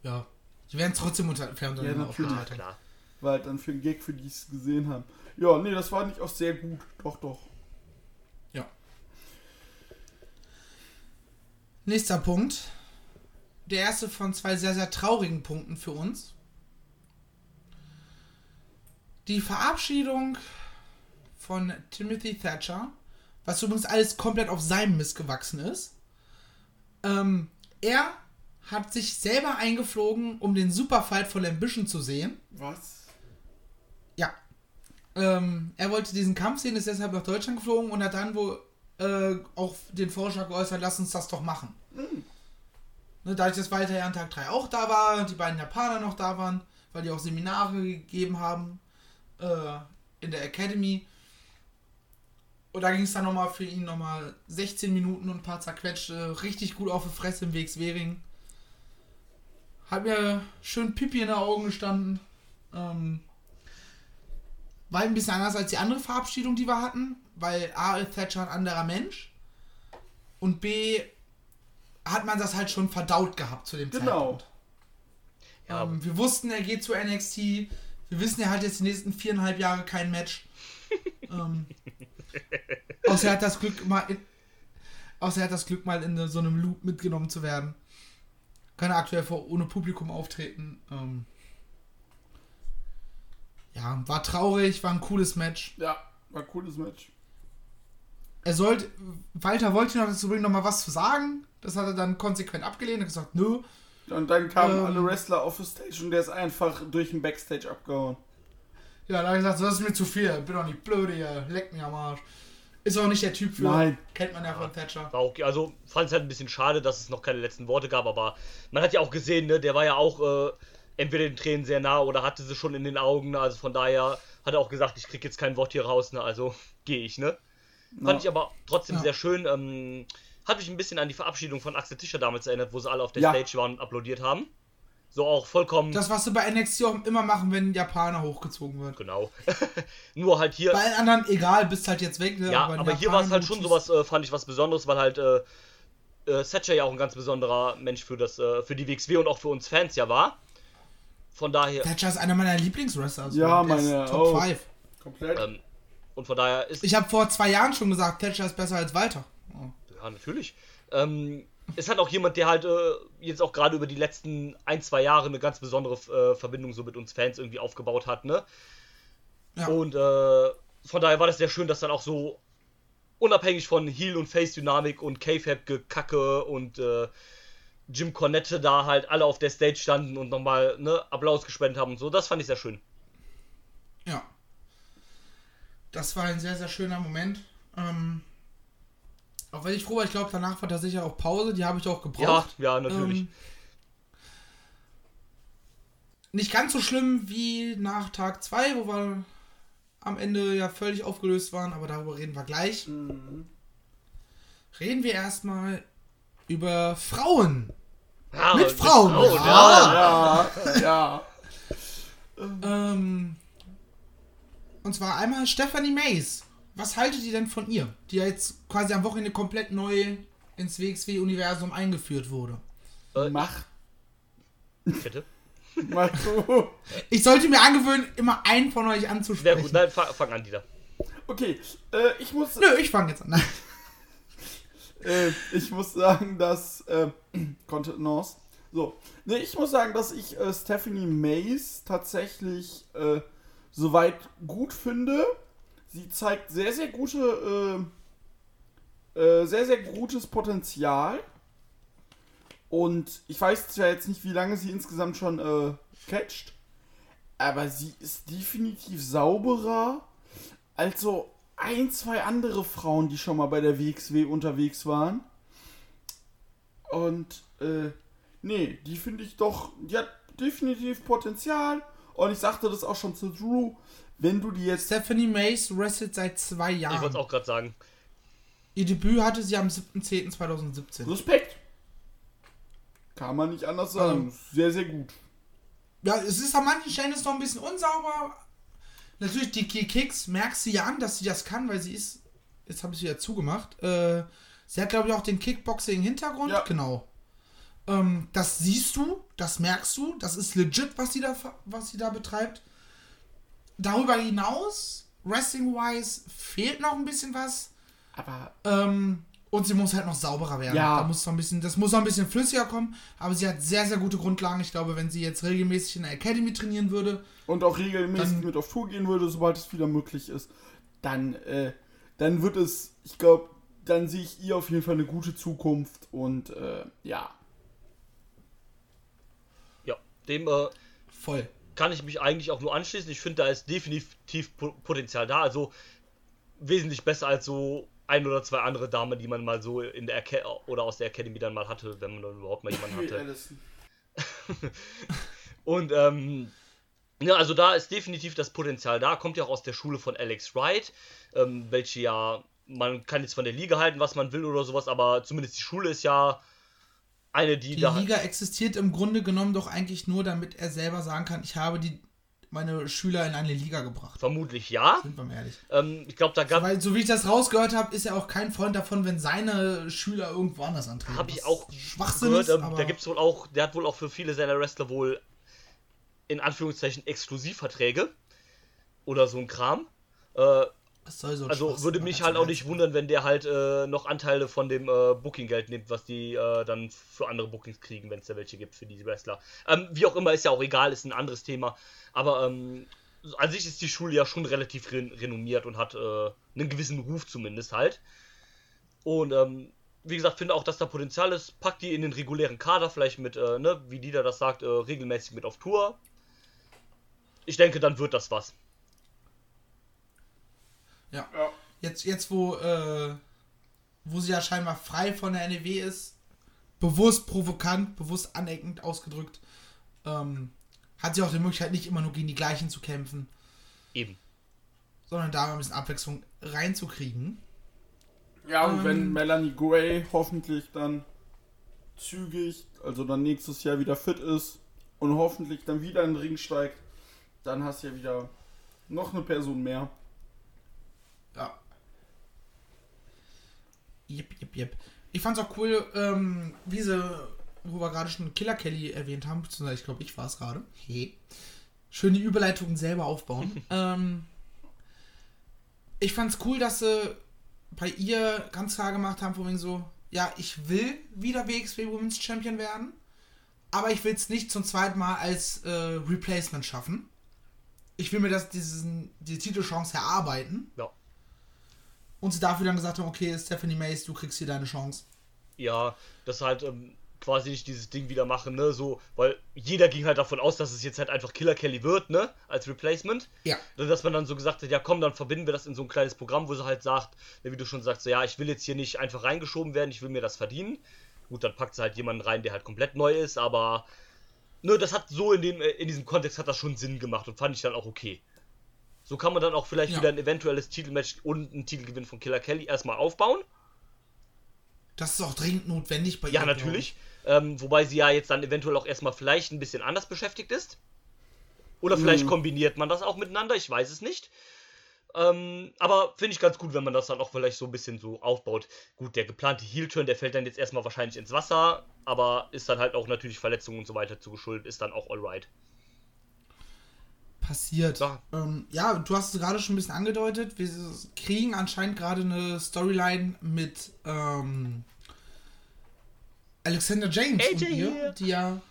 Speaker 3: Ja. Die werden es trotzdem unter untereinander
Speaker 2: Ja,
Speaker 3: aufgeteilt.
Speaker 4: Klar.
Speaker 2: War halt dann für einen Gag, für die es gesehen haben. Ja, nee, das war nicht auch sehr gut. Doch, doch.
Speaker 3: Ja. Nächster Punkt. Der erste von zwei sehr, sehr traurigen Punkten für uns. Die Verabschiedung von Timothy Thatcher, was übrigens alles komplett auf seinem Mist gewachsen ist. Ähm, er hat sich selber eingeflogen, um den Superfight von Ambition zu sehen.
Speaker 2: Was?
Speaker 3: Ja. Ähm, er wollte diesen Kampf sehen, ist deshalb nach Deutschland geflogen und hat dann wohl äh, auch den Vorschlag geäußert, lass uns das doch machen. Ne, dadurch, dass weiter an Tag 3 auch da war, die beiden Japaner noch da waren, weil die auch Seminare gegeben haben äh, in der Academy. Und da ging es dann nochmal für ihn nochmal 16 Minuten und ein paar zerquetschte, richtig gut auf die Fresse im Weg Svering. Hat mir schön Pipi in den Augen gestanden. Ähm, war ein bisschen anders als die andere Verabschiedung, die wir hatten, weil A ist Thatcher ein anderer Mensch und B hat man das halt schon verdaut gehabt zu dem
Speaker 2: Genau.
Speaker 3: Zeitpunkt.
Speaker 4: Ja,
Speaker 3: Ähm, wir wussten, er geht zu NXT. Wir wissen, er hat jetzt die nächsten viereinhalb Jahre kein Match. [laughs] ähm, außer er hat das Glück mal in, außer er hat das Glück mal in so einem Loop mitgenommen zu werden. Kann er aktuell vor ohne Publikum auftreten. Ähm, ja, war traurig, war ein cooles Match.
Speaker 2: Ja, war ein cooles Match.
Speaker 3: Er sollte, Walter wollte noch dazu bringen, noch mal was zu sagen. Das hat er dann konsequent abgelehnt und gesagt, nö.
Speaker 2: Und dann kamen
Speaker 3: Ähm.
Speaker 2: alle Wrestler auf die Stage und der ist einfach durch den Backstage abgehauen.
Speaker 3: Ja, da habe ich gesagt, so, das ist mir zu viel. Bin doch nicht blöd hier. Leck mich am Arsch. Ist auch nicht der Typ für.
Speaker 2: Nein.
Speaker 3: Kennt man ja von Thatcher.
Speaker 4: War okay. Also fand es halt ein bisschen schade, dass es noch keine letzten Worte gab, aber man hat ja auch gesehen, ne, der war ja auch äh, entweder den Tränen sehr nah oder hatte sie schon in den Augen. Ne? Also von daher hat er auch gesagt, ich krieg jetzt kein Wort hier raus, ne? Also [laughs] gehe ich, ne? Fand ich aber trotzdem
Speaker 3: Ja.
Speaker 4: sehr schön. Ähm, hat mich ein bisschen an die Verabschiedung von Axel Tischer damals erinnert, wo sie alle auf der
Speaker 2: Ja.
Speaker 4: Stage waren und applaudiert haben. So auch vollkommen.
Speaker 3: Das, was sie bei NXT auch immer machen, wenn ein Japaner hochgezogen wird.
Speaker 4: genau. [laughs] Nur halt hier.
Speaker 3: Bei allen anderen, egal, bist halt jetzt weg. Ne?
Speaker 4: Ja,
Speaker 3: ein
Speaker 4: aber hier war es halt schon sowas, äh, fand ich was Besonderes, weil halt äh, äh, Thatcher ja auch ein ganz besonderer Mensch für das, äh, für die WXW und auch für uns Fans ja war. Von daher,
Speaker 3: Thatcher ist einer meiner Lieblingswrestler. Also
Speaker 2: Ja, meine
Speaker 3: Top
Speaker 2: auch.
Speaker 3: 5.
Speaker 2: Komplett.
Speaker 4: ähm, und von daher ist,
Speaker 3: Ich habe vor zwei Jahren schon gesagt, Thatcher ist besser als Walter. Oh.
Speaker 4: ja natürlich, ähm, ist halt auch jemand, der halt äh, jetzt auch gerade über die letzten ein, zwei Jahre eine ganz besondere äh, Verbindung so mit uns Fans irgendwie aufgebaut hat, ne?
Speaker 3: Ja.
Speaker 4: Und äh, von daher war das sehr schön, dass dann auch so unabhängig von Heel- und Face-Dynamik und K-Fab-Gekacke und äh, Jim Cornette da halt alle auf der Stage standen und nochmal ne, Applaus gespendet haben und so. Das fand ich sehr schön.
Speaker 3: Ja. Das war ein sehr, sehr schöner Moment. Ähm, auch wenn ich froh war, ich glaube, danach war tatsächlich auch Pause, die habe ich auch
Speaker 4: Ja,
Speaker 3: gebraucht.
Speaker 4: ja, natürlich.
Speaker 3: Ähm, nicht ganz so schlimm wie nach Tag 2, wo wir am Ende ja völlig aufgelöst waren, aber darüber reden wir gleich.
Speaker 2: Mhm.
Speaker 3: Reden wir erstmal über Frauen.
Speaker 4: ja,
Speaker 3: mit Frauen,
Speaker 4: Frauen,
Speaker 3: ja.
Speaker 4: ja.
Speaker 2: Ja, ja.
Speaker 3: Ähm, und zwar einmal Stephanie Mays. Was haltet ihr denn von ihr, die ja jetzt quasi am Wochenende komplett neu ins WXW-Universum eingeführt wurde?
Speaker 4: Äh,
Speaker 2: Mach,
Speaker 4: Bitte. [laughs]
Speaker 2: mach du.
Speaker 3: Ich sollte mir angewöhnen, immer einen von euch
Speaker 4: Sehr
Speaker 3: anzusprechen.
Speaker 4: gut, nein, fang, fang an, Dieter.
Speaker 2: Okay, äh, ich muss,
Speaker 3: Nö, ich fange jetzt an. [laughs]
Speaker 2: äh, ich muss sagen, dass, äh, [clears throat] Contenance. So, ne, ich muss sagen, dass ich äh, Stephanie Mays tatsächlich äh, soweit gut finde. Sie zeigt sehr, sehr gute, äh, äh, sehr, sehr gutes Potenzial. Und ich weiß zwar jetzt nicht, wie lange sie insgesamt schon äh, catcht, aber sie ist definitiv sauberer als so ein, zwei andere Frauen, die schon mal bei der WXW unterwegs waren. Und, äh, nee, die finde ich doch, die hat definitiv Potenzial. Und ich sagte das auch schon zu Drew, wenn du die jetzt
Speaker 3: Stephanie Mays wrestelt seit zwei
Speaker 4: Ich wollte es
Speaker 3: Jahren.
Speaker 4: auch gerade sagen.
Speaker 3: Ihr Debüt hatte sie am 7.10.2017.
Speaker 2: Respekt. Kann man nicht anders sagen.
Speaker 3: Ähm.
Speaker 2: Sehr, sehr gut.
Speaker 3: Ja, es ist an manchen Stellen ist noch ein bisschen unsauber. Natürlich, die Ki- Kicks merkst du ja an, dass sie das kann, weil sie ist. Jetzt habe ich sie ja zugemacht. Äh, sie hat, glaube ich, auch den Kickboxing-Hintergrund.
Speaker 2: Ja.
Speaker 3: Genau. Ähm, das siehst du, das merkst du. Das ist legit, was sie da, was sie da betreibt. Darüber hinaus, Wrestling-wise, fehlt noch ein bisschen was.
Speaker 2: Aber
Speaker 3: Ähm, und sie muss halt noch sauberer werden.
Speaker 2: Ja.
Speaker 3: Da muss noch ein bisschen, das muss noch ein bisschen flüssiger kommen. Aber sie hat sehr, sehr gute Grundlagen. Ich glaube, wenn sie jetzt regelmäßig in der Academy trainieren würde,
Speaker 2: und auch regelmäßig
Speaker 3: Dann-
Speaker 2: mit auf Tour gehen würde, sobald es wieder möglich ist, dann, äh, dann wird es, ich glaube, dann sehe ich ihr auf jeden Fall eine gute Zukunft und äh, ja.
Speaker 4: Dem äh,
Speaker 3: voll.
Speaker 4: kann ich mich eigentlich auch nur anschließen. Ich finde, da ist definitiv Po- Potenzial da. Also wesentlich besser als so ein oder zwei andere Damen, die man mal so in der Aca oder aus der Academy dann mal hatte, wenn man dann überhaupt mal jemanden hatte. [laughs] [laughs] Und ähm, ja, also da ist definitiv das Potenzial da. Kommt ja auch aus der Schule von Alex Wright, ähm, welche ja, man kann jetzt von der Liga halten, was man will oder sowas, aber zumindest die Schule ist ja eine, die,
Speaker 3: Die
Speaker 4: da.
Speaker 3: Liga existiert im Grunde genommen doch eigentlich nur, damit er selber sagen kann, ich habe die, meine Schüler in eine Liga gebracht.
Speaker 4: Vermutlich ja.
Speaker 3: Sind wir mal ehrlich.
Speaker 4: Ähm, ich glaube, da gab
Speaker 3: Weil, so wie ich das rausgehört habe, ist er auch kein Freund davon, wenn seine Schüler irgendwo anders antreten.
Speaker 4: Habe ich auch
Speaker 3: Schwachsinn
Speaker 4: gehört,
Speaker 3: ist,
Speaker 4: ähm,
Speaker 3: aber
Speaker 4: da gibt's wohl auch, der hat wohl auch für viele seiner Wrestler wohl in Anführungszeichen Exklusivverträge oder so ein Kram. Äh,
Speaker 3: was soll so
Speaker 4: also würde mich halt auch nicht wundern, wenn der halt äh, noch Anteile von dem äh, Booking-Geld nimmt, was die äh, dann für andere Bookings kriegen, wenn es da welche gibt für diese Wrestler. Ähm, wie auch immer, ist ja auch egal, ist ein anderes Thema. Aber ähm, an sich ist die Schule ja schon relativ ren renommiert und hat äh, einen gewissen Ruf zumindest halt. Und ähm, wie gesagt, finde auch, dass da Potenzial ist. Packt die in den regulären Kader, vielleicht mit, äh, ne, wie Dieter das sagt, äh, regelmäßig mit auf Tour. Ich denke, dann wird das was.
Speaker 3: Ja.
Speaker 2: Ja.
Speaker 3: Jetzt, jetzt wo, äh, wo sie ja scheinbar frei von der NEW ist, bewusst provokant, bewusst aneckend ausgedrückt, ähm, hat sie auch die Möglichkeit, nicht immer nur gegen die gleichen zu kämpfen,
Speaker 4: Eben.
Speaker 3: sondern da mal ein bisschen Abwechslung reinzukriegen.
Speaker 2: Ja, und wenn
Speaker 3: Ähm.
Speaker 2: Melanie Gray hoffentlich dann zügig, also dann nächstes Jahr wieder fit ist und hoffentlich dann wieder in den Ring steigt, dann hast du ja wieder noch eine Person mehr.
Speaker 3: Jep, jep, jep. Ich fand's auch cool, ähm, wie sie, wo wir gerade schon Killer Kelly erwähnt haben, beziehungsweise ich glaube, ich war es gerade. Hey. Schön die Überleitungen selber aufbauen. [laughs] ähm, ich fand's cool, dass sie bei ihr ganz klar gemacht haben, von wegen so, ja, ich will wieder WXW Women's Champion werden, aber ich will es nicht zum zweiten Mal als äh, Replacement schaffen. Ich will mir das, diesen, die Titelchance erarbeiten.
Speaker 4: Ja.
Speaker 3: Und sie dafür dann gesagt haben, okay, Stephanie Mace, du kriegst hier deine Chance.
Speaker 4: Ja, dass halt ähm, quasi nicht dieses Ding wieder machen, ne? So, weil jeder ging halt davon aus, dass es jetzt halt einfach Killer Kelly wird, ne? Als Replacement.
Speaker 3: Ja.
Speaker 4: Dass man dann so gesagt hat, ja komm, dann verbinden wir das in so ein kleines Programm, wo sie halt sagt, ne, wie du schon sagst, so, ja, ich will jetzt hier nicht einfach reingeschoben werden, ich will mir das verdienen. Gut, dann packt sie halt jemanden rein, der halt komplett neu ist, aber ne, das hat so in dem, äh, in diesem Kontext hat das schon Sinn gemacht und fand ich dann auch okay. So kann man dann auch vielleicht
Speaker 3: Ja.
Speaker 4: wieder ein eventuelles Titelmatch und einen Titelgewinn von Killer Kelly erstmal aufbauen.
Speaker 3: Das ist auch dringend notwendig bei ihr.
Speaker 4: Ja, natürlich. Ähm, wobei sie ja jetzt dann eventuell auch erstmal vielleicht ein bisschen anders beschäftigt ist. Oder vielleicht
Speaker 2: Mhm.
Speaker 4: kombiniert man das auch miteinander, ich weiß es nicht. Ähm, aber finde ich ganz gut, wenn man das dann auch vielleicht so ein bisschen so aufbaut. Gut, der geplante Heel-Turn, der fällt dann jetzt erstmal wahrscheinlich ins Wasser, aber ist dann halt auch natürlich Verletzungen und so weiter zugeschuldet, ist dann auch alright.
Speaker 3: Passiert.
Speaker 4: Ja.
Speaker 3: Ähm, ja, du hast es gerade schon ein bisschen angedeutet. Wir kriegen anscheinend gerade eine Storyline mit ähm, Alexander James
Speaker 4: AJ
Speaker 3: und ihr,
Speaker 4: hier.
Speaker 3: die ja,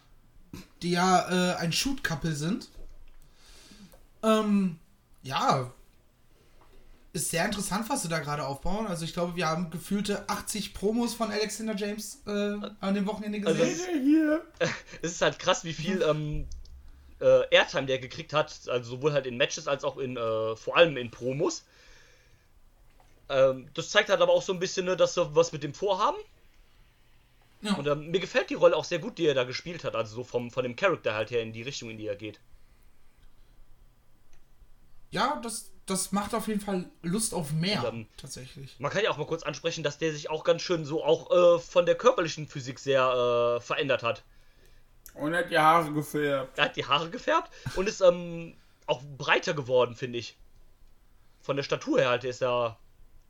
Speaker 3: die ja äh, ein Shoot-Couple sind. Ähm, ja, ist sehr interessant, was sie da gerade aufbauen. Also ich glaube, wir haben gefühlte 80 Promos von Alexander James äh, an dem Wochenende
Speaker 4: Also
Speaker 3: gesehen.
Speaker 4: das
Speaker 2: Hier. [laughs]
Speaker 4: Es ist halt krass, wie viel ähm, äh, Airtime der gekriegt hat, also sowohl halt in Matches als auch in, äh, vor allem in Promos. Ähm, das zeigt halt aber auch so ein bisschen, ne, dass sie was mit dem vorhaben.
Speaker 3: ja.
Speaker 4: Und ähm, mir gefällt die Rolle auch sehr gut, die er da gespielt hat, also so vom, von dem Charakter halt her in die Richtung, in die er geht.
Speaker 3: ja, das, das macht auf jeden Fall Lust auf mehr,
Speaker 4: Und, ähm,
Speaker 3: tatsächlich.
Speaker 4: Man kann ja auch mal kurz ansprechen, dass der sich auch ganz schön so auch äh, von der körperlichen Physik sehr äh, verändert hat.
Speaker 2: Und er hat die Haare gefärbt.
Speaker 4: Er hat die Haare gefärbt und ist ähm, auch breiter geworden, finde ich. Von der Statur her halt, der ist ja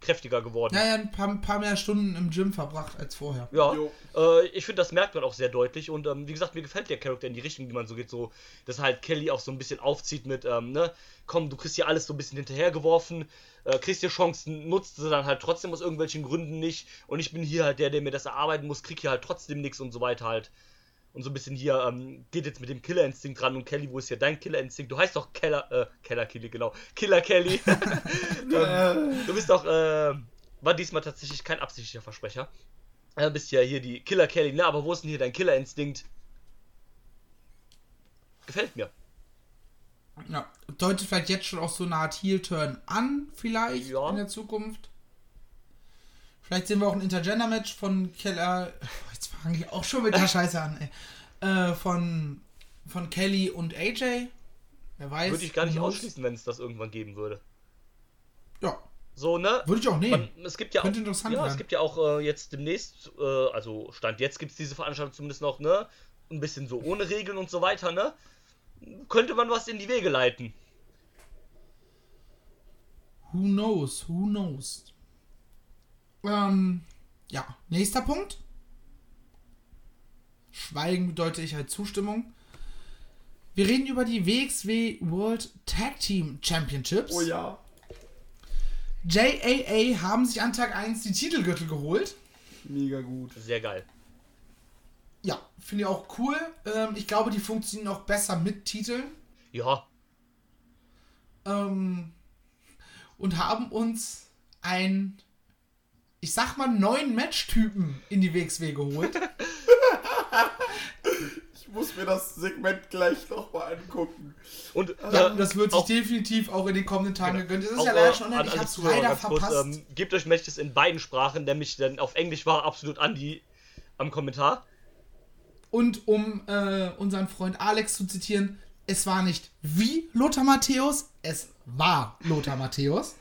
Speaker 4: kräftiger geworden.
Speaker 3: Ja, ja, ein paar, paar mehr Stunden im Gym verbracht als vorher.
Speaker 4: Ja,
Speaker 2: Jo.
Speaker 4: äh, ich finde, das merkt man auch sehr deutlich und ähm, wie gesagt, mir gefällt der Charakter in die Richtung, die man so geht, so, dass halt Kelly auch so ein bisschen aufzieht mit, ähm, ne, komm, du kriegst hier alles so ein bisschen hinterhergeworfen, äh, kriegst hier Chancen, nutzt sie dann halt trotzdem aus irgendwelchen Gründen nicht und ich bin hier halt der, der mir das erarbeiten muss, krieg hier halt trotzdem nichts und so weiter halt. Und so ein bisschen hier, ähm, geht jetzt mit dem Killerinstinkt ran und Kelly, wo ist hier dein Killerinstinkt? Du heißt doch Keller, äh, Keller Kelly, genau. Killer Kelly. [laughs]
Speaker 2: Äh,
Speaker 4: Du bist doch, äh, war diesmal tatsächlich kein absichtlicher Versprecher. Du bist ja hier die Killer Kelly, ne? Aber wo ist denn hier dein Killerinstinkt? Gefällt mir.
Speaker 3: Ja, deutet vielleicht jetzt schon auch so eine Art Heel-Turn an, vielleicht
Speaker 4: Ja.
Speaker 3: in der Zukunft. Vielleicht sehen wir auch ein Intergender-Match von Keller. Jetzt fange ich auch schon mit der [laughs] Scheiße an, ey. Äh, von, von Kelly und AJ. Wer weiß.
Speaker 4: Würde ich gar nicht ausschließen, wenn es das irgendwann geben würde.
Speaker 3: Ja.
Speaker 4: So, ne?
Speaker 3: Würde ich auch nehmen.
Speaker 4: Man, es gibt ja
Speaker 3: Könnte
Speaker 4: auch,
Speaker 3: interessant
Speaker 4: ja, es
Speaker 3: werden.
Speaker 4: gibt ja auch äh, jetzt demnächst, äh, also Stand jetzt gibt es diese Veranstaltung zumindest noch, ne? Ein bisschen so ohne Regeln und so weiter, ne? Könnte man was in die Wege leiten.
Speaker 3: Who knows? Who knows? Ähm, ja, nächster Punkt. Schweigen bedeutet ich halt Zustimmung. Wir reden über die WXW World Tag Team Championships.
Speaker 2: Oh ja.
Speaker 3: JAA haben sich an Tag 1 die Titelgürtel geholt.
Speaker 2: Mega gut.
Speaker 4: Sehr geil.
Speaker 3: Ja, finde ich auch cool. Ähm, ich glaube, die funktionieren auch besser mit Titeln.
Speaker 4: Ja,
Speaker 3: Ähm, und haben uns einen, ich sag mal, neuen Matchtypen in die WXW geholt. [laughs] [laughs]
Speaker 2: Ich muss mir das Segment gleich nochmal angucken.
Speaker 4: und
Speaker 3: Ja,
Speaker 4: äh,
Speaker 3: das wird sich
Speaker 4: auch-
Speaker 3: definitiv auch in den kommenden Tagen gegönnt. Das ist
Speaker 4: auch,
Speaker 3: ja leider
Speaker 4: äh,
Speaker 3: schon
Speaker 4: an
Speaker 3: online. Ich
Speaker 4: alle
Speaker 3: hab's
Speaker 4: Zuhörer
Speaker 3: leider
Speaker 4: ganz kurz,
Speaker 3: verpasst.
Speaker 4: ähm, gebt euch Matches in beiden Sprachen, nämlich dann auf Englisch war absolut Andi am Kommentar.
Speaker 3: Und um äh, unseren Freund Alex zu zitieren, es war nicht wie Lothar Matthäus, es war Lothar Matthäus.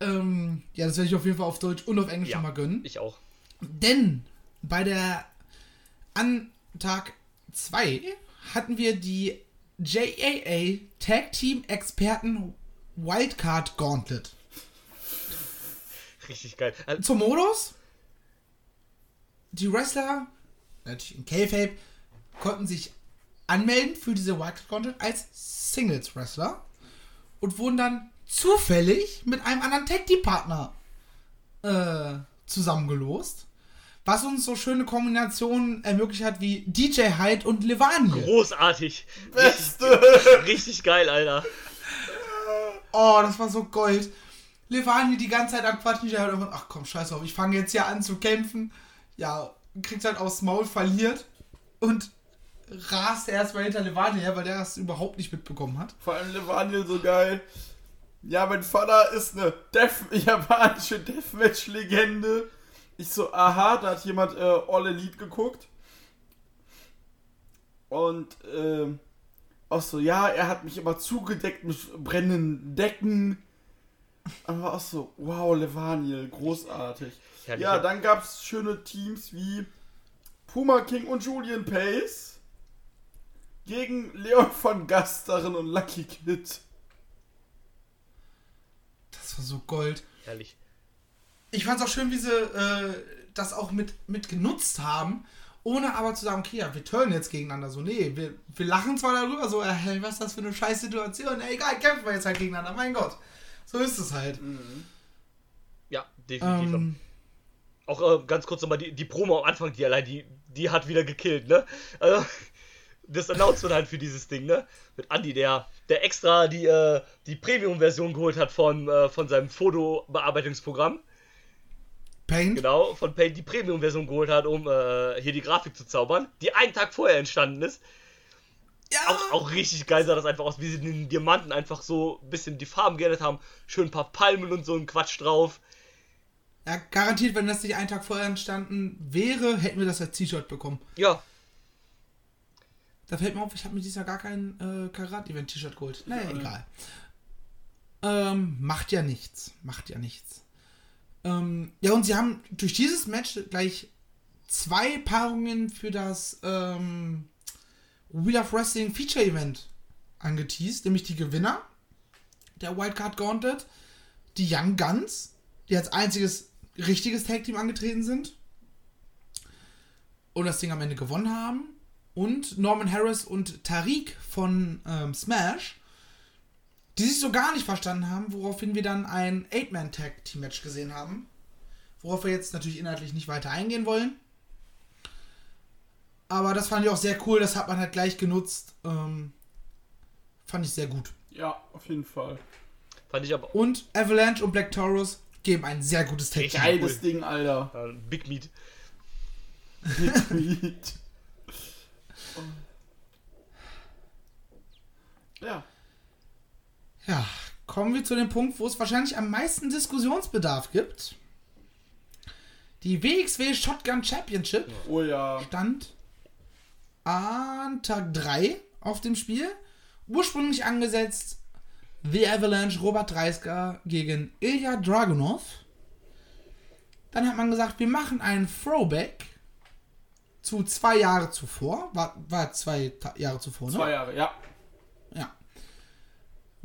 Speaker 3: Ähm, ja, das werde ich auf jeden Fall auf Deutsch und auf Englisch
Speaker 4: Ja,
Speaker 3: schon mal gönnen.
Speaker 4: ich auch.
Speaker 3: Denn bei der an Tag 2 hatten wir die JAA Tag Team Experten Wildcard Gauntlet.
Speaker 4: Richtig geil. Äh,
Speaker 3: Zum Modus. Die Wrestler, natürlich in K-Fape, konnten sich anmelden für diese Wildcard Gauntlet als Singles Wrestler und wurden dann zufällig mit einem anderen Tag Team Partner äh, zusammengelost. Was uns so schöne Kombinationen ermöglicht hat wie DJ Hyde und Levani.
Speaker 4: Großartig.
Speaker 2: Beste!
Speaker 4: Richtig geil, Alter.
Speaker 3: Oh, das war so Gold. Levani die ganze Zeit am Quatschen. DJ Hyde ach komm, scheiß auf, ich fange jetzt hier an zu kämpfen. Ja, kriegt halt aufs Maul, verliert und rast erstmal hinter Levani her, weil der das überhaupt nicht mitbekommen hat.
Speaker 2: Vor allem Levaniel so geil. Ja, mein Vater ist eine Death japanische Deathmatch-Legende. Ich so, aha, da hat jemand äh, All Elite geguckt. Und ähm, auch so, ja, er hat mich immer zugedeckt mit brennenden Decken. Aber auch so, wow, Levaniel, großartig.
Speaker 4: Herrlich.
Speaker 2: Ja, dann gab es schöne Teams wie Puma King und Julian Pace gegen Leon von Gasteren und Lucky Kid.
Speaker 3: Das war so Gold.
Speaker 4: Herrlich.
Speaker 3: Ich fand es auch schön, wie sie äh, das auch mit, mit genutzt haben, ohne aber zu sagen, okay, ja, wir turnen jetzt gegeneinander. So, nee, wir, wir lachen zwar darüber, so, äh, hey, was ist das für eine scheiß Situation? Ey, egal, kämpfen wir jetzt halt gegeneinander, mein Gott. So ist es halt.
Speaker 4: Ja, definitiv.
Speaker 3: Ähm,
Speaker 4: Auch äh, ganz kurz nochmal die, die Promo am Anfang, die allein, die, die hat wieder gekillt, ne? Also, [laughs] das Announcement halt für dieses Ding, ne? Mit Andy, der, der extra die, äh, die Premium-Version geholt hat von, äh, von seinem Fotobearbeitungsprogramm.
Speaker 3: Paint.
Speaker 4: Genau, von Paint die Premium-Version geholt hat, um äh, hier die Grafik zu zaubern, die einen Tag vorher entstanden ist.
Speaker 3: Ja,
Speaker 4: Auch, auch richtig geil sah das einfach aus, wie sie den Diamanten einfach so ein bisschen die Farben geändert haben. Schön ein paar Palmen und so ein Quatsch drauf.
Speaker 3: ja, garantiert, wenn das nicht einen Tag vorher entstanden wäre, hätten wir das als T-Shirt bekommen.
Speaker 4: Ja,
Speaker 3: Da fällt mir auf, ich habe mir dieses Jahr gar kein äh, Karat-Event-T-Shirt geholt. Naja, egal. Ähm, macht ja nichts. Macht ja nichts. Ähm, ja, und sie haben durch dieses Match gleich zwei Paarungen für das ähm, Wheel of Wrestling Feature Event angeteased, nämlich die Gewinner der Wildcard Gauntlet, die Young Guns, die als einziges richtiges Tag Team angetreten sind und das Ding am Ende gewonnen haben und Norman Harris und Tariq von ähm, Smash, die sich so gar nicht verstanden haben, woraufhin wir dann ein Eight-Man-Tag-Team-Match gesehen haben. Worauf wir jetzt natürlich inhaltlich nicht weiter eingehen wollen. Aber das fand ich auch sehr cool, das hat man halt gleich genutzt. Ähm, fand ich sehr gut.
Speaker 2: Ja, auf jeden Fall.
Speaker 4: fand ich aber
Speaker 3: Und Avalanche und Black Taurus geben ein sehr gutes Tag. Team.
Speaker 2: Geiles Ding, Alter.
Speaker 4: äh, Big Meat.
Speaker 2: Tweet. [laughs] ja.
Speaker 3: Ja, kommen wir zu dem Punkt, wo es wahrscheinlich am meisten Diskussionsbedarf gibt. Die WXW Shotgun Championship
Speaker 2: Oh ja.
Speaker 3: stand an Tag 3 auf dem Spiel. Ursprünglich angesetzt The Avalanche Robert Dreisker gegen Ilya Dragunov. Dann hat man gesagt, wir machen einen Throwback zu zwei Jahre zuvor. War, war zwei Ta Jahre zuvor, ne?
Speaker 2: Zwei Jahre, ja.
Speaker 3: Ja.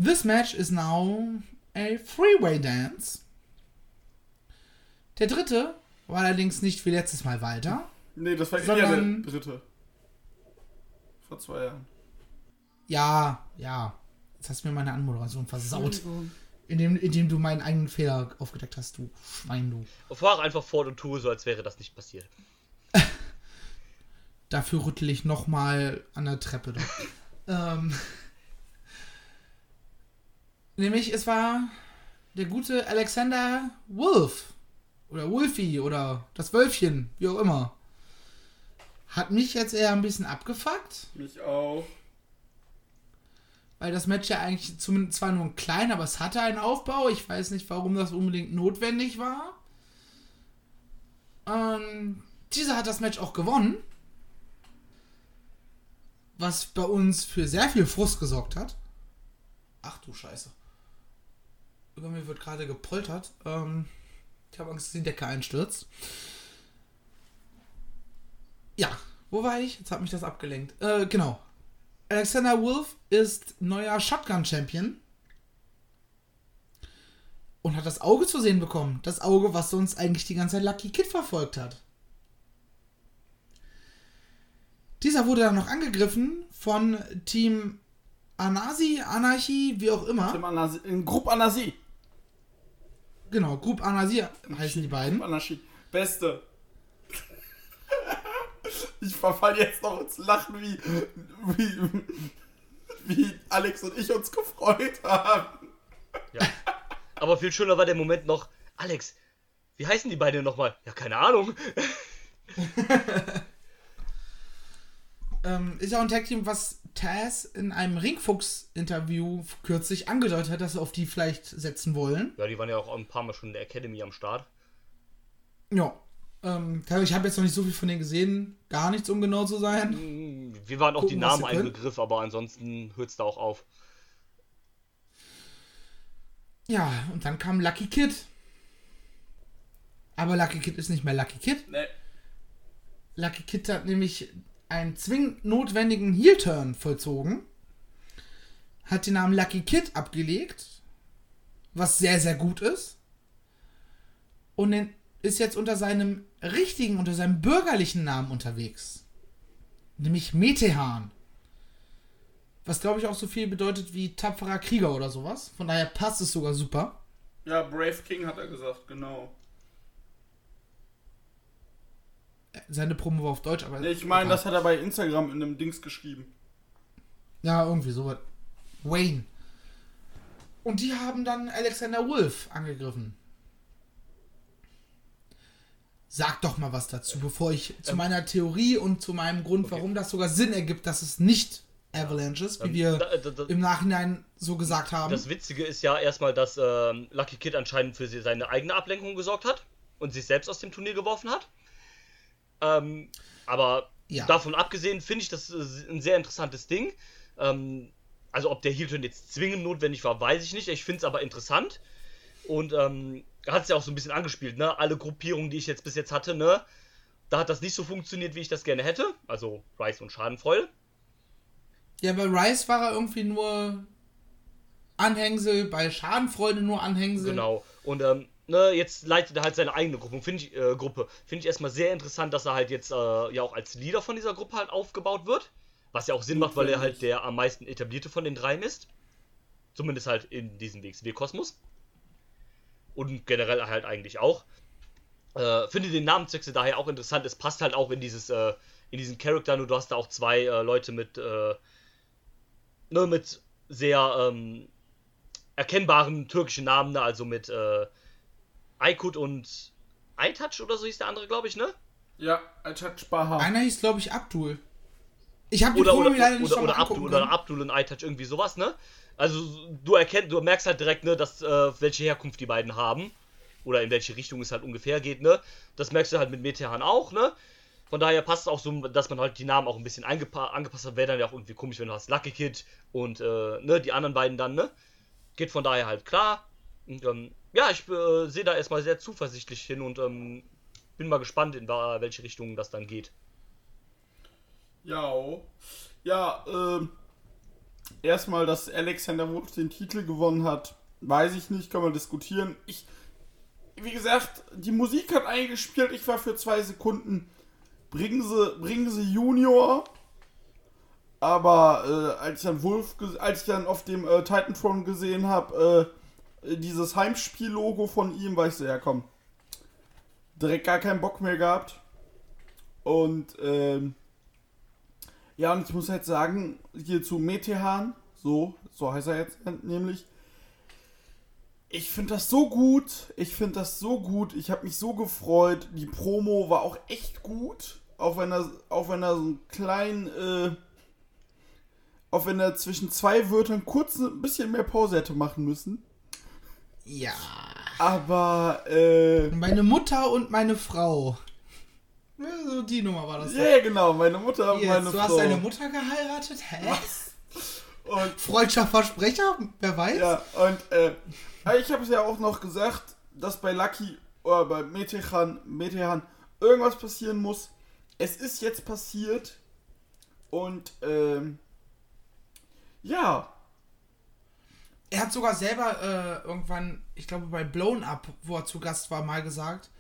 Speaker 3: This match is now a three-way dance. Der dritte war allerdings nicht wie letztes Mal weiter.
Speaker 2: Nee, das war eher
Speaker 3: Sondern-
Speaker 2: der dritte. Vor zwei Jahren.
Speaker 3: Ja, ja. Jetzt hast du mir meine Anmoderation versaut. Indem, indem du meinen eigenen Fehler aufgedeckt hast, du Schwein, du.
Speaker 4: Fahr einfach fort und tue so, als wäre das nicht passiert. [laughs]
Speaker 3: Dafür rüttel ich nochmal an der Treppe. Doch. [laughs] ähm, nämlich, es war der gute Alexander Wolf. Oder Wolfie oder das Wölfchen, wie auch immer. Hat mich jetzt eher ein bisschen abgefuckt,
Speaker 2: Mich auch.
Speaker 3: weil das Match ja eigentlich zumindest zwar nur ein klein, aber es hatte einen Aufbau. Ich weiß nicht, warum das unbedingt notwendig war. Ähm, dieser hat das Match auch gewonnen. Was bei uns für sehr viel Frust gesorgt hat. Ach du Scheiße. Über mir wird gerade gepoltert. Ähm, ich habe Angst, dass die Decke einstürzt. Ja, wo war ich? Jetzt hat mich das abgelenkt. Äh, genau. Alexander Wolf ist neuer Shotgun-Champion. Und hat das Auge zu sehen bekommen. Das Auge, was uns eigentlich die ganze Zeit Lucky Kid verfolgt hat. Dieser wurde dann noch angegriffen von Team Anasi, Anarchie, wie auch immer.
Speaker 2: Tim Anasi, in Grupp Anasi.
Speaker 3: Genau, Group Anasi heißen die beiden.
Speaker 2: Anarchie. Beste. [laughs] Ich verfall jetzt noch ins Lachen, wie, wie, wie Alex und ich uns gefreut haben.
Speaker 4: Ja. Aber viel schöner war der Moment noch, Alex, wie heißen die beiden nochmal? Ja, keine Ahnung. [laughs]
Speaker 3: Ähm, ist ja auch ein Tag-Team, was Taz in einem Ringfuchs-Interview kürzlich angedeutet hat, dass sie auf die vielleicht setzen wollen.
Speaker 4: Ja, die waren ja auch ein paar Mal schon in der Academy am Start.
Speaker 3: Ja. Ähm, ich habe jetzt noch nicht so viel von denen gesehen. Gar nichts, um genau zu sein.
Speaker 4: Wir waren auch
Speaker 3: Gucken,
Speaker 4: die Namen ein. Begriff, aber ansonsten hört es da auch auf.
Speaker 3: Ja, und dann kam Lucky Kid. Aber Lucky Kid ist nicht mehr Lucky Kid.
Speaker 2: Nee.
Speaker 3: Lucky Kid hat nämlich einen zwingend notwendigen Heel-Turn vollzogen. Hat den Namen Lucky Kid abgelegt. Was sehr, sehr gut ist. Und ist jetzt unter seinem richtigen, unter seinem bürgerlichen Namen unterwegs. Nämlich Metehan. Was glaube ich auch so viel bedeutet wie tapferer Krieger oder sowas. Von daher passt es sogar super.
Speaker 2: Ja, Brave King hat er gesagt, genau.
Speaker 3: Seine Promo war auf Deutsch, aber.
Speaker 2: Ich meine, das hat er bei Instagram in einem Dings geschrieben.
Speaker 3: Ja, irgendwie sowas. Wayne. Und die haben dann Alexander Wolf angegriffen. Sag doch mal was dazu, bevor ich zu meiner Theorie und zu meinem Grund, warum das sogar Sinn ergibt, dass es nicht Avalanche ist, wie
Speaker 4: Ähm,
Speaker 3: wir
Speaker 4: da- da- da-
Speaker 3: im Nachhinein so gesagt haben.
Speaker 4: Das Witzige ist ja erstmal, dass ähm, Lucky Kid anscheinend für sie- seine eigene Ablenkung gesorgt hat und sich selbst aus dem Turnier geworfen hat. Ähm, aber
Speaker 3: Ja.
Speaker 4: davon abgesehen finde ich das äh, ein sehr interessantes Ding. Ähm, also ob der Heel-Turn jetzt zwingend notwendig war, weiß ich nicht. Ich finde es aber interessant. Und ähm, hat es ja auch so ein bisschen angespielt, ne? Alle Gruppierungen, die ich jetzt bis jetzt hatte, ne? Da hat das nicht so funktioniert, wie ich das gerne hätte. Also Rice und Schadenfreude.
Speaker 3: ja, bei Rice war er irgendwie nur Anhängsel, bei Schadenfreude nur Anhängsel.
Speaker 4: Genau. Und ähm, ne, jetzt leitet er halt seine eigene Gruppe. Finde ich, äh, Gruppe. Finde ich erstmal sehr interessant, dass er halt jetzt äh, ja auch als Leader von dieser Gruppe halt aufgebaut wird. Was ja auch Sinn macht, weil er halt der am meisten etablierte von den dreien ist. Zumindest halt in diesem WXW-Kosmos. Und generell halt eigentlich auch. Äh, finde den Namenswechsel daher auch interessant. Es passt halt auch in dieses, äh, in diesen Charakter, nur du hast da auch zwei äh, Leute mit, äh, ne, mit sehr ähm, erkennbaren türkischen Namen, ne? also mit Aykut und Aytaç oder so hieß der andere, glaube ich, ne?
Speaker 2: Ja, Ajaj Baha.
Speaker 3: Einer hieß, glaube ich, Abdul. Ich habe die
Speaker 4: Oder, oder,
Speaker 3: leider nicht
Speaker 4: oder, oder, Abdul,
Speaker 3: angucken
Speaker 4: oder
Speaker 3: können.
Speaker 4: Abdul und Aytaç, irgendwie sowas, ne? Also du erkennst, du merkst halt direkt, ne, dass äh, welche Herkunft die beiden haben. Oder in welche Richtung es halt ungefähr geht, ne? Das merkst du halt mit Metehan auch, ne? Von daher passt es auch so, dass man halt die Namen auch ein bisschen angepasst hat. Wäre dann ja auch irgendwie komisch, wenn du hast Lucky Kid und äh, ne, die anderen beiden dann, ne? geht von daher halt klar. Und ähm, ja, ich äh, sehe da erstmal sehr zuversichtlich hin und ähm, bin mal gespannt, in welche Richtung das dann geht.
Speaker 2: Ja, ja, ähm, erstmal, dass Alexander Wolf den Titel gewonnen hat, weiß ich nicht, kann man diskutieren. Ich, wie gesagt, die Musik hat eingespielt, ich war für zwei Sekunden, bringen sie, bringen sie Junior, aber äh, als ich dann Wolf, als ich dann auf dem äh, Titanfront gesehen habe, äh, dieses Heimspiel-Logo von ihm, war ich so, ja komm, direkt gar keinen Bock mehr gehabt. Und, ähm, ja, und ich muss halt sagen, hier zu Metehan, so, so heißt er jetzt nämlich. Ich finde das so gut. Ich finde das so gut. Ich habe mich so gefreut. Die Promo war auch echt gut. Auch wenn er, auch wenn er so einen kleinen, äh, auch wenn er zwischen zwei Wörtern kurz ein bisschen mehr Pause hätte machen müssen.
Speaker 3: Ja.
Speaker 2: Aber, äh.
Speaker 3: Meine Mutter und meine Frau. So die Nummer war das.
Speaker 2: Ja, yeah, genau, meine Mutter und
Speaker 3: Jetzt,
Speaker 2: meine
Speaker 3: du
Speaker 2: Frau.
Speaker 3: hast deine Mutter geheiratet? Hä?
Speaker 2: Was? Und,
Speaker 3: Freudscher Versprecher? Wer weiß?
Speaker 2: ja, und äh, ich habe es ja auch noch gesagt, dass bei Lucky oder bei Metehan, Metehan irgendwas passieren muss. Es ist jetzt passiert und ähm, ja,
Speaker 3: Er hat sogar selber äh, irgendwann, ich glaube bei Blown Up, wo er zu Gast war, mal gesagt,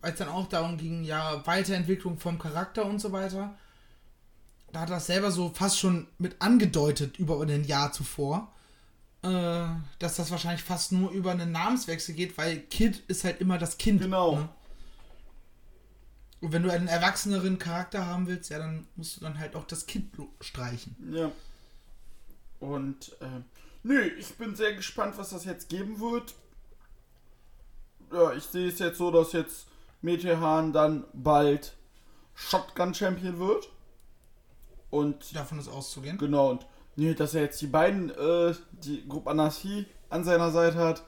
Speaker 3: als dann auch darum ging, ja, Weiterentwicklung vom Charakter und so weiter. Da hat er das selber so fast schon mit angedeutet über ein Jahr zuvor, äh, dass das wahrscheinlich fast nur über einen Namenswechsel geht, weil Kid ist halt immer das Kind.
Speaker 2: Genau.
Speaker 3: Ne? Und wenn du einen erwachseneren Charakter haben willst, ja, dann musst du dann halt auch das Kind streichen.
Speaker 2: Ja. Und, äh, nö, ich bin sehr gespannt, was das jetzt geben wird. Ja, ich sehe es jetzt so, dass jetzt Metehan dann bald Shotgun Champion wird. Und
Speaker 3: Davon ist auszugehen.
Speaker 2: genau, und nee, dass er jetzt die beiden, äh, die Gruppe Anarchie an seiner Seite hat.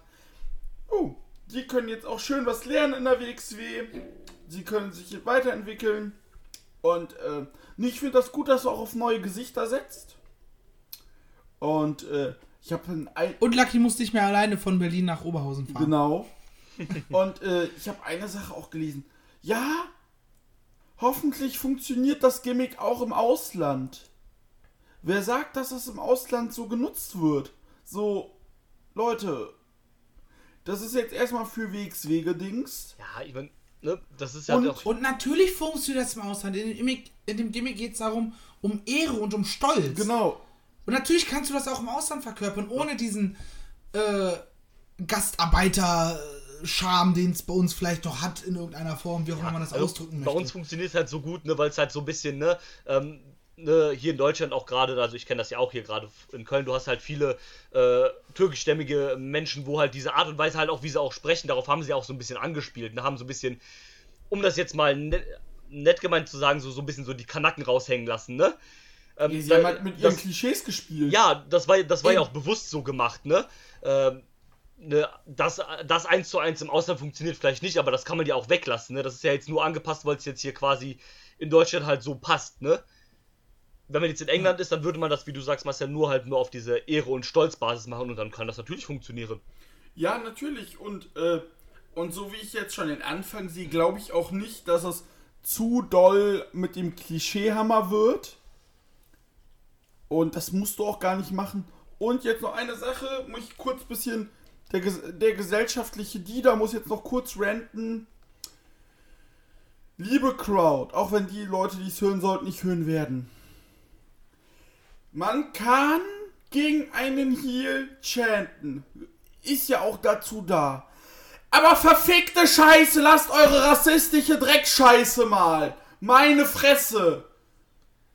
Speaker 2: Oh, die können jetzt auch schön was lernen in der WXW. Sie können sich weiterentwickeln. Und äh, nee, ich finde das gut, dass er auch auf neue Gesichter setzt. Und äh, ich habe ein,
Speaker 3: Und Lucky muss nicht mehr alleine von Berlin nach Oberhausen fahren.
Speaker 2: Genau. Und äh, ich habe eine Sache auch gelesen. Ja, hoffentlich funktioniert das Gimmick auch im Ausland. Wer sagt, dass das im Ausland so genutzt wird? So, Leute, das ist jetzt erstmal für WXW-Dings.
Speaker 4: Ja, ich mein, ne, das ist ja
Speaker 3: Und,
Speaker 4: auch.
Speaker 3: und natürlich funktioniert das im Ausland. In dem Gimmick, in dem Gimmick geht es darum, um Ehre und um Stolz.
Speaker 2: Genau.
Speaker 3: Und natürlich kannst du das auch im Ausland verkörpern, ohne diesen äh, Gastarbeiter-Charme, den es bei uns vielleicht noch hat in irgendeiner Form, wie auch immer man das
Speaker 4: Also,
Speaker 3: ausdrücken
Speaker 4: Bei
Speaker 3: möchte.
Speaker 4: uns funktioniert es halt so gut, ne, weil es halt so ein bisschen, ne, ähm, ne, hier in Deutschland auch gerade, also ich kenne das ja auch hier gerade in Köln, du hast halt viele äh, türkischstämmige Menschen, wo halt diese Art und Weise halt auch, wie sie auch sprechen, darauf haben sie auch so ein bisschen angespielt, ne, haben so ein bisschen, um das jetzt mal net, nett gemeint zu sagen, so, so ein bisschen so die Kanacken raushängen lassen, ne? Ähm,
Speaker 2: Sie
Speaker 4: da-
Speaker 2: haben halt mit ihren
Speaker 4: das-
Speaker 2: Klischees gespielt.
Speaker 4: ja, das war, das war ja auch bewusst so gemacht, ne? Ähm, ne das, das eins zu eins im Ausland funktioniert vielleicht nicht, aber das kann man ja auch weglassen, ne? Das ist ja jetzt nur angepasst, weil es jetzt hier quasi in Deutschland halt so passt, ne? Wenn man jetzt in England ist, dann würde man das, wie du sagst, Marcel, nur halt nur auf diese Ehre- und Stolzbasis machen und dann kann das natürlich funktionieren.
Speaker 2: Ja, natürlich. Und, äh, und so wie ich jetzt schon den Anfang sehe, glaube ich auch nicht, dass es zu doll mit dem Klischeehammer wird. Und das musst du auch gar nicht machen. Und jetzt noch eine Sache, muss ich kurz bisschen. Der, der gesellschaftliche Dieter muss jetzt noch kurz ranten. Liebe Crowd, auch wenn die Leute, die es hören sollten, nicht hören werden. Man kann gegen einen Heal chanten. Ist ja auch dazu da. Aber verfickte Scheiße, lasst eure rassistische Dreckscheiße mal. Meine Fresse.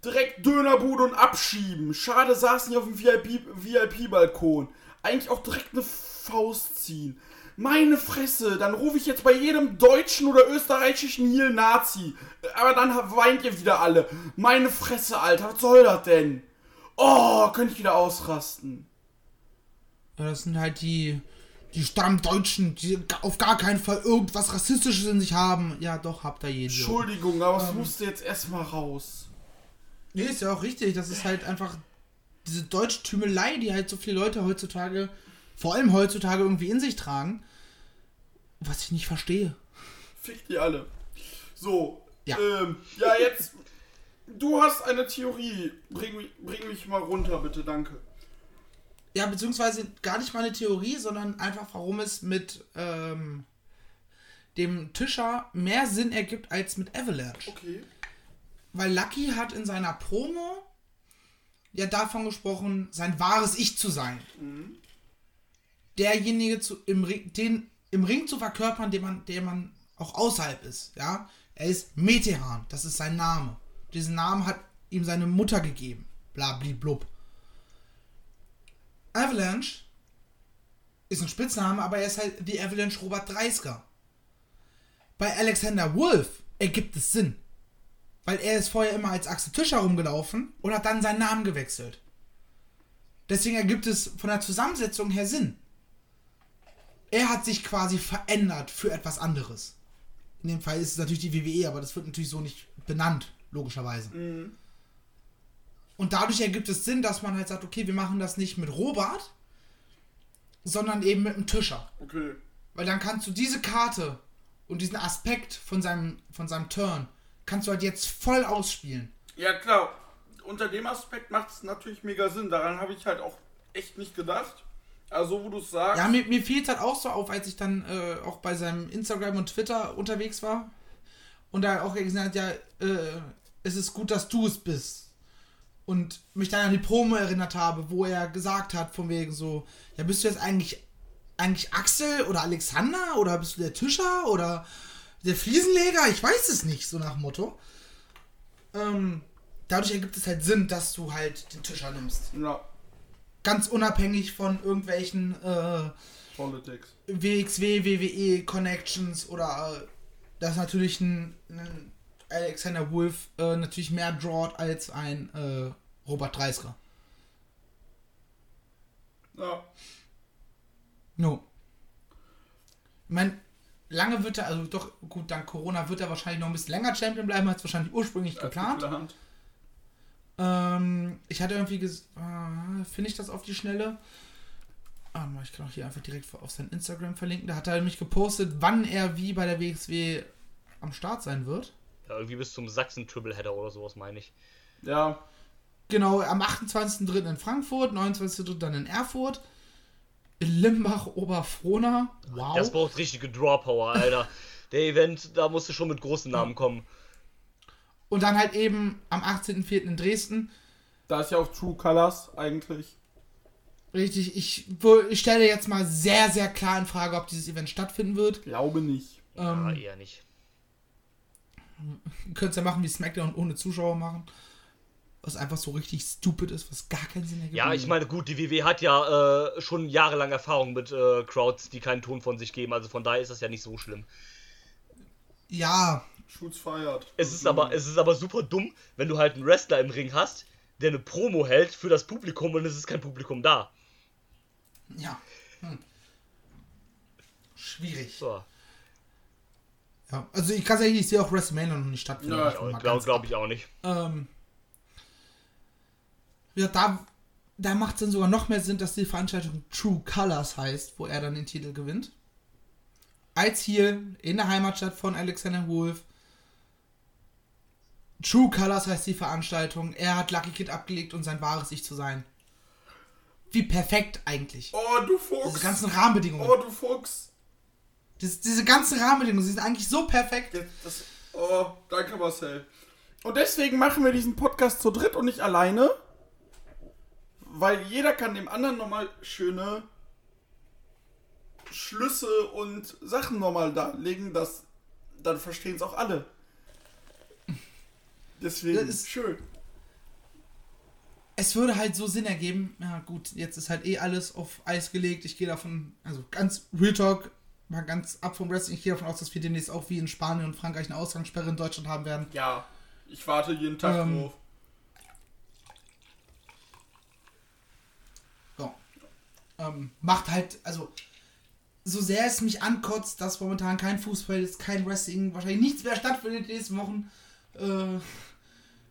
Speaker 2: Direkt Dönerbude und abschieben. Schade, saß nicht auf dem VIP-Balkon. Eigentlich auch direkt eine Faust ziehen. Meine Fresse, dann rufe ich jetzt bei jedem deutschen oder österreichischen Heal Nazi. Aber dann weint ihr wieder alle. Meine Fresse, Alter, was soll das denn? Oh, könnte ich wieder ausrasten.
Speaker 3: Ja, das sind halt die, die Stammdeutschen, die auf gar keinen Fall irgendwas Rassistisches in sich haben. Ja, doch, habt ihr jeden.
Speaker 2: Entschuldigung, aber es musste jetzt erstmal raus.
Speaker 3: Nee, ist ja auch richtig. Das ist halt einfach diese deutsche Tümelei, die halt so viele Leute heutzutage vor allem heutzutage irgendwie in sich tragen, was ich nicht verstehe.
Speaker 2: Fick die alle. So.
Speaker 3: Ja.
Speaker 2: Ähm, ja, jetzt. Du hast eine Theorie. Bring, mich- bring mich mal runter, bitte, danke.
Speaker 3: Ja, beziehungsweise gar nicht mal eine Theorie, sondern einfach, warum es mit ähm, dem Tischer mehr Sinn ergibt als mit Avalanche.
Speaker 2: Okay.
Speaker 3: Weil Lucky hat in seiner Promo ja davon gesprochen, sein wahres Ich zu sein. Derjenige zu, im, Ring, den, im Ring zu verkörpern, den man, der man auch außerhalb ist. Ja? Er ist Metehan, das ist sein Name. Diesen Namen hat ihm seine Mutter gegeben. Blabliblub. Avalanche ist ein Spitzname, aber er ist halt The Avalanche Robert Dreisker. Bei Alexander Wolf ergibt es Sinn. Weil er ist vorher immer als Axel Tischer rumgelaufen und hat dann seinen Namen gewechselt. Deswegen ergibt es von der Zusammensetzung her Sinn. Er hat sich quasi verändert für etwas anderes. In dem Fall ist es natürlich die WWE, aber das wird natürlich so nicht benannt, logischerweise. Und dadurch ergibt es Sinn, dass man halt sagt, okay, wir machen das nicht mit Robert, sondern eben mit dem Tischer.
Speaker 2: Okay.
Speaker 3: Weil dann kannst du diese Karte und diesen Aspekt von seinem, von seinem Turn, kannst du halt jetzt voll ausspielen.
Speaker 2: Ja, klar. Unter dem Aspekt macht es natürlich mega Sinn. Daran habe ich halt auch echt nicht gedacht. Also, wo du es sagst.
Speaker 3: Ja, mir, mir fiel es halt auch so auf, als ich dann äh, auch bei seinem Instagram und Twitter unterwegs war und da auch gesagt hat, ja, äh, es ist gut, dass du es bist. Und mich dann an die Promo erinnert habe, wo er gesagt hat, von wegen so, ja, bist du jetzt eigentlich, eigentlich Axel oder Alexander oder bist du der Tischer oder der Fliesenleger? Ich weiß es nicht, so nach Motto. Ähm, dadurch ergibt es halt Sinn, dass du halt den Tischer nimmst.
Speaker 2: ja,
Speaker 3: Ganz unabhängig von irgendwelchen äh,
Speaker 2: Politics.
Speaker 3: WXW, WWE Connections oder äh, dass natürlich ein, ein Alexander Wolf äh, natürlich mehr drawt als ein äh, Robert Dreisker.
Speaker 2: Ja.
Speaker 3: No. Ich meine, lange wird er, also doch, gut, dank Corona wird er wahrscheinlich noch ein bisschen länger Champion bleiben, als wahrscheinlich ursprünglich geplant.
Speaker 2: geplant.
Speaker 3: Ähm, ich hatte irgendwie, äh, finde ich das auf die Schnelle? Ah, ich kann auch hier einfach direkt auf sein Instagram verlinken. Da hat er nämlich gepostet, wann er wie bei der WXW am Start sein wird.
Speaker 4: Ja, irgendwie bis zum Sachsen-Tripleheader oder sowas, meine ich.
Speaker 2: Ja.
Speaker 3: Genau, am 28.03. in Frankfurt, 29.03. dann in Erfurt, Limbach, Oberfrohna. Wow.
Speaker 4: Das braucht richtige Draw-Power, Alter. [laughs] Der Event, da musst du schon mit großen Namen kommen.
Speaker 3: Und dann halt eben am 18.04. in Dresden.
Speaker 2: Da ist ja auch True Colors eigentlich.
Speaker 3: Richtig, ich, ich stelle jetzt mal sehr, sehr klar in Frage, ob dieses Event stattfinden wird.
Speaker 2: Glaube nicht.
Speaker 4: Ja,
Speaker 3: Ähm,
Speaker 4: eher nicht. [laughs]
Speaker 3: Ihr könnt es ja machen, wie SmackDown ohne Zuschauer machen. Was einfach so richtig stupid ist, was gar keinen Sinn ergibt.
Speaker 4: Ja, ich meine, gut, die WW hat ja äh, schon jahrelang Erfahrung mit äh, Crowds, die keinen Ton von sich geben. Also von daher ist das ja nicht so schlimm.
Speaker 3: Ja,
Speaker 2: Schutz feiert.
Speaker 4: Es ist aber, es ist aber super dumm, wenn du halt einen Wrestler im Ring hast, der eine Promo hält für das Publikum und es ist kein Publikum da.
Speaker 3: ja. Hm. Schwierig.
Speaker 4: So,
Speaker 3: Ja, also ich kann sagen, ich sehe auch WrestleMania noch nicht stattfinden.
Speaker 2: Ja,
Speaker 4: glaube glaub ich auch nicht.
Speaker 3: Ähm, ja, da, da macht es dann sogar noch mehr Sinn, dass die Veranstaltung True Colors heißt, wo er dann den Titel gewinnt. Als hier in der Heimatstadt von Alexander Wolf. True Colors heißt die Veranstaltung. Er hat Lucky Kid abgelegt, um sein wahres Ich zu sein. Wie perfekt eigentlich.
Speaker 2: Oh, du Fuchs.
Speaker 3: Diese ganzen Rahmenbedingungen.
Speaker 2: Oh, du Fuchs.
Speaker 3: Das, diese ganzen Rahmenbedingungen, sie sind eigentlich so perfekt.
Speaker 2: Das, oh, danke Marcel. Und deswegen machen wir diesen Podcast zu dritt und nicht alleine. Weil jeder kann dem anderen nochmal schöne Schlüsse und Sachen nochmal darlegen, dass dann verstehen es auch alle. Deswegen
Speaker 3: Das ist-
Speaker 2: schön.
Speaker 3: es würde halt so Sinn ergeben, ja gut, jetzt ist halt eh alles auf Eis gelegt. Ich gehe davon, also ganz Real Talk, mal ganz ab vom Wrestling, ich gehe davon aus, dass wir demnächst auch wie in Spanien und Frankreich eine Ausgangssperre in Deutschland haben werden.
Speaker 2: Ja, ich warte jeden Tag
Speaker 3: Ähm,
Speaker 2: drauf.
Speaker 3: Ähm, macht halt, also so sehr es mich ankotzt, dass momentan kein Fußball ist, kein Wrestling, wahrscheinlich nichts mehr stattfindet in den nächsten Wochen. Äh,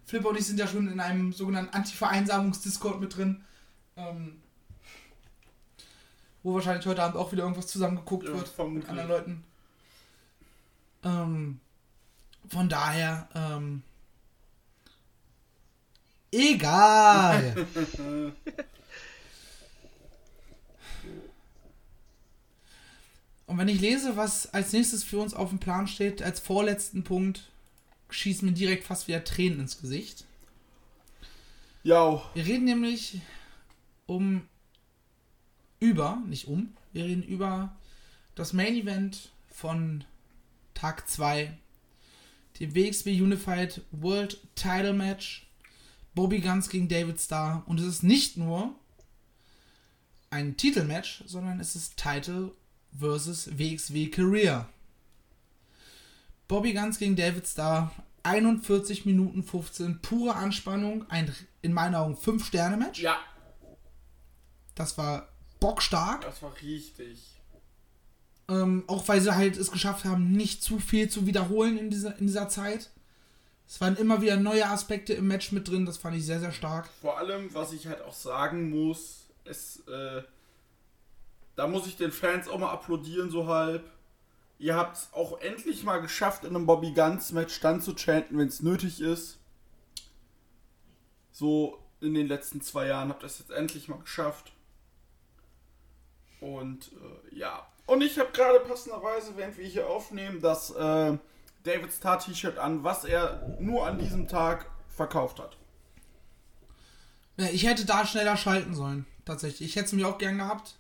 Speaker 3: Flipper und ich sind ja schon in einem sogenannten Anti-Vereinsamungs-Discord mit drin. Ähm, wo wahrscheinlich heute Abend auch wieder irgendwas zusammengeguckt
Speaker 2: Ja,
Speaker 3: wird mit
Speaker 2: vermutlich.
Speaker 3: anderen Leuten. Ähm, von daher, ähm, egal. [laughs] [laughs] Und wenn ich lese, was als nächstes für uns auf dem Plan steht, als vorletzten Punkt, schießen mir direkt fast wieder Tränen ins Gesicht.
Speaker 2: Ja,
Speaker 3: Wir reden nämlich um über, nicht um, wir reden über das Main Event von Tag 2, dem WXW Unified World Title Match, Bobby Guns gegen David Starr. Und es ist nicht nur ein Titelmatch, sondern es ist Title versus WXW Career. Bobby Guns gegen David Starr, 41 Minuten 15, pure Anspannung, ein in meinen Augen 5-Sterne-Match.
Speaker 2: ja,
Speaker 3: Das war bockstark.
Speaker 2: das war richtig.
Speaker 3: Ähm, auch weil sie halt es geschafft haben, nicht zu viel zu wiederholen in dieser, in dieser Zeit. Es waren immer wieder neue Aspekte im Match mit drin, das fand ich sehr, sehr stark.
Speaker 2: Vor allem, was ich halt auch sagen muss, es, äh, da muss ich den Fans auch mal applaudieren, so halb. Ihr habt es auch endlich mal geschafft, in einem Bobby Guns Match dann zu chanten, wenn es nötig ist. So in den letzten zwei Jahren habt ihr es jetzt endlich mal geschafft. Und äh, ja. Und ich habe gerade passenderweise, während wir hier aufnehmen, das äh, David Starr T-Shirt an, was er nur an diesem Tag verkauft hat.
Speaker 3: Ich hätte da schneller schalten sollen, tatsächlich. Ich hätte es mir auch gern gehabt.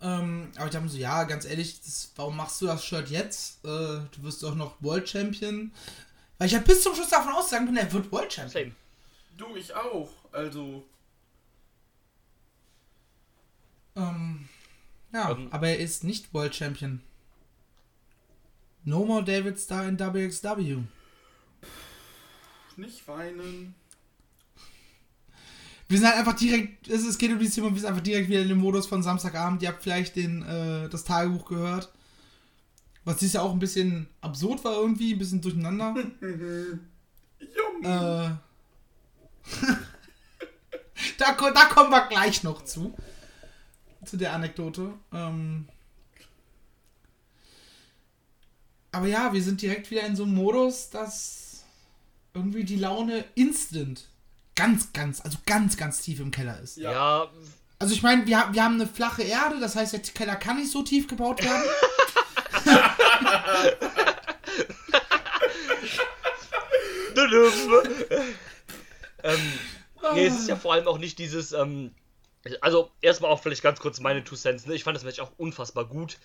Speaker 3: Ähm, aber ich dachte mir so, ja, ganz ehrlich, das, warum machst du das Shirt jetzt? Äh, du wirst doch noch World Champion. Weil ich ja bis zum Schluss davon ausgegangen bin, er wird World Champion.
Speaker 4: Same.
Speaker 2: Du, ich auch. Also,
Speaker 3: Ähm, ja,
Speaker 4: Ähm.
Speaker 3: aber er ist nicht World Champion. No more David Starr in WXW.
Speaker 2: nicht weinen.
Speaker 3: Wir sind halt einfach direkt, es, es geht um dieses Thema, wir sind einfach direkt wieder in dem Modus von Samstagabend. Ihr habt vielleicht den, äh, das Tagebuch gehört. Was dieses Jahr auch ein bisschen absurd war irgendwie, ein bisschen durcheinander. [laughs] Äh, [laughs] da, da kommen wir gleich noch zu. Zu der Anekdote. Ähm, aber ja, wir sind direkt wieder in so einem Modus, dass irgendwie die Laune instant ganz, ganz, also ganz, ganz tief im Keller ist.
Speaker 2: Ja.
Speaker 4: Ja,
Speaker 3: Also ich meine, wir, haben- wir haben eine flache Erde, das heißt, der Keller kann nicht so tief gebaut werden. [laughs]
Speaker 4: ähm, nee, es ist ja vor allem auch nicht dieses, ähm, also erstmal auch vielleicht ganz kurz meine Two Cents, ne? Ich fand das Match auch unfassbar gut.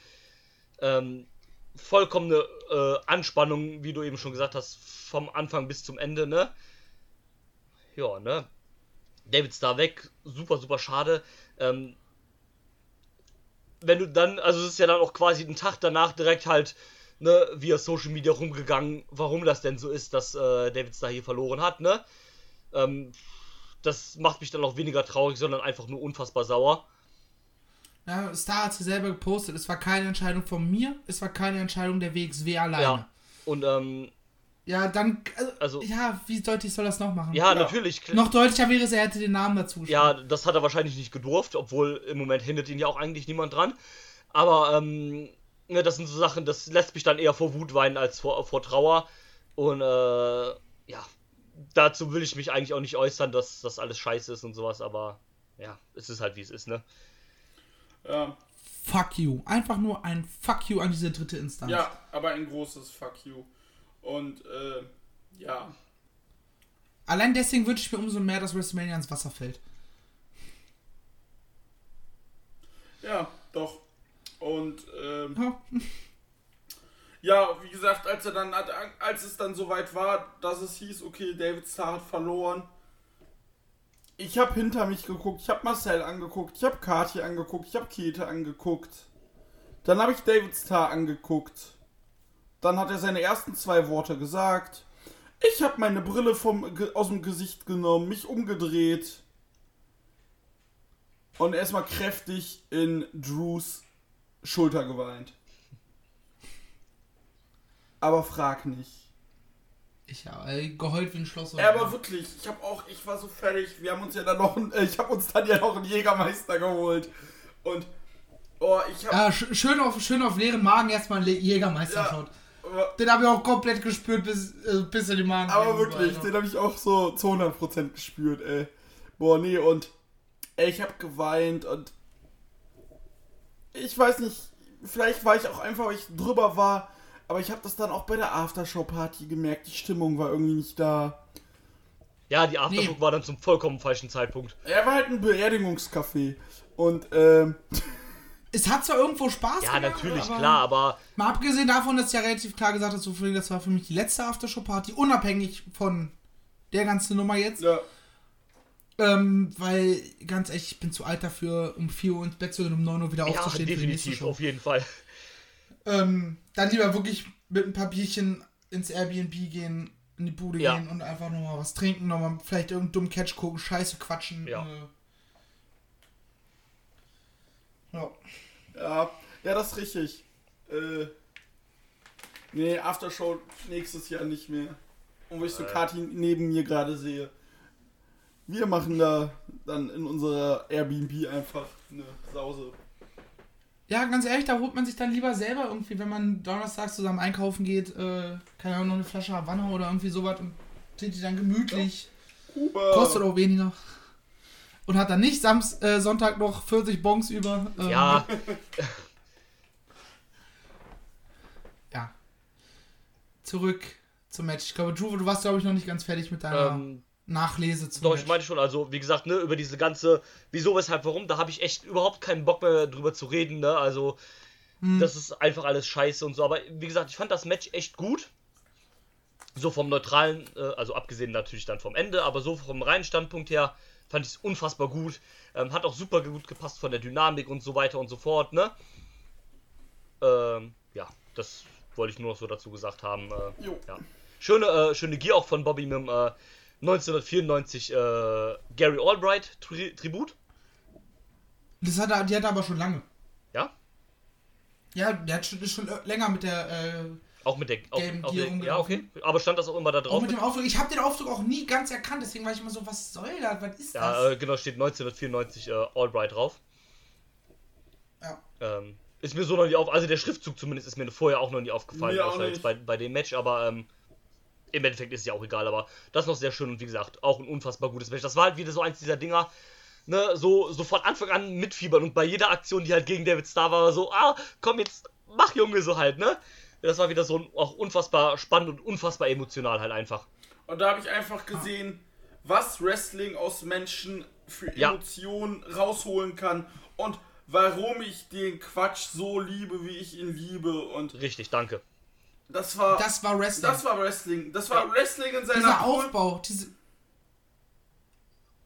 Speaker 4: Ähm, vollkommene äh, Anspannung, wie du eben schon gesagt hast, vom Anfang bis zum Ende, ne? Ja, ne? David Star weg, super, super schade. Ähm, wenn du dann, also es ist ja dann auch quasi einen Tag danach direkt halt, ne, via Social Media rumgegangen, warum das denn so ist, dass äh, David Star hier verloren hat, ne? Ähm, das macht mich dann auch weniger traurig, sondern einfach nur unfassbar sauer.
Speaker 3: Ja, Star hat es selber gepostet. Es war keine Entscheidung von mir, es war keine Entscheidung der WXW alleine.
Speaker 4: Ja, Und ähm,
Speaker 3: dann, also,
Speaker 4: Also-
Speaker 3: ja, wie deutlich soll das noch machen?
Speaker 4: ja,
Speaker 2: Ja.
Speaker 4: natürlich.
Speaker 3: Noch deutlicher wäre es, er hätte den Namen dazu geschrieben.
Speaker 4: Ja, das hat er wahrscheinlich nicht gedurft, obwohl im Moment hindert ihn ja auch eigentlich niemand dran. Aber ähm, ne, das sind so Sachen, das lässt mich dann eher vor Wut weinen als vor, vor Trauer. Und äh, ja, dazu will ich mich eigentlich auch nicht äußern, dass das alles scheiße ist und sowas, aber ja, es ist halt wie es ist, ne?
Speaker 2: Ja.
Speaker 3: Fuck you. Einfach nur ein Fuck you an diese dritte Instanz.
Speaker 2: ja, aber ein großes Fuck you. Und, äh, ja.
Speaker 3: Allein deswegen wünsche ich mir umso mehr, dass WrestleMania ins Wasser fällt.
Speaker 2: Ja, doch. Und, ähm,
Speaker 3: Ja. [laughs]
Speaker 2: ja, wie gesagt, als er dann, als es dann soweit war, dass es hieß, okay, David Starr hat verloren. Ich habe hinter mich geguckt, ich habe Marcel angeguckt, ich habe Kathi angeguckt, ich habe Kete angeguckt. Dann habe ich David Starr angeguckt. Dann hat er seine ersten zwei Worte gesagt. Ich habe meine Brille vom, aus dem Gesicht genommen, mich umgedreht. Und erstmal kräftig in Drews Schulter geweint. Aber frag nicht.
Speaker 3: Ich habe geheult wie ein Schloss.
Speaker 2: Ja, aber wirklich, ich habe auch, ich war so fertig. Wir haben uns ja dann noch, äh, ich habe uns dann ja noch einen Jägermeister geholt und Oh, ich hab.
Speaker 3: Ja, sch schön, auf, schön auf leeren Magen erstmal einen Jägermeister
Speaker 2: Ja.
Speaker 3: schaut. Den habe ich auch komplett gespürt, bis, äh, bis in die Magen.
Speaker 2: Aber wirklich,
Speaker 3: Alter.
Speaker 2: den habe ich auch so zu 100% gespürt, ey. Boah, nee, und ey, ich habe geweint und ich weiß nicht, vielleicht war ich auch einfach, weil ich drüber war, aber ich habe das dann auch bei der Aftershow-Party gemerkt, die Stimmung war irgendwie nicht da.
Speaker 4: Ja, die Aftershow
Speaker 3: Nee.
Speaker 4: war dann zum vollkommen falschen Zeitpunkt.
Speaker 2: Er war halt ein Beerdigungscafé und ähm, [laughs]
Speaker 3: Es hat zwar irgendwo Spaß
Speaker 4: Ja,
Speaker 3: gemacht,
Speaker 4: natürlich,
Speaker 3: aber
Speaker 4: klar, aber
Speaker 3: Mal abgesehen davon, dass ich ja relativ klar gesagt so viel, das war für mich die letzte Aftershow-Party, unabhängig von der ganzen Nummer jetzt.
Speaker 2: ja,
Speaker 3: Ähm, weil, ganz ehrlich, ich bin zu alt dafür, um 4 Uhr ins Bett zu gehen, um 9 Uhr wieder
Speaker 4: ja,
Speaker 3: aufzustehen für die nächste
Speaker 4: definitiv, auf jeden Fall.
Speaker 3: Ähm, dann lieber wirklich mit ein paar Bierchen ins Airbnb gehen, in die Bude
Speaker 4: Ja.
Speaker 3: gehen und einfach nochmal was trinken, nochmal vielleicht irgendeinen dummen Catch gucken, Scheiße quatschen.
Speaker 4: Ja.
Speaker 3: Äh, ja.
Speaker 2: Ja, ja, das ist richtig. Äh, nee, Aftershow nächstes Jahr nicht mehr. Und wo ich so Kati neben mir gerade sehe. Wir machen da dann in unserer Airbnb einfach eine Sause.
Speaker 3: Ja, ganz ehrlich, da holt man sich dann lieber selber irgendwie, wenn man donnerstags zusammen einkaufen geht, äh, keine Ahnung, noch eine Flasche Havanna oder irgendwie sowas und trinkt die dann gemütlich.
Speaker 2: Kuba.
Speaker 3: Kostet auch weniger. Und hat dann nicht Sams äh, Sonntag noch 40 Bons über. ähm,
Speaker 4: Ja, [laughs]
Speaker 3: ja. Zurück zum Match. Ich glaube, Drew, du warst, glaube ich, noch nicht ganz fertig mit deiner
Speaker 4: ähm,
Speaker 3: Nachlese zum
Speaker 4: doch,
Speaker 3: Match.
Speaker 4: ich meine schon, also wie gesagt, ne, über diese ganze, wieso, weshalb, warum, da habe ich echt überhaupt keinen Bock mehr drüber zu reden, ne, also
Speaker 3: Hm.
Speaker 4: das ist einfach alles scheiße und so, aber wie gesagt, ich fand das Match echt gut. So vom neutralen, äh, also abgesehen natürlich dann vom Ende, aber so vom reinen Standpunkt her fand ich es unfassbar gut. Ähm, hat auch super gut gepasst von der Dynamik und so weiter und so fort, ne? Ähm, ja, das wollte ich nur noch so dazu gesagt haben. Äh,
Speaker 2: Jo.
Speaker 4: ja. Schöne, äh, schöne Gier auch von Bobby mit dem äh, 1994 äh, Gary Albright Tri Tribut.
Speaker 3: Das hat er, die hat er aber schon lange.
Speaker 4: Ja?
Speaker 3: Ja, der hat schon, ist schon länger mit der, äh,
Speaker 4: Auch mit der. Auch,
Speaker 3: Gelben
Speaker 4: auch
Speaker 3: Gier
Speaker 4: der ja, okay. Aber stand das auch immer da
Speaker 3: auch
Speaker 4: drauf?
Speaker 3: mit dem Aufdruck. Ich habe den Aufdruck auch nie ganz erkannt, deswegen war ich immer so, was soll das? Was ist
Speaker 4: ja,
Speaker 3: das?
Speaker 4: äh, genau, steht 1994 äh, Albright drauf.
Speaker 3: Ja.
Speaker 4: Ähm, ist mir so noch nie auf. Also der Schriftzug zumindest ist mir vorher auch noch nie aufgefallen,
Speaker 2: Mir auch
Speaker 4: außer
Speaker 2: nicht.
Speaker 4: jetzt bei, bei dem Match, aber ähm, im Endeffekt ist es ja auch egal, aber das noch sehr schön und wie gesagt, auch ein unfassbar gutes Match. Das war halt wieder so eins dieser Dinger, ne, so, so von Anfang an mitfiebern und bei jeder Aktion, die halt gegen David Starr war, war so, ah, komm jetzt, mach Junge, so halt, ne? Das war wieder so ein, auch unfassbar spannend und unfassbar emotional halt einfach.
Speaker 2: Und da habe ich einfach gesehen, was Wrestling aus Menschen für
Speaker 4: Ja.
Speaker 2: Emotionen rausholen kann und warum ich den Quatsch so liebe, wie ich ihn liebe. Und
Speaker 4: Richtig, danke.
Speaker 2: das war
Speaker 3: Das war Wrestling.
Speaker 2: das war Wrestling. Das war Wrestling in seiner
Speaker 3: dieser Aufbau, diese,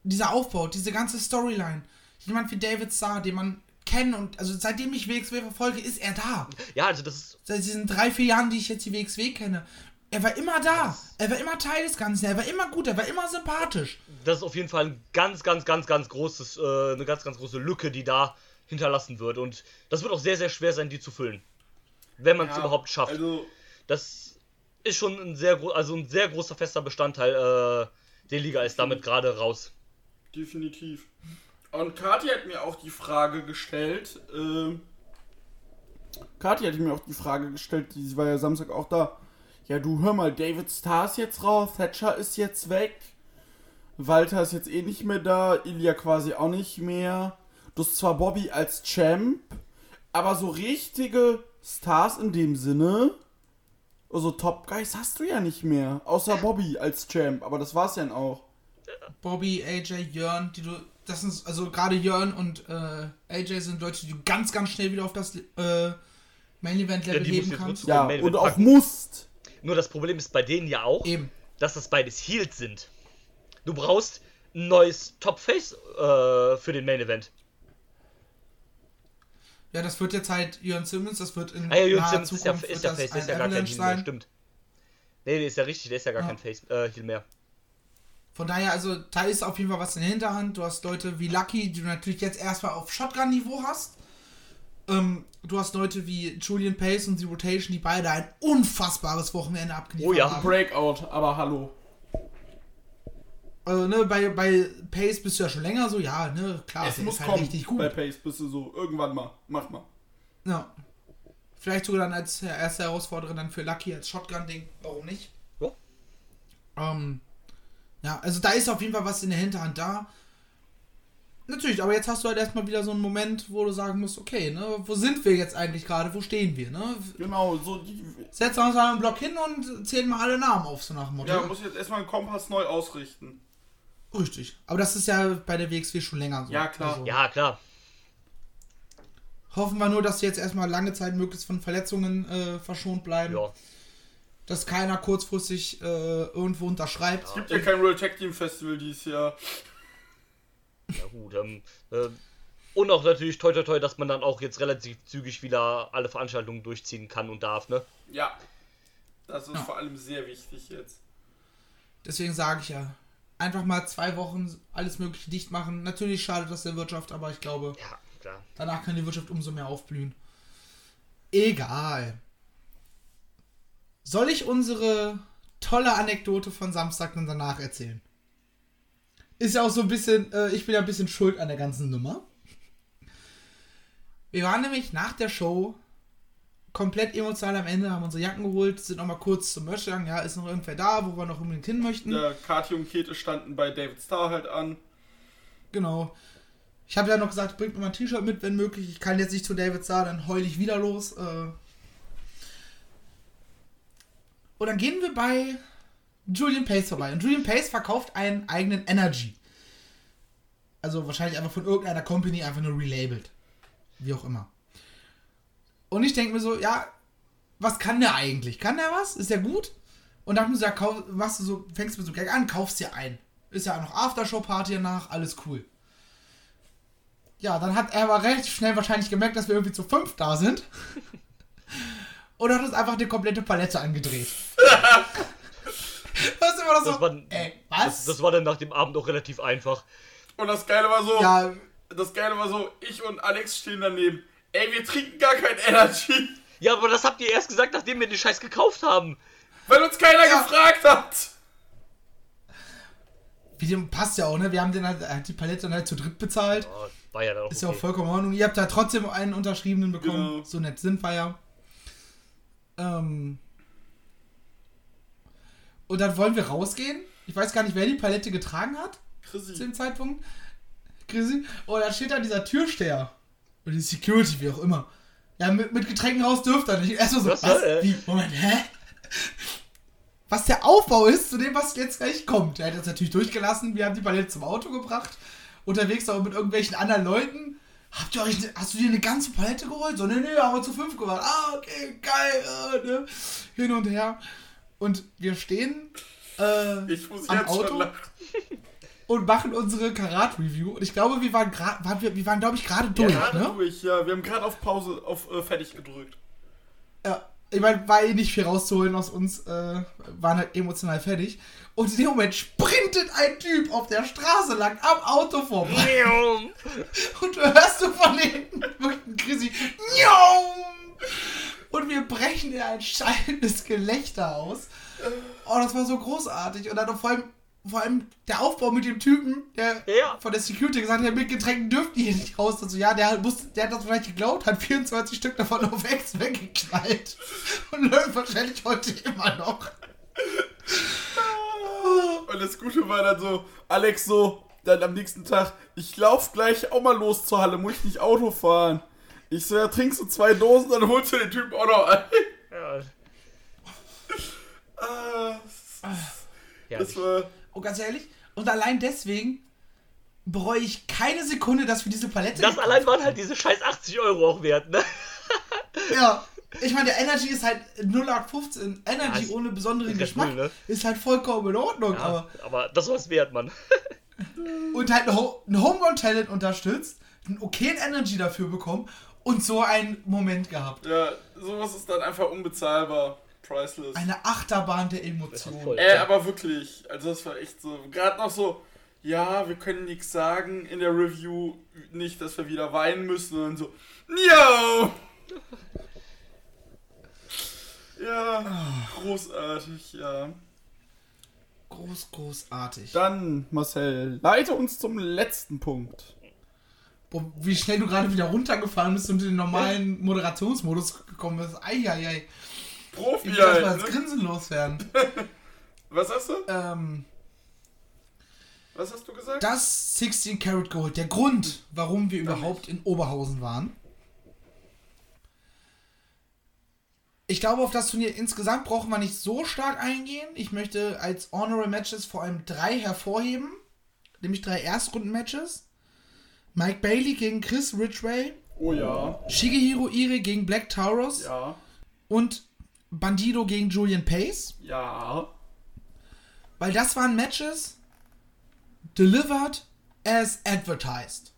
Speaker 3: dieser Aufbau, diese ganze Storyline. Jemand wie David Starr, den man kennt und also seitdem ich WXW verfolge, ist er da.
Speaker 4: Ja, also das ist
Speaker 3: Seit diesen drei, vier Jahren, die ich jetzt die WXW kenne. Er war immer da. Er war immer Teil des Ganzen. Er war immer gut. Er war immer sympathisch.
Speaker 4: das ist auf jeden Fall ein ganz, ganz, ganz, ganz großes, äh, eine ganz, ganz große Lücke, die da hinterlassen wird. Und das wird auch sehr, sehr schwer sein, die zu füllen. Wenn man es
Speaker 2: Ja,
Speaker 4: überhaupt schafft.
Speaker 2: Also,
Speaker 4: das ist schon ein sehr, also ein sehr großer fester Bestandteil äh, der Liga ist damit gerade raus.
Speaker 2: definitiv. Und Kathi hat mir auch die Frage gestellt, ähm, Kathi hat mir auch die Frage gestellt, die sie war ja Samstag auch da. Ja, du hör mal, David Starr ist jetzt raus, Thatcher ist jetzt weg, Walter ist jetzt eh nicht mehr da, Ilya quasi auch nicht mehr. Du hast zwar Bobby als Champ, aber so richtige Stars in dem Sinne, also Top Guys hast du ja nicht mehr, außer Bobby als Champ, aber das war's dann auch.
Speaker 3: Bobby, AJ, Jörn, die du. Das sind also gerade Jörn und äh, AJ sind Leute, die du ganz, ganz schnell wieder auf das äh, Main Event
Speaker 4: Ja,
Speaker 3: Level
Speaker 4: musst
Speaker 3: heben kannst.
Speaker 2: Ja, und auch
Speaker 4: packen.
Speaker 2: musst.
Speaker 4: Nur das Problem ist bei denen ja auch,
Speaker 3: Eben.
Speaker 4: dass das beides Heels sind. Du brauchst ein neues Top-Face äh, für den Main Event.
Speaker 3: Ja, das wird jetzt halt Jörn Simmons, das wird in
Speaker 4: Ah ja,
Speaker 3: naher
Speaker 4: Simmons ist ja,
Speaker 3: Zukunft
Speaker 4: ist ja
Speaker 3: das
Speaker 4: Face, der ist ja gar kein Heel mehr,
Speaker 3: sein.
Speaker 4: stimmt. Nee, der ist ja richtig, der ist ja gar
Speaker 3: Ja.
Speaker 4: kein Face, äh, Heel mehr.
Speaker 3: Von daher, also da ist auf jeden Fall was in der Hinterhand. Du hast Leute wie Lucky, die du natürlich jetzt erstmal auf Shotgun-Niveau hast. Ähm, du hast Leute wie Julian Pace und The Rotation, die beide ein unfassbares Wochenende abgeliefert
Speaker 4: Oh ja.
Speaker 3: haben.
Speaker 2: Breakout, aber hallo.
Speaker 3: Also, ne, bei, bei Pace bist du ja schon länger so, ja, ne, klar,
Speaker 2: es muss
Speaker 3: ist halt
Speaker 2: kommen.
Speaker 3: richtig gut.
Speaker 2: Bei Pace bist du so, irgendwann mal. Mach mal.
Speaker 3: Ja. Vielleicht sogar dann als erste Herausforderin dann für Lucky als Shotgun-Ding. Warum nicht?
Speaker 4: Ja.
Speaker 3: Ähm, ja, also da ist auf jeden Fall was in der Hinterhand da. Natürlich, aber jetzt hast du halt erstmal wieder so einen Moment, wo du sagen musst, okay, ne, wo sind wir jetzt eigentlich gerade? Wo stehen wir, ne?
Speaker 2: Genau, so die.
Speaker 3: Setzen wir uns mal einen Block hin und zählen mal alle Namen auf, so nach dem Motto.
Speaker 2: Ja, muss ich jetzt erstmal einen Kompass neu ausrichten.
Speaker 3: Richtig. Aber das ist ja bei der WXW schon länger so.
Speaker 2: Ja, klar.
Speaker 3: Also,
Speaker 4: Ja, klar.
Speaker 3: Hoffen wir nur, dass sie jetzt erstmal lange Zeit möglichst von Verletzungen äh, verschont bleiben.
Speaker 4: Ja.
Speaker 3: Dass keiner kurzfristig äh, irgendwo unterschreibt.
Speaker 2: Es gibt ja kein World Tag Team Festival dieses Jahr.
Speaker 4: Ja gut, ähm, äh, und auch natürlich toi toi toi, dass man dann auch jetzt relativ zügig wieder alle Veranstaltungen durchziehen kann und darf, ne?
Speaker 2: Ja. Das ist
Speaker 3: Ja.
Speaker 2: vor allem sehr wichtig jetzt.
Speaker 3: Deswegen sage ich ja, einfach mal zwei Wochen alles Mögliche dicht machen. Natürlich schadet das der Wirtschaft, aber ich glaube,
Speaker 4: Ja, klar.
Speaker 3: danach kann die Wirtschaft umso mehr aufblühen. Egal. Soll ich unsere tolle Anekdote von Samstag dann danach erzählen? Ist ja auch so ein bisschen, äh, ich bin ja ein bisschen schuld an der ganzen Nummer. Wir waren nämlich nach der Show komplett emotional am Ende, haben unsere Jacken geholt, sind nochmal kurz zum Merch gegangen. Ja, ist noch irgendwer da, wo wir noch unbedingt hin möchten.
Speaker 2: Der Kati und Kete standen bei David Starr halt an.
Speaker 3: Genau. Ich habe ja noch gesagt, bringt mir mal ein T-Shirt mit, wenn möglich. Ich kann jetzt nicht zu David Saar, dann heul ich wieder los. Äh. Und dann gehen wir bei Julian Pace vorbei. Und Julian Pace verkauft einen eigenen Energy. Also wahrscheinlich einfach von irgendeiner Company einfach nur relabelt. Wie auch immer. Und ich denke mir so, ja, was kann der eigentlich? Kann der was? Ist der gut? Und dann so, ja, kauf, machst du so, fängst du so gleich an, kaufst dir ein. Ist ja auch noch Aftershow-Party danach, alles cool. Ja, dann hat er aber relativ schnell wahrscheinlich gemerkt, dass wir irgendwie zu fünf da sind. [laughs] Und hat uns einfach eine komplette Palette angedreht. [laughs] Was immer noch so?
Speaker 4: Das war,
Speaker 3: ey,
Speaker 4: das,
Speaker 3: was?
Speaker 4: das war dann nach dem Abend auch relativ einfach.
Speaker 2: Und das Geile war so,
Speaker 3: ja,
Speaker 2: das Geile war so, ich und Alex stehen daneben. Ey, wir trinken gar kein Energy,
Speaker 4: Ja, aber das habt ihr erst gesagt, nachdem wir den Scheiß gekauft haben.
Speaker 2: weil uns keiner
Speaker 3: Ja.
Speaker 2: gefragt hat.
Speaker 3: wie dem passt ja auch, ne? Wir haben den halt, hat die Palette dann halt zu dritt bezahlt.
Speaker 4: Oh, war ja dann auch
Speaker 3: Ist ja auch
Speaker 4: okay.
Speaker 3: vollkommen in Ordnung. Ihr habt da trotzdem einen unterschriebenen bekommen.
Speaker 2: Genau.
Speaker 3: So nett sind wir ja. Ähm. Und dann wollen wir rausgehen. Ich weiß gar nicht, wer die Palette getragen hat zu
Speaker 2: Chrissy.
Speaker 3: dem Zeitpunkt. Chrissy. Und da steht da dieser Türsteher. Oder die Security, wie auch immer. Ja, mit, mit Getränken raus dürft er nicht. Erstmal so,
Speaker 4: Was
Speaker 3: was?
Speaker 4: soll?
Speaker 3: Wie? Moment, hä? Was der Aufbau ist zu dem, was jetzt gleich kommt. Er hat jetzt natürlich durchgelassen. Wir haben die Palette zum Auto gebracht. Unterwegs auch mit irgendwelchen anderen Leuten. Habt ihr euch, hast du dir eine ganze Palette geholt? So, nee, nee, haben wir zu fünf gemacht. Ah, okay, geil. Äh, ne? Hin und her. Und wir stehen äh,
Speaker 2: Ich muss
Speaker 3: am
Speaker 2: jetzt
Speaker 3: Auto
Speaker 2: schon lachen.
Speaker 3: und machen unsere Karat-Review. Und ich glaube, wir waren gerade, waren wir, wir waren, glaube ich, gerade durch,
Speaker 2: Gerade
Speaker 3: ne?
Speaker 2: durch, ja. Wir haben gerade auf Pause, auf äh, fertig gedrückt.
Speaker 3: Ja. Ich meine, war eh nicht viel rauszuholen aus uns, äh, waren halt emotional fertig. Und in dem Moment sprintet ein Typ auf der Straße lang am Auto vorbei. Und du hörst du von hinten wirklich ein Chrissy. Njong! Und wir brechen in ein schallendes Gelächter aus. Oh, das war so großartig. Und dann vor allem, vor allem der Aufbau mit dem Typen, der
Speaker 4: Ja.
Speaker 3: von der Security gesagt hat, mit Getränken dürft ihr hier nicht raus. Also ja, der, muss, der hat das vielleicht geglaubt, hat 24 Stück davon auf Ex weggeknallt. Und läuft wahrscheinlich heute immer noch. [laughs]
Speaker 2: Und das Gute war dann so, Alex so, dann am nächsten Tag, ich lauf gleich auch mal los zur Halle, muss ich nicht Auto fahren. Ich so, ja, trinkst du zwei Dosen, dann holst du den Typen auch noch ein.
Speaker 4: Ja, [laughs]
Speaker 2: Ah,
Speaker 4: ja,
Speaker 2: das war,
Speaker 3: Und ganz ehrlich, und allein deswegen bereue ich keine Sekunde, dass wir diese Palette
Speaker 4: das allein waren halt diese scheiß 80 Euro auch wert, ne? [laughs]
Speaker 3: Ja, ich meine, der Energy ist halt 0815. Energy
Speaker 4: ist
Speaker 3: ohne besonderen Geschmack
Speaker 4: Bull, ne?
Speaker 3: ist halt vollkommen in Ordnung.
Speaker 4: Ja,
Speaker 3: Aber,
Speaker 4: aber das war's wert, Mann.
Speaker 3: und halt ein Homegrown-Talent unterstützt, einen okayen Energy dafür bekommen und so einen Moment gehabt.
Speaker 2: ja, sowas ist dann einfach unbezahlbar. Priceless.
Speaker 3: Eine Achterbahn der Emotionen.
Speaker 2: Äh, aber wirklich, also das war echt so, gerade noch so, ja, wir können nichts sagen in der Review, nicht, dass wir wieder weinen müssen, und so, yo! [laughs] Ja, großartig, ja.
Speaker 3: groß, großartig.
Speaker 2: Dann, Marcel, leite uns zum letzten Punkt.
Speaker 3: Boah, wie schnell du gerade wieder runtergefahren bist und in den normalen Moderationsmodus gekommen bist. Eieiei.
Speaker 2: Profi
Speaker 3: Ich muss erst mal
Speaker 2: halt,
Speaker 3: das
Speaker 2: ne?
Speaker 3: Grinsen loswerden. [laughs]
Speaker 2: Was hast du?
Speaker 3: ähm,
Speaker 2: Was hast du gesagt?
Speaker 3: das 16 Karat Gold, der Grund, warum wir überhaupt in Oberhausen waren. Ich glaube, auf das Turnier insgesamt brauchen wir nicht so stark eingehen. Ich möchte als Honorable Matches vor allem drei hervorheben. Nämlich drei Erstrunden-Matches. Mike Bailey gegen Chris Ridgway.
Speaker 2: Oh ja,
Speaker 3: Shigehiro Ire gegen Black Taurus.
Speaker 2: ja,
Speaker 3: Und Bandido gegen Julian Pace.
Speaker 2: ja.
Speaker 3: Weil das waren Matches delivered as advertised.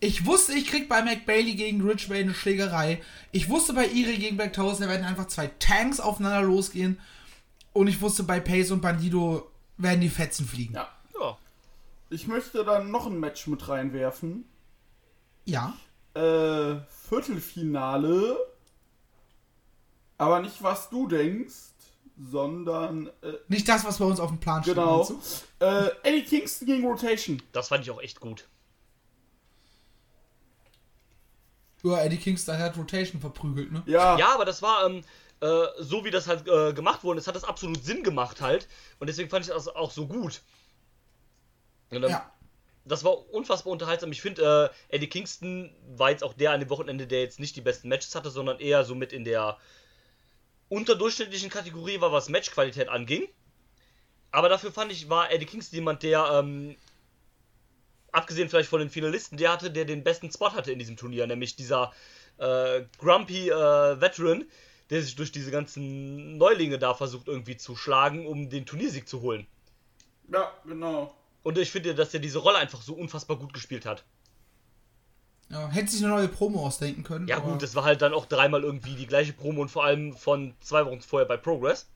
Speaker 3: Ich wusste, ich krieg bei McBailey gegen Ridgway eine Schlägerei. Ich wusste bei Iri gegen Black Taurus, da werden einfach zwei Tanks aufeinander losgehen. Und ich wusste bei Pace und Bandido werden die Fetzen fliegen.
Speaker 2: Ja. Ich möchte dann noch ein Match mit reinwerfen.
Speaker 3: Ja.
Speaker 2: Äh, Viertelfinale. Aber nicht, was du denkst, sondern, äh,
Speaker 3: Nicht das, was bei uns auf dem Plan steht.
Speaker 2: genau. Äh, Eddie Kingston gegen Rotation.
Speaker 4: Das fand ich auch echt gut.
Speaker 3: Ja, Eddie Kingston hat Rotation verprügelt, ne?
Speaker 2: Ja,
Speaker 4: Ja, aber das war, ähm, äh, so wie das halt äh, gemacht wurde, es hat das absolut Sinn gemacht halt. Und deswegen fand ich das auch so gut. Ähm,
Speaker 3: Ja.
Speaker 4: Das war unfassbar unterhaltsam. Ich finde, äh, Eddie Kingston war jetzt auch der an dem Wochenende, der jetzt nicht die besten Matches hatte, sondern eher so mit in der unterdurchschnittlichen Kategorie war, was Matchqualität anging. Aber dafür fand ich, war Eddie Kingston jemand, der, ähm, abgesehen vielleicht von den Finalisten, der hatte, der den besten Spot hatte in diesem Turnier, nämlich dieser äh, Grumpy äh, Veteran, der sich durch diese ganzen Neulinge da versucht irgendwie zu schlagen, um den Turniersieg zu holen.
Speaker 2: ja, genau.
Speaker 4: Und ich finde, dass er diese Rolle einfach so unfassbar gut gespielt hat.
Speaker 3: ja. Hätte sich eine neue Promo ausdenken können.
Speaker 4: Ja gut, das war halt dann auch dreimal irgendwie die gleiche Promo und vor allem von zwei Wochen vorher bei Progress.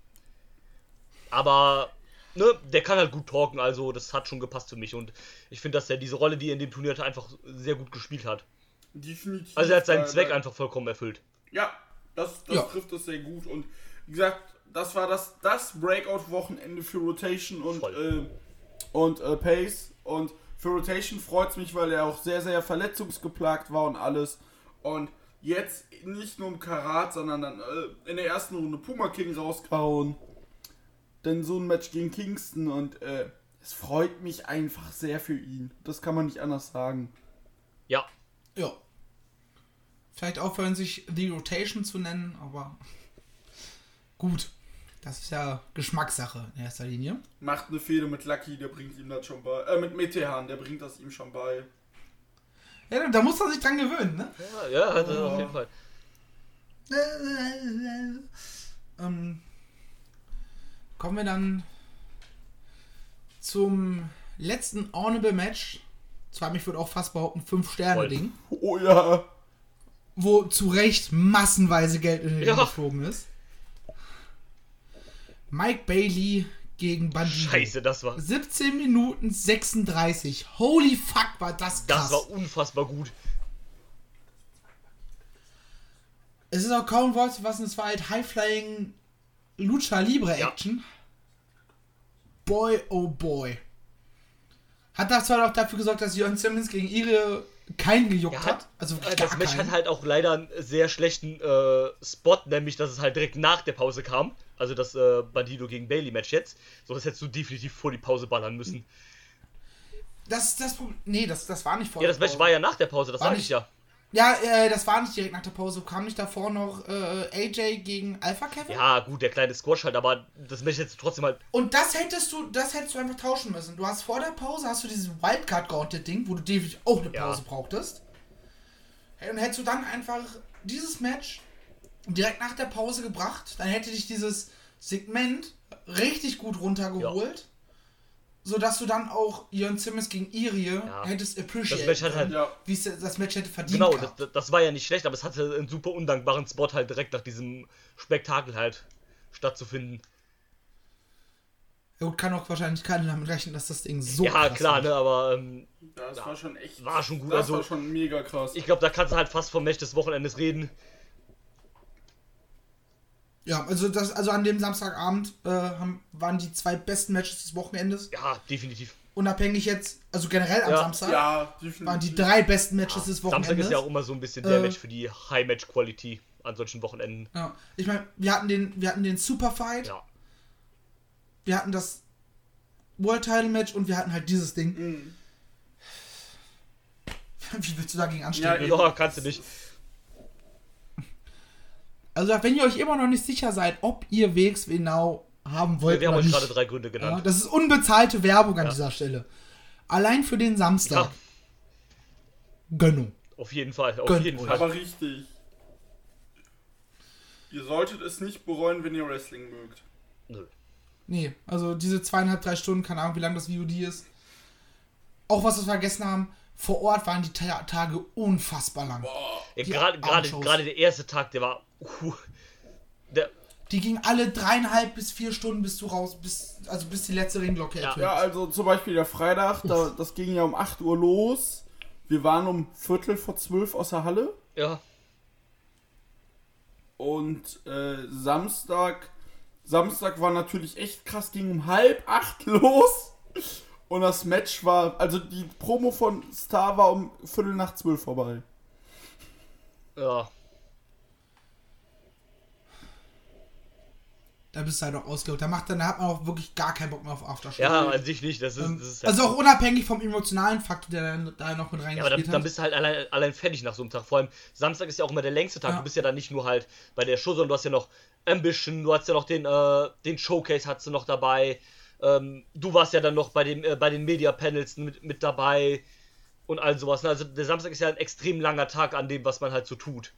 Speaker 4: Aber, ne, der kann halt gut talken, also das hat schon gepasst für mich. Und ich finde, dass er diese Rolle, die er in dem Turnier hatte, einfach sehr gut gespielt hat.
Speaker 2: Definitiv.
Speaker 4: Also er hat seinen
Speaker 2: weil-
Speaker 4: Zweck einfach vollkommen erfüllt.
Speaker 2: Ja, das, das
Speaker 3: Ja.
Speaker 2: trifft es sehr gut. Und wie gesagt, das war das, das Breakout-Wochenende für Rotation und,
Speaker 4: Voll.
Speaker 2: äh, und äh, Pace. Und für Rotation freut es mich, weil er auch sehr, sehr verletzungsgeplagt war und alles. Und jetzt nicht nur im Karat, sondern dann äh, in der ersten Runde Puma King rausgehauen. Dann so ein Match gegen Kingston und äh, es freut mich einfach sehr für ihn. Das kann man nicht anders sagen.
Speaker 4: Ja,
Speaker 3: Ja. Vielleicht aufhören, sich The Rotation zu nennen, aber gut. Das ist ja Geschmackssache in erster Linie.
Speaker 2: Macht eine Fehde mit Lucky, der bringt ihm das schon bei. Äh, mit Metehan, der bringt das ihm schon bei.
Speaker 3: Ja, da muss man sich dran gewöhnen, ne?
Speaker 4: ja, ja hat er auf jeden Fall.
Speaker 3: ähm, kommen wir dann zum letzten Honorable Match. Zwar, ich würde auch fast behaupten, 5-Sterne-Ding.
Speaker 2: Oh ja.
Speaker 3: Wo zu Recht massenweise Geld in den
Speaker 4: Ja.
Speaker 3: geflogen ist. Mike Bailey gegen Bandido.
Speaker 4: Scheiße, das war.
Speaker 3: 17 Minuten 36. Holy fuck, war das krass.
Speaker 4: Das war unfassbar gut.
Speaker 3: es ist auch kaum Wort zu fassen, es war halt High-Flying Lucha Libre
Speaker 4: Ja.
Speaker 3: Action. Boy, oh boy. Hat das zwar auch dafür gesorgt, dass Jörn Simmons gegen ihre keinen gejuckt
Speaker 4: Ja,
Speaker 3: hat. Also
Speaker 4: Äh, Das Match
Speaker 3: keinen.
Speaker 4: hat halt auch leider einen sehr schlechten äh, Spot, nämlich dass es halt direkt nach der Pause kam. Also das äh, Bandido gegen Bailey Match jetzt. So, das hättest du definitiv vor die Pause ballern müssen.
Speaker 3: Das, das, Problem- nee, das, das war nicht vor
Speaker 4: Ja,
Speaker 3: der
Speaker 4: das Match
Speaker 3: Pause.
Speaker 4: war ja nach der Pause, das
Speaker 3: War
Speaker 4: sage
Speaker 3: nicht-
Speaker 4: ich ja.
Speaker 3: Ja, äh, das war nicht direkt nach der Pause. Kam nicht davor noch äh, AJ gegen Alpha Kevin?
Speaker 4: Ja, gut, der kleine Squash halt, aber das Match hättest du trotzdem halt.
Speaker 3: Und das hättest du, das hättest du einfach tauschen müssen. Du hast vor der Pause hast du dieses Wildcard Gauntlet Ding, wo du definitiv auch eine
Speaker 4: Ja.
Speaker 3: Pause brauchtest. Hey, Und hättest du dann einfach dieses Match direkt nach der Pause gebracht, dann hätte dich dieses Segment richtig gut runtergeholt. Sodass du dann auch Jörn Simmons gegen Irie
Speaker 4: Ja.
Speaker 3: hättest
Speaker 4: Das
Speaker 3: appreciate
Speaker 4: Match hat halt.
Speaker 2: Ja.
Speaker 3: wie es das Match hätte verdient
Speaker 4: Genau, das, das war ja nicht schlecht, aber es hatte einen super undankbaren Spot halt direkt nach diesem Spektakel halt stattzufinden.
Speaker 3: Ja, gut, kann auch wahrscheinlich keiner damit rechnen, dass das Ding so
Speaker 4: ja,
Speaker 3: krass
Speaker 4: klar,
Speaker 3: wird.
Speaker 4: ne, aber ähm,
Speaker 2: Ja, das war schon echt.
Speaker 4: war schon gut,
Speaker 2: Das
Speaker 4: also-
Speaker 2: war schon mega krass.
Speaker 4: ich glaube, da kannst du halt fast vom Match des Wochenendes reden.
Speaker 3: Ja, also das, also an dem Samstagabend äh, haben, waren die zwei besten Matches des Wochenendes.
Speaker 4: Ja, definitiv.
Speaker 3: Unabhängig jetzt, also generell am
Speaker 4: Ja.
Speaker 3: Samstag,
Speaker 2: Ja, definitiv.
Speaker 3: waren die drei besten Matches des
Speaker 4: Samstag
Speaker 3: Wochenendes.
Speaker 4: ist ja auch immer so ein bisschen der
Speaker 3: Äh,
Speaker 4: Match für die High-Match-Quality an solchen Wochenenden.
Speaker 3: Ja, ich meine, wir hatten den, wir hatten den Superfight,
Speaker 4: Ja.
Speaker 3: wir hatten das World Title Match und wir hatten halt dieses Ding.
Speaker 2: Mhm. [laughs]
Speaker 3: Wie willst du dagegen
Speaker 2: Ja,
Speaker 3: anstellen?
Speaker 2: eben.
Speaker 4: Ja, kannst du nicht.
Speaker 3: Also wenn ihr euch immer noch nicht sicher seid, ob ihr Wegs genau haben wollt
Speaker 4: Wir haben euch gerade drei Gründe
Speaker 3: ja,
Speaker 4: genannt.
Speaker 3: das ist unbezahlte Werbung an
Speaker 4: Ja.
Speaker 3: dieser Stelle. Allein für den Samstag.
Speaker 4: Ja,
Speaker 3: Gönnung.
Speaker 4: auf jeden Fall. Auf
Speaker 3: Gönnt
Speaker 4: jeden. Fall.
Speaker 2: Aber richtig. Ihr solltet es nicht bereuen, wenn ihr Wrestling mögt.
Speaker 4: Nö.
Speaker 3: Nee, also diese zweieinhalb, drei Stunden, keine Ahnung, wie lang das VOD ist. Auch was wir vergessen haben, vor Ort waren die Ta Tage unfassbar lang.
Speaker 4: Ja, Gerade gerade gerade der erste Tag, der war. Uh, der,
Speaker 3: Die gingen alle dreieinhalb bis vier Stunden, bis du raus, bis, also bis die letzte Ringglocke
Speaker 4: Ja.
Speaker 2: Ja, also zum Beispiel der Freitag, da, [laughs] das ging ja um 8 Uhr los. Wir waren um Viertel vor zwölf aus der Halle.
Speaker 4: ja.
Speaker 2: Und äh, Samstag, Samstag war natürlich echt krass, ging um halb acht [laughs] los. Und das Match war, also die Promo von Star war um Viertel nach zwölf vorbei.
Speaker 4: Ja.
Speaker 3: Da bist du halt auch ausgelaugt. Da, macht, dann- da hat man auch wirklich gar keinen Bock mehr auf Aftershow.
Speaker 4: Ja, an sich nicht. Das ist,
Speaker 3: Ähm,
Speaker 4: das ist halt
Speaker 3: also auch unabhängig vom emotionalen Faktor, der dann da noch mit
Speaker 4: Ja, aber dann,
Speaker 3: reingespielt
Speaker 4: dann
Speaker 3: hat.
Speaker 4: bist du halt allein, allein fertig nach so einem Tag. Vor allem Samstag ist ja auch immer der längste Tag.
Speaker 3: Ja.
Speaker 4: Du bist ja dann nicht nur halt bei der Show, sondern du hast ja noch Ambition, du hast ja noch den, äh, den Showcase hast du noch dabei. Ähm, du warst ja dann noch bei, dem, äh, bei den Media Panels mit, mit dabei und all sowas. Also der Samstag ist ja ein extrem langer Tag an dem, was man halt so tut.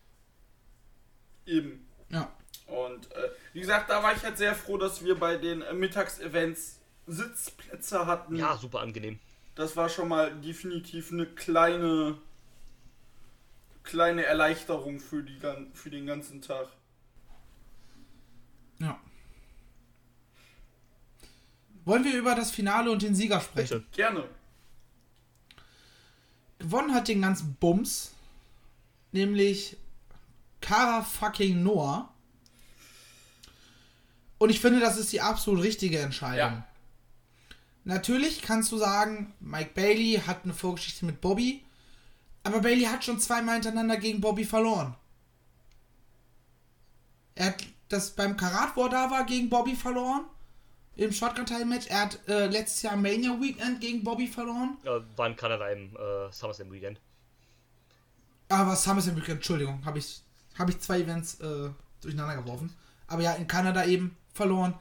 Speaker 2: Eben.
Speaker 3: Ja.
Speaker 2: Und äh, wie gesagt, da war ich halt sehr froh, dass wir bei den äh, Mittagsevents Sitzplätze hatten.
Speaker 4: Ja, super angenehm.
Speaker 2: Das war schon mal definitiv eine kleine kleine Erleichterung für, die, gan- für den ganzen Tag.
Speaker 3: ja. Wollen wir über das Finale und den Sieger sprechen?
Speaker 4: Bitte.
Speaker 2: Gerne.
Speaker 3: Gewonnen hat den ganzen Bums, nämlich Kara fucking Noah. Und ich finde, das ist die absolut richtige Entscheidung.
Speaker 2: Ja.
Speaker 3: Natürlich kannst du sagen, Mike Bailey hat eine Vorgeschichte mit Bobby, aber Bailey hat schon zweimal hintereinander gegen Bobby verloren. Er hat das beim Karat, wo er da war, gegen Bobby verloren. Im Shotgun-Teil-Match. Er hat äh, letztes Jahr Mania Weekend gegen Bobby verloren.
Speaker 4: Ja, war in Kanada im äh, SummerSlam Weekend.
Speaker 3: Aber SummerSlam Weekend, Entschuldigung, habe ich, hab ich zwei Events äh, durcheinander geworfen. Aber ja, in Kanada eben verloren.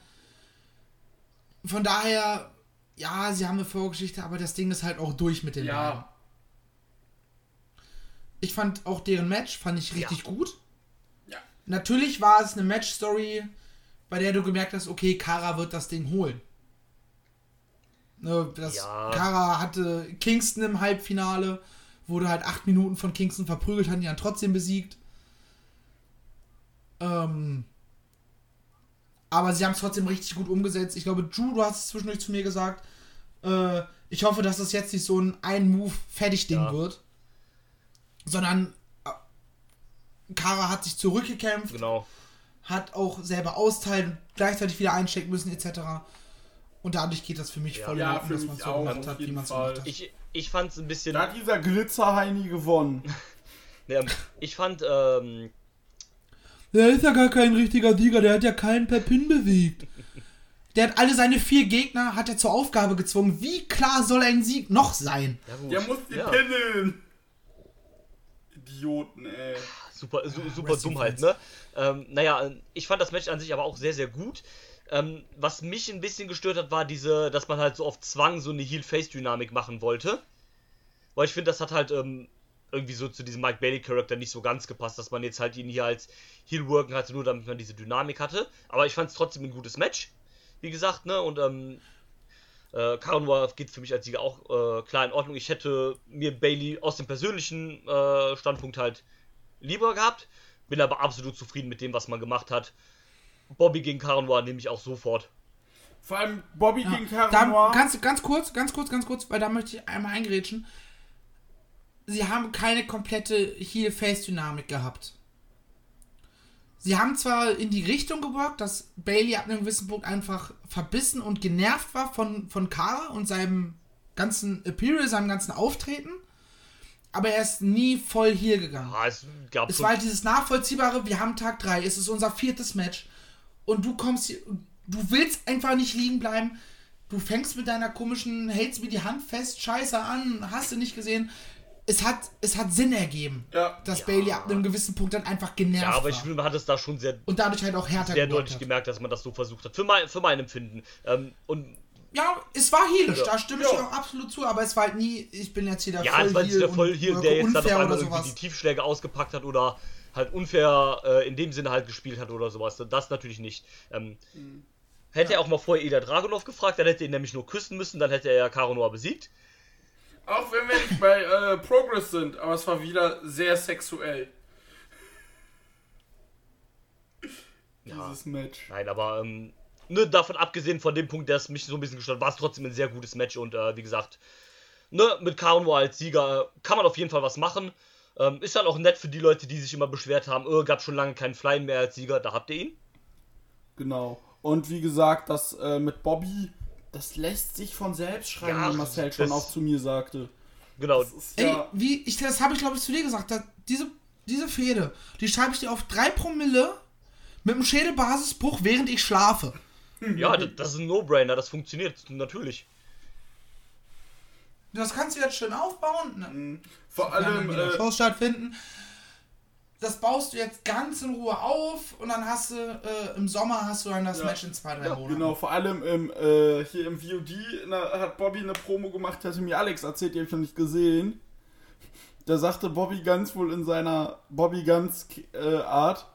Speaker 3: Von daher, ja, sie haben eine Vorgeschichte, aber das Ding ist halt auch durch mit den beiden.
Speaker 2: Ja.
Speaker 3: Ich fand auch deren Match, fand ich richtig gut.
Speaker 2: Ja.
Speaker 3: Natürlich war es eine Match-Story, bei der du gemerkt hast, okay, Kara wird das Ding holen. Ne, das,
Speaker 4: Ja.
Speaker 3: Kara hatte Kingston im Halbfinale, wurde halt acht Minuten von Kingston verprügelt, hat ihn dann trotzdem besiegt. Ähm, aber sie haben es trotzdem richtig gut umgesetzt. Ich glaube, Drew, du hast es zwischendurch zu mir gesagt. Äh, ich hoffe, dass das jetzt nicht so ein Ein-Move-Fertig-Ding
Speaker 4: Ja.
Speaker 3: wird. Sondern äh, Kara hat sich zurückgekämpft,
Speaker 4: Genau.
Speaker 3: Hat auch selber austeilen, gleichzeitig wieder einstecken müssen, etc. Und dadurch geht das für mich
Speaker 4: Ja.
Speaker 3: voll in
Speaker 2: Ja,
Speaker 3: Ordnung,
Speaker 2: für
Speaker 3: dass man so
Speaker 2: auch,
Speaker 3: gemacht hat, wie man es gemacht hat.
Speaker 4: Ich, ich fand es ein bisschen.
Speaker 2: Da hat dieser Glitzerheini gewonnen. [laughs]
Speaker 4: Ja, ich fand, ähm,
Speaker 3: Der ist ja gar kein richtiger Sieger, der hat ja keinen per Pin besiegt. Der hat alle seine vier Gegner, hat er zur Aufgabe gezwungen. Wie klar soll ein Sieg noch sein?
Speaker 4: ja.
Speaker 2: Der muss die
Speaker 4: ja.
Speaker 2: pinnen. Idioten, ey.
Speaker 4: Super, su super
Speaker 3: Wrestling
Speaker 4: dumm halt, ne? Ähm, naja, ich fand das Match an sich aber auch sehr, sehr gut. Ähm, was mich ein bisschen gestört hat, war diese, dass man halt so auf Zwang so eine Heel-Face-Dynamik machen wollte. Weil ich finde, das hat halt ähm, irgendwie so zu diesem Mike Bailey-Charakter nicht so ganz gepasst, dass man jetzt halt ihn hier als Heel worken hatte, nur damit man diese Dynamik hatte. Aber ich fand es trotzdem ein gutes Match, wie gesagt, ne? Und ähm, äh, Karen war geht für mich als Sieger auch äh, klar in Ordnung. Ich hätte mir Bailey aus dem persönlichen äh, Standpunkt halt lieber gehabt. Bin aber absolut zufrieden mit dem, was man gemacht hat. Bobby gegen Karen war nehme ich auch sofort.
Speaker 2: Vor allem Bobby
Speaker 3: Ja.
Speaker 2: gegen
Speaker 3: Da,
Speaker 2: Karanoir.
Speaker 3: ganz, ganz kurz, ganz kurz, ganz kurz, weil da möchte ich einmal eingrätschen. Sie haben keine komplette Heel-Face-Dynamik gehabt. sie haben zwar in die Richtung geworkt, dass Bailey ab einem gewissen Punkt einfach verbissen und genervt war von, von Kara und seinem ganzen Appeal, seinem ganzen Auftreten, aber er ist nie voll hier gegangen.
Speaker 4: Ah, es gab
Speaker 3: Es war halt dieses nachvollziehbare, wir haben Tag 3, es ist unser viertes Match und du kommst hier, du willst einfach nicht liegen bleiben. Du fängst mit deiner komischen, hältst mir die Hand fest, scheiße an, hast du nicht gesehen. Es hat, es hat Sinn ergeben,
Speaker 2: Ja.
Speaker 3: dass Bailey ab einem gewissen Punkt dann einfach genervt
Speaker 4: ja, aber ich
Speaker 3: war.
Speaker 4: finde, man hat es da schon sehr,
Speaker 3: Und dadurch halt auch härter
Speaker 4: sehr deutlich
Speaker 3: hat.
Speaker 4: gemerkt, dass man das so versucht hat. Für mein, für mein Empfinden. Ähm, und
Speaker 3: Ja, es war heelisch,
Speaker 4: Ja.
Speaker 3: da stimme ich
Speaker 2: Ja.
Speaker 3: dir auch absolut zu, aber es war halt nie, ich bin jetzt hier der
Speaker 4: ja, es war jetzt der voll hier, der jetzt dann auf
Speaker 3: unfair
Speaker 4: einmal
Speaker 3: oder
Speaker 4: irgendwie die Tiefschläge ausgepackt hat oder halt unfair äh, in dem Sinne halt gespielt hat oder sowas. Das natürlich nicht. Ähm, Hätte er auch mal vorher Ilya Dragunov gefragt, dann hätte er ihn nämlich nur küssen müssen, dann hätte er ja Karo Noah besiegt.
Speaker 2: Auch wenn wir nicht bei äh, Progress sind, aber es war wieder sehr sexuell.
Speaker 4: Ja.
Speaker 2: Dieses Match.
Speaker 4: Nein, aber ähm, ne, davon abgesehen von dem Punkt, der es mich so ein bisschen gestört hat, war es trotzdem ein sehr gutes Match und äh, wie gesagt, ne, mit Karo als Sieger äh, kann man auf jeden Fall was machen. Ähm, ist dann auch nett für die Leute, die sich immer beschwert haben, äh, gab schon lange keinen Fly mehr als Sieger, da habt ihr ihn.
Speaker 2: Genau. Und wie gesagt, das äh, mit Bobby, das lässt sich von selbst schreiben,
Speaker 4: Ja,
Speaker 2: wie Marcel schon auch zu mir sagte.
Speaker 4: Genau.
Speaker 2: Das ist
Speaker 3: Ey,
Speaker 2: ja.
Speaker 3: wie, ich, das habe ich glaube ich zu dir gesagt, da, diese, diese Fehde, die schreibe ich dir auf 3 Promille mit einem Schädelbasisbruch, während ich schlafe.
Speaker 4: Ja, [laughs] das, das ist ein No-Brainer, das funktioniert natürlich.
Speaker 3: Das kannst du jetzt schön aufbauen. Ne?
Speaker 2: Vor
Speaker 3: Sofern
Speaker 2: allem, äh,
Speaker 3: Shows stattfinden. Das baust du jetzt ganz in Ruhe auf und dann hast du äh, im Sommer hast du dann das
Speaker 2: Ja.
Speaker 3: Match in zwei, drei
Speaker 2: ja,
Speaker 3: Monaten.
Speaker 2: genau, vor allem im, äh, hier im VOD na, hat Bobby eine Promo gemacht, hatte mir Alex erzählt, die habe ich noch nicht gesehen. Da sagte Bobby ganz wohl in seiner Bobby Guns äh, Art,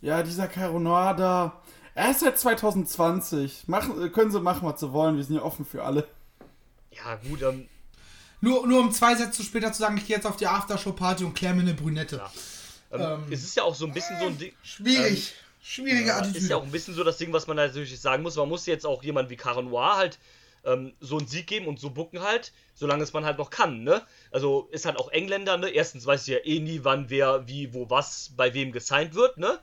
Speaker 2: ja, dieser Caronoir da, er ist seit 2020. Machen, äh, können sie machen, was sie wollen, wir sind ja offen für alle.
Speaker 4: Ja, gut, ähm,
Speaker 3: Nur, nur um zwei Sätze später zu sagen, ich gehe jetzt auf die Aftershow-Party und klär mir eine Brünette.
Speaker 4: Ja. ähm,
Speaker 3: Ähm,
Speaker 4: es ist ja auch so ein bisschen so ein Ding.
Speaker 3: Schwierig. Schwierige
Speaker 4: Ja,
Speaker 3: Attitüde.
Speaker 4: ist ja auch ein bisschen so das Ding, was man natürlich sagen muss. Man muss jetzt auch jemand wie Cara Noir halt ähm, so einen Sieg geben und so bucken halt, solange es man halt noch kann, ne? Also ist halt auch Engländer, ne? Erstens weißt du ja eh nie, wann wer, wie, wo, was bei wem gesigned wird, ne?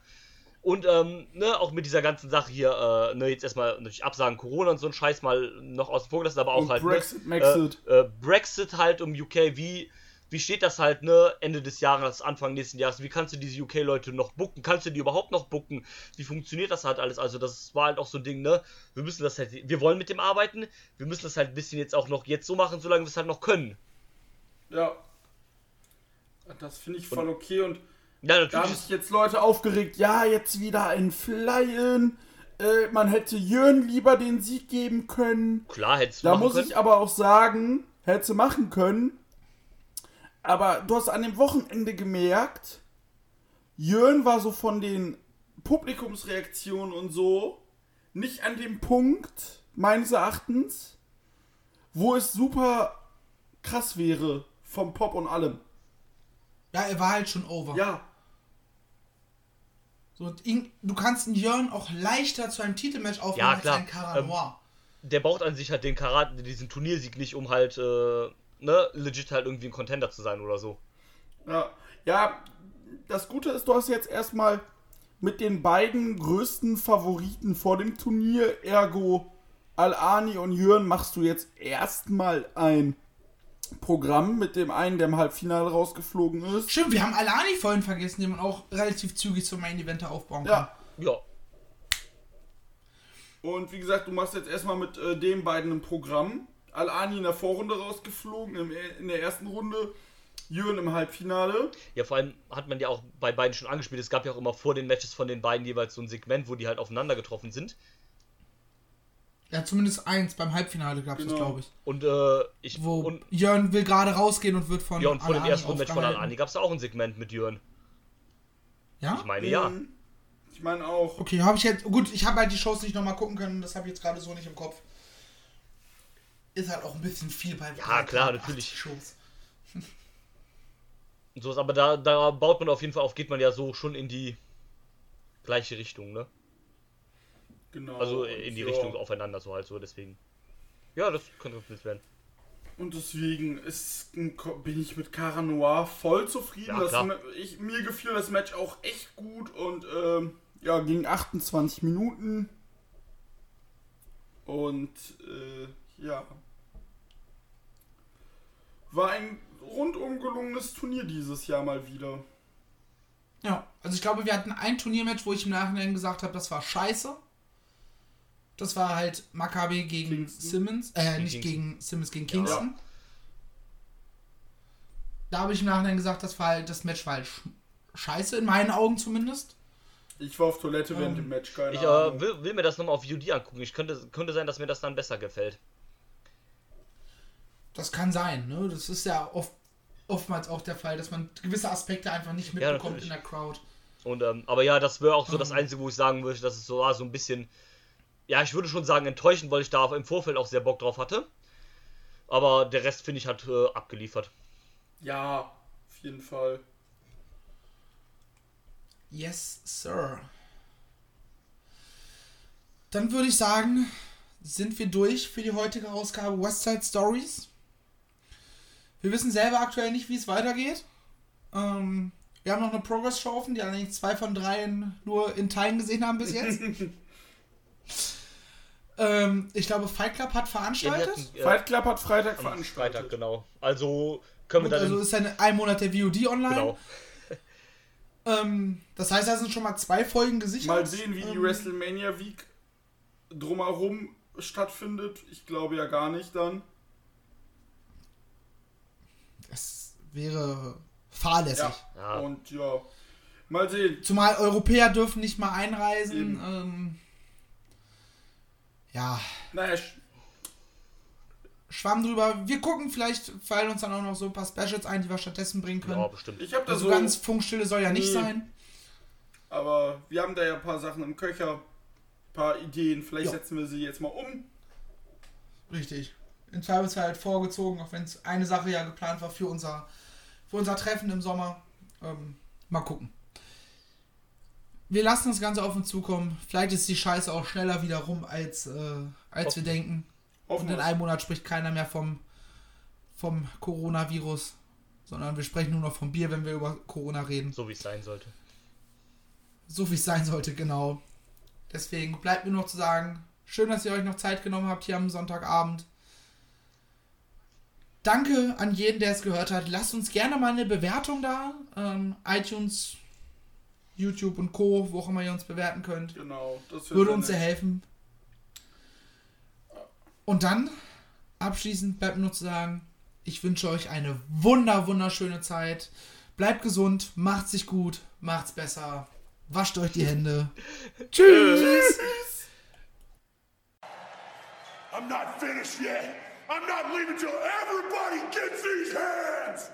Speaker 4: Und ähm, ne, auch mit dieser ganzen Sache hier, äh, ne, jetzt erstmal natürlich absagen Corona und so ein Scheiß mal noch außen vor gelassen, aber auch
Speaker 2: Und
Speaker 4: halt
Speaker 2: Brexit,
Speaker 4: ne. Äh, äh, Brexit halt um UK, wie wie steht das halt, ne, Ende des Jahres, Anfang nächsten Jahres, wie kannst du diese UK-Leute noch bucken? Kannst du die überhaupt noch bucken? Wie funktioniert das halt alles? Also, das war halt auch so ein Ding, ne? Wir müssen das halt, wir wollen mit dem arbeiten, wir müssen das halt ein bisschen jetzt auch noch jetzt so machen, solange wir es halt noch können.
Speaker 2: Ja. Das finde ich voll okay und
Speaker 4: Ja,
Speaker 2: Da
Speaker 4: natürlich.
Speaker 2: haben
Speaker 4: ist-
Speaker 2: sich jetzt Leute aufgeregt, ja, jetzt wieder ein Flyen. Äh, man hätte Jörn lieber den Sieg geben können.
Speaker 4: Klar, hättest du
Speaker 2: Da muss
Speaker 4: können.
Speaker 2: ich aber auch sagen, hätte sie machen können. Aber du hast an dem Wochenende gemerkt, Jörn war so von den Publikumsreaktionen und so nicht an dem Punkt, meines Erachtens, wo es super krass wäre, vom Pop und allem.
Speaker 3: ja, er war halt schon over.
Speaker 2: Ja,
Speaker 3: So, du kannst einen Jörn auch leichter zu einem Titelmatch aufbauen
Speaker 4: Ja,
Speaker 3: als einen Cara
Speaker 4: Ähm. Der braucht an sich halt den Karat, diesen Turniersieg nicht, um halt, äh, ne, legit halt irgendwie ein Contender zu sein oder so.
Speaker 2: Ja, ja, das Gute ist, du hast jetzt erstmal mit den beiden größten Favoriten vor dem Turnier, ergo Al-Ani und Jürgen, machst du jetzt erstmal ein Programm mit dem einen, der im Halbfinale rausgeflogen ist.
Speaker 3: Stimmt, wir haben Alani vorhin vergessen, den man auch relativ zügig zum Main Event aufbauen kann.
Speaker 2: Ja,
Speaker 4: Ja,
Speaker 2: und wie gesagt, du machst jetzt erstmal mit äh, den beiden ein Programm. Al-Ani in der Vorrunde rausgeflogen, im, in der ersten Runde. Jürgen im Halbfinale.
Speaker 4: Ja, vor allem hat man ja auch bei beiden schon angespielt. Es gab ja auch immer vor den Matches von den beiden jeweils so ein Segment, wo die halt aufeinander getroffen sind.
Speaker 3: Ja, zumindest eins beim Halbfinale gab es
Speaker 2: Genau.
Speaker 3: das, glaube ich.
Speaker 4: Und äh, ich
Speaker 3: Wo
Speaker 4: und
Speaker 3: Jörn will gerade rausgehen und wird von
Speaker 4: ja und vor dem ersten Match von. Alani gab es auch ein Segment mit Jörn.
Speaker 3: Ja?
Speaker 4: Ich meine ja.
Speaker 2: Mhm. Ich meine auch.
Speaker 3: Okay, habe ich jetzt. Gut, ich habe halt die Shows nicht nochmal gucken können, das habe ich jetzt gerade so nicht im Kopf. Ist halt auch ein bisschen viel bei
Speaker 4: Ja, klar,
Speaker 3: 80
Speaker 4: natürlich.
Speaker 3: Shows. [laughs]
Speaker 4: Und sowas, aber da, da baut man auf jeden Fall auf, geht man ja so schon in die gleiche Richtung, ne?
Speaker 2: Genau.
Speaker 4: Also in die
Speaker 2: Ja.
Speaker 4: Richtung aufeinander so halt so, deswegen. Ja, das könnte ganz wild werden.
Speaker 2: Und deswegen ist, ein bin ich mit Cara Noir voll zufrieden.
Speaker 4: Ja,
Speaker 2: ich, mir gefiel das Match auch echt gut und ähm, ja, ging 28 Minuten. Und äh, ja. War ein rundum gelungenes Turnier dieses Jahr mal wieder.
Speaker 3: Ja, also ich glaube, wir hatten ein Turniermatch, wo ich im Nachhinein gesagt habe, das war scheiße. Das war halt Maccabi gegen
Speaker 2: Kingston.
Speaker 3: Simmons, äh, nicht
Speaker 4: Kingston.
Speaker 3: gegen Simmons gegen Kingston. Da habe ich im Nachhinein gesagt, das war halt, das Match war halt sch scheiße, in meinen Augen zumindest.
Speaker 2: Ich war auf Toilette während
Speaker 3: Ähm,
Speaker 2: dem Match, keine
Speaker 4: Ich äh,
Speaker 2: Ahnung.
Speaker 4: will, will mir das nochmal auf VOD angucken. Ich könnte, könnte sein, dass mir das dann besser gefällt.
Speaker 3: Das kann sein, ne? Das ist ja oft, oftmals auch der Fall, dass man gewisse Aspekte einfach nicht
Speaker 4: Ja,
Speaker 3: mitbekommt in
Speaker 4: natürlich.
Speaker 3: der Crowd.
Speaker 4: Und, ähm, aber ja, das wäre auch so das
Speaker 3: Ähm.
Speaker 4: Einzige, wo ich sagen würde, dass es so war, so ein bisschen, ja, ich würde schon sagen enttäuschend, weil ich da im Vorfeld auch sehr Bock drauf hatte. Aber der Rest, finde ich, hat äh, abgeliefert.
Speaker 2: Ja, auf jeden Fall.
Speaker 3: Yes, Sir. Dann würde ich sagen, sind wir durch für die heutige Ausgabe Westside Stories. Wir wissen selber aktuell nicht, wie es weitergeht. Ähm, wir haben noch eine Progress-Show offen, die allerdings zwei von dreien nur in Teilen gesehen haben bis jetzt. [laughs] ähm, ich glaube, Fight Club hat veranstaltet.
Speaker 4: Wir hatten, äh,
Speaker 2: Fight Club hat Freitag
Speaker 4: am
Speaker 2: veranstaltet.
Speaker 4: Freitag, genau. Also können wir
Speaker 3: Gut,
Speaker 4: dann.
Speaker 3: also ist ja ein Monat der VOD online.
Speaker 4: genau. [laughs]
Speaker 3: Ähm, das heißt, da sind schon mal zwei Folgen gesichert.
Speaker 2: Mal sehen, wie die
Speaker 3: Ähm,
Speaker 2: WrestleMania Week drumherum stattfindet. Ich glaube ja gar nicht dann.
Speaker 3: Das wäre fahrlässig.
Speaker 2: Ja.
Speaker 4: Ja.
Speaker 2: Und ja, mal sehen.
Speaker 3: Zumal Europäer dürfen nicht mal einreisen.
Speaker 2: Eben.
Speaker 3: Ähm, ja,
Speaker 2: Naja, sch-
Speaker 3: Schwamm drüber. Wir gucken, vielleicht fallen uns dann auch noch so ein paar Specials ein, die wir stattdessen bringen können.
Speaker 4: ja, bestimmt.
Speaker 2: ich habe da
Speaker 3: also
Speaker 2: so,
Speaker 3: ganz Funkstille soll ja nicht
Speaker 2: Nee.
Speaker 3: sein.
Speaker 2: aber wir haben da ja ein paar Sachen im Köcher, ein paar Ideen. Vielleicht
Speaker 3: Ja.
Speaker 2: setzen wir sie jetzt mal um.
Speaker 3: Richtig. In Zweifelsfall halt vorgezogen, auch wenn es eine Sache ja geplant war für unser, für unser Treffen im Sommer. Ähm, mal gucken. Wir lassen das Ganze auf uns zukommen. Vielleicht ist die Scheiße auch schneller wieder rum, als, äh, als wir denken.
Speaker 2: Hoffen
Speaker 3: Und in einem Monat spricht keiner mehr vom, vom Coronavirus, sondern wir sprechen nur noch vom Bier, wenn wir über Corona reden.
Speaker 4: So wie es sein sollte.
Speaker 3: So wie es sein sollte, genau. Deswegen bleibt mir noch zu sagen, schön, dass ihr euch noch Zeit genommen habt hier am Sonntagabend. Danke an jeden, der es gehört hat. Lasst uns gerne mal eine Bewertung da. Ähm, iTunes, YouTube und Co., wo auch immer ihr uns bewerten könnt.
Speaker 2: Genau, das
Speaker 3: Würde uns sehr helfen. Und dann, abschließend bleibt mir nur zu sagen, ich wünsche euch eine wunder, wunderschöne Zeit. Bleibt gesund, macht sich gut, macht's besser. Wascht euch die Hände. [laughs] Tschüss.
Speaker 5: I'm not finished yet. I'm not leaving till everybody gets these hands.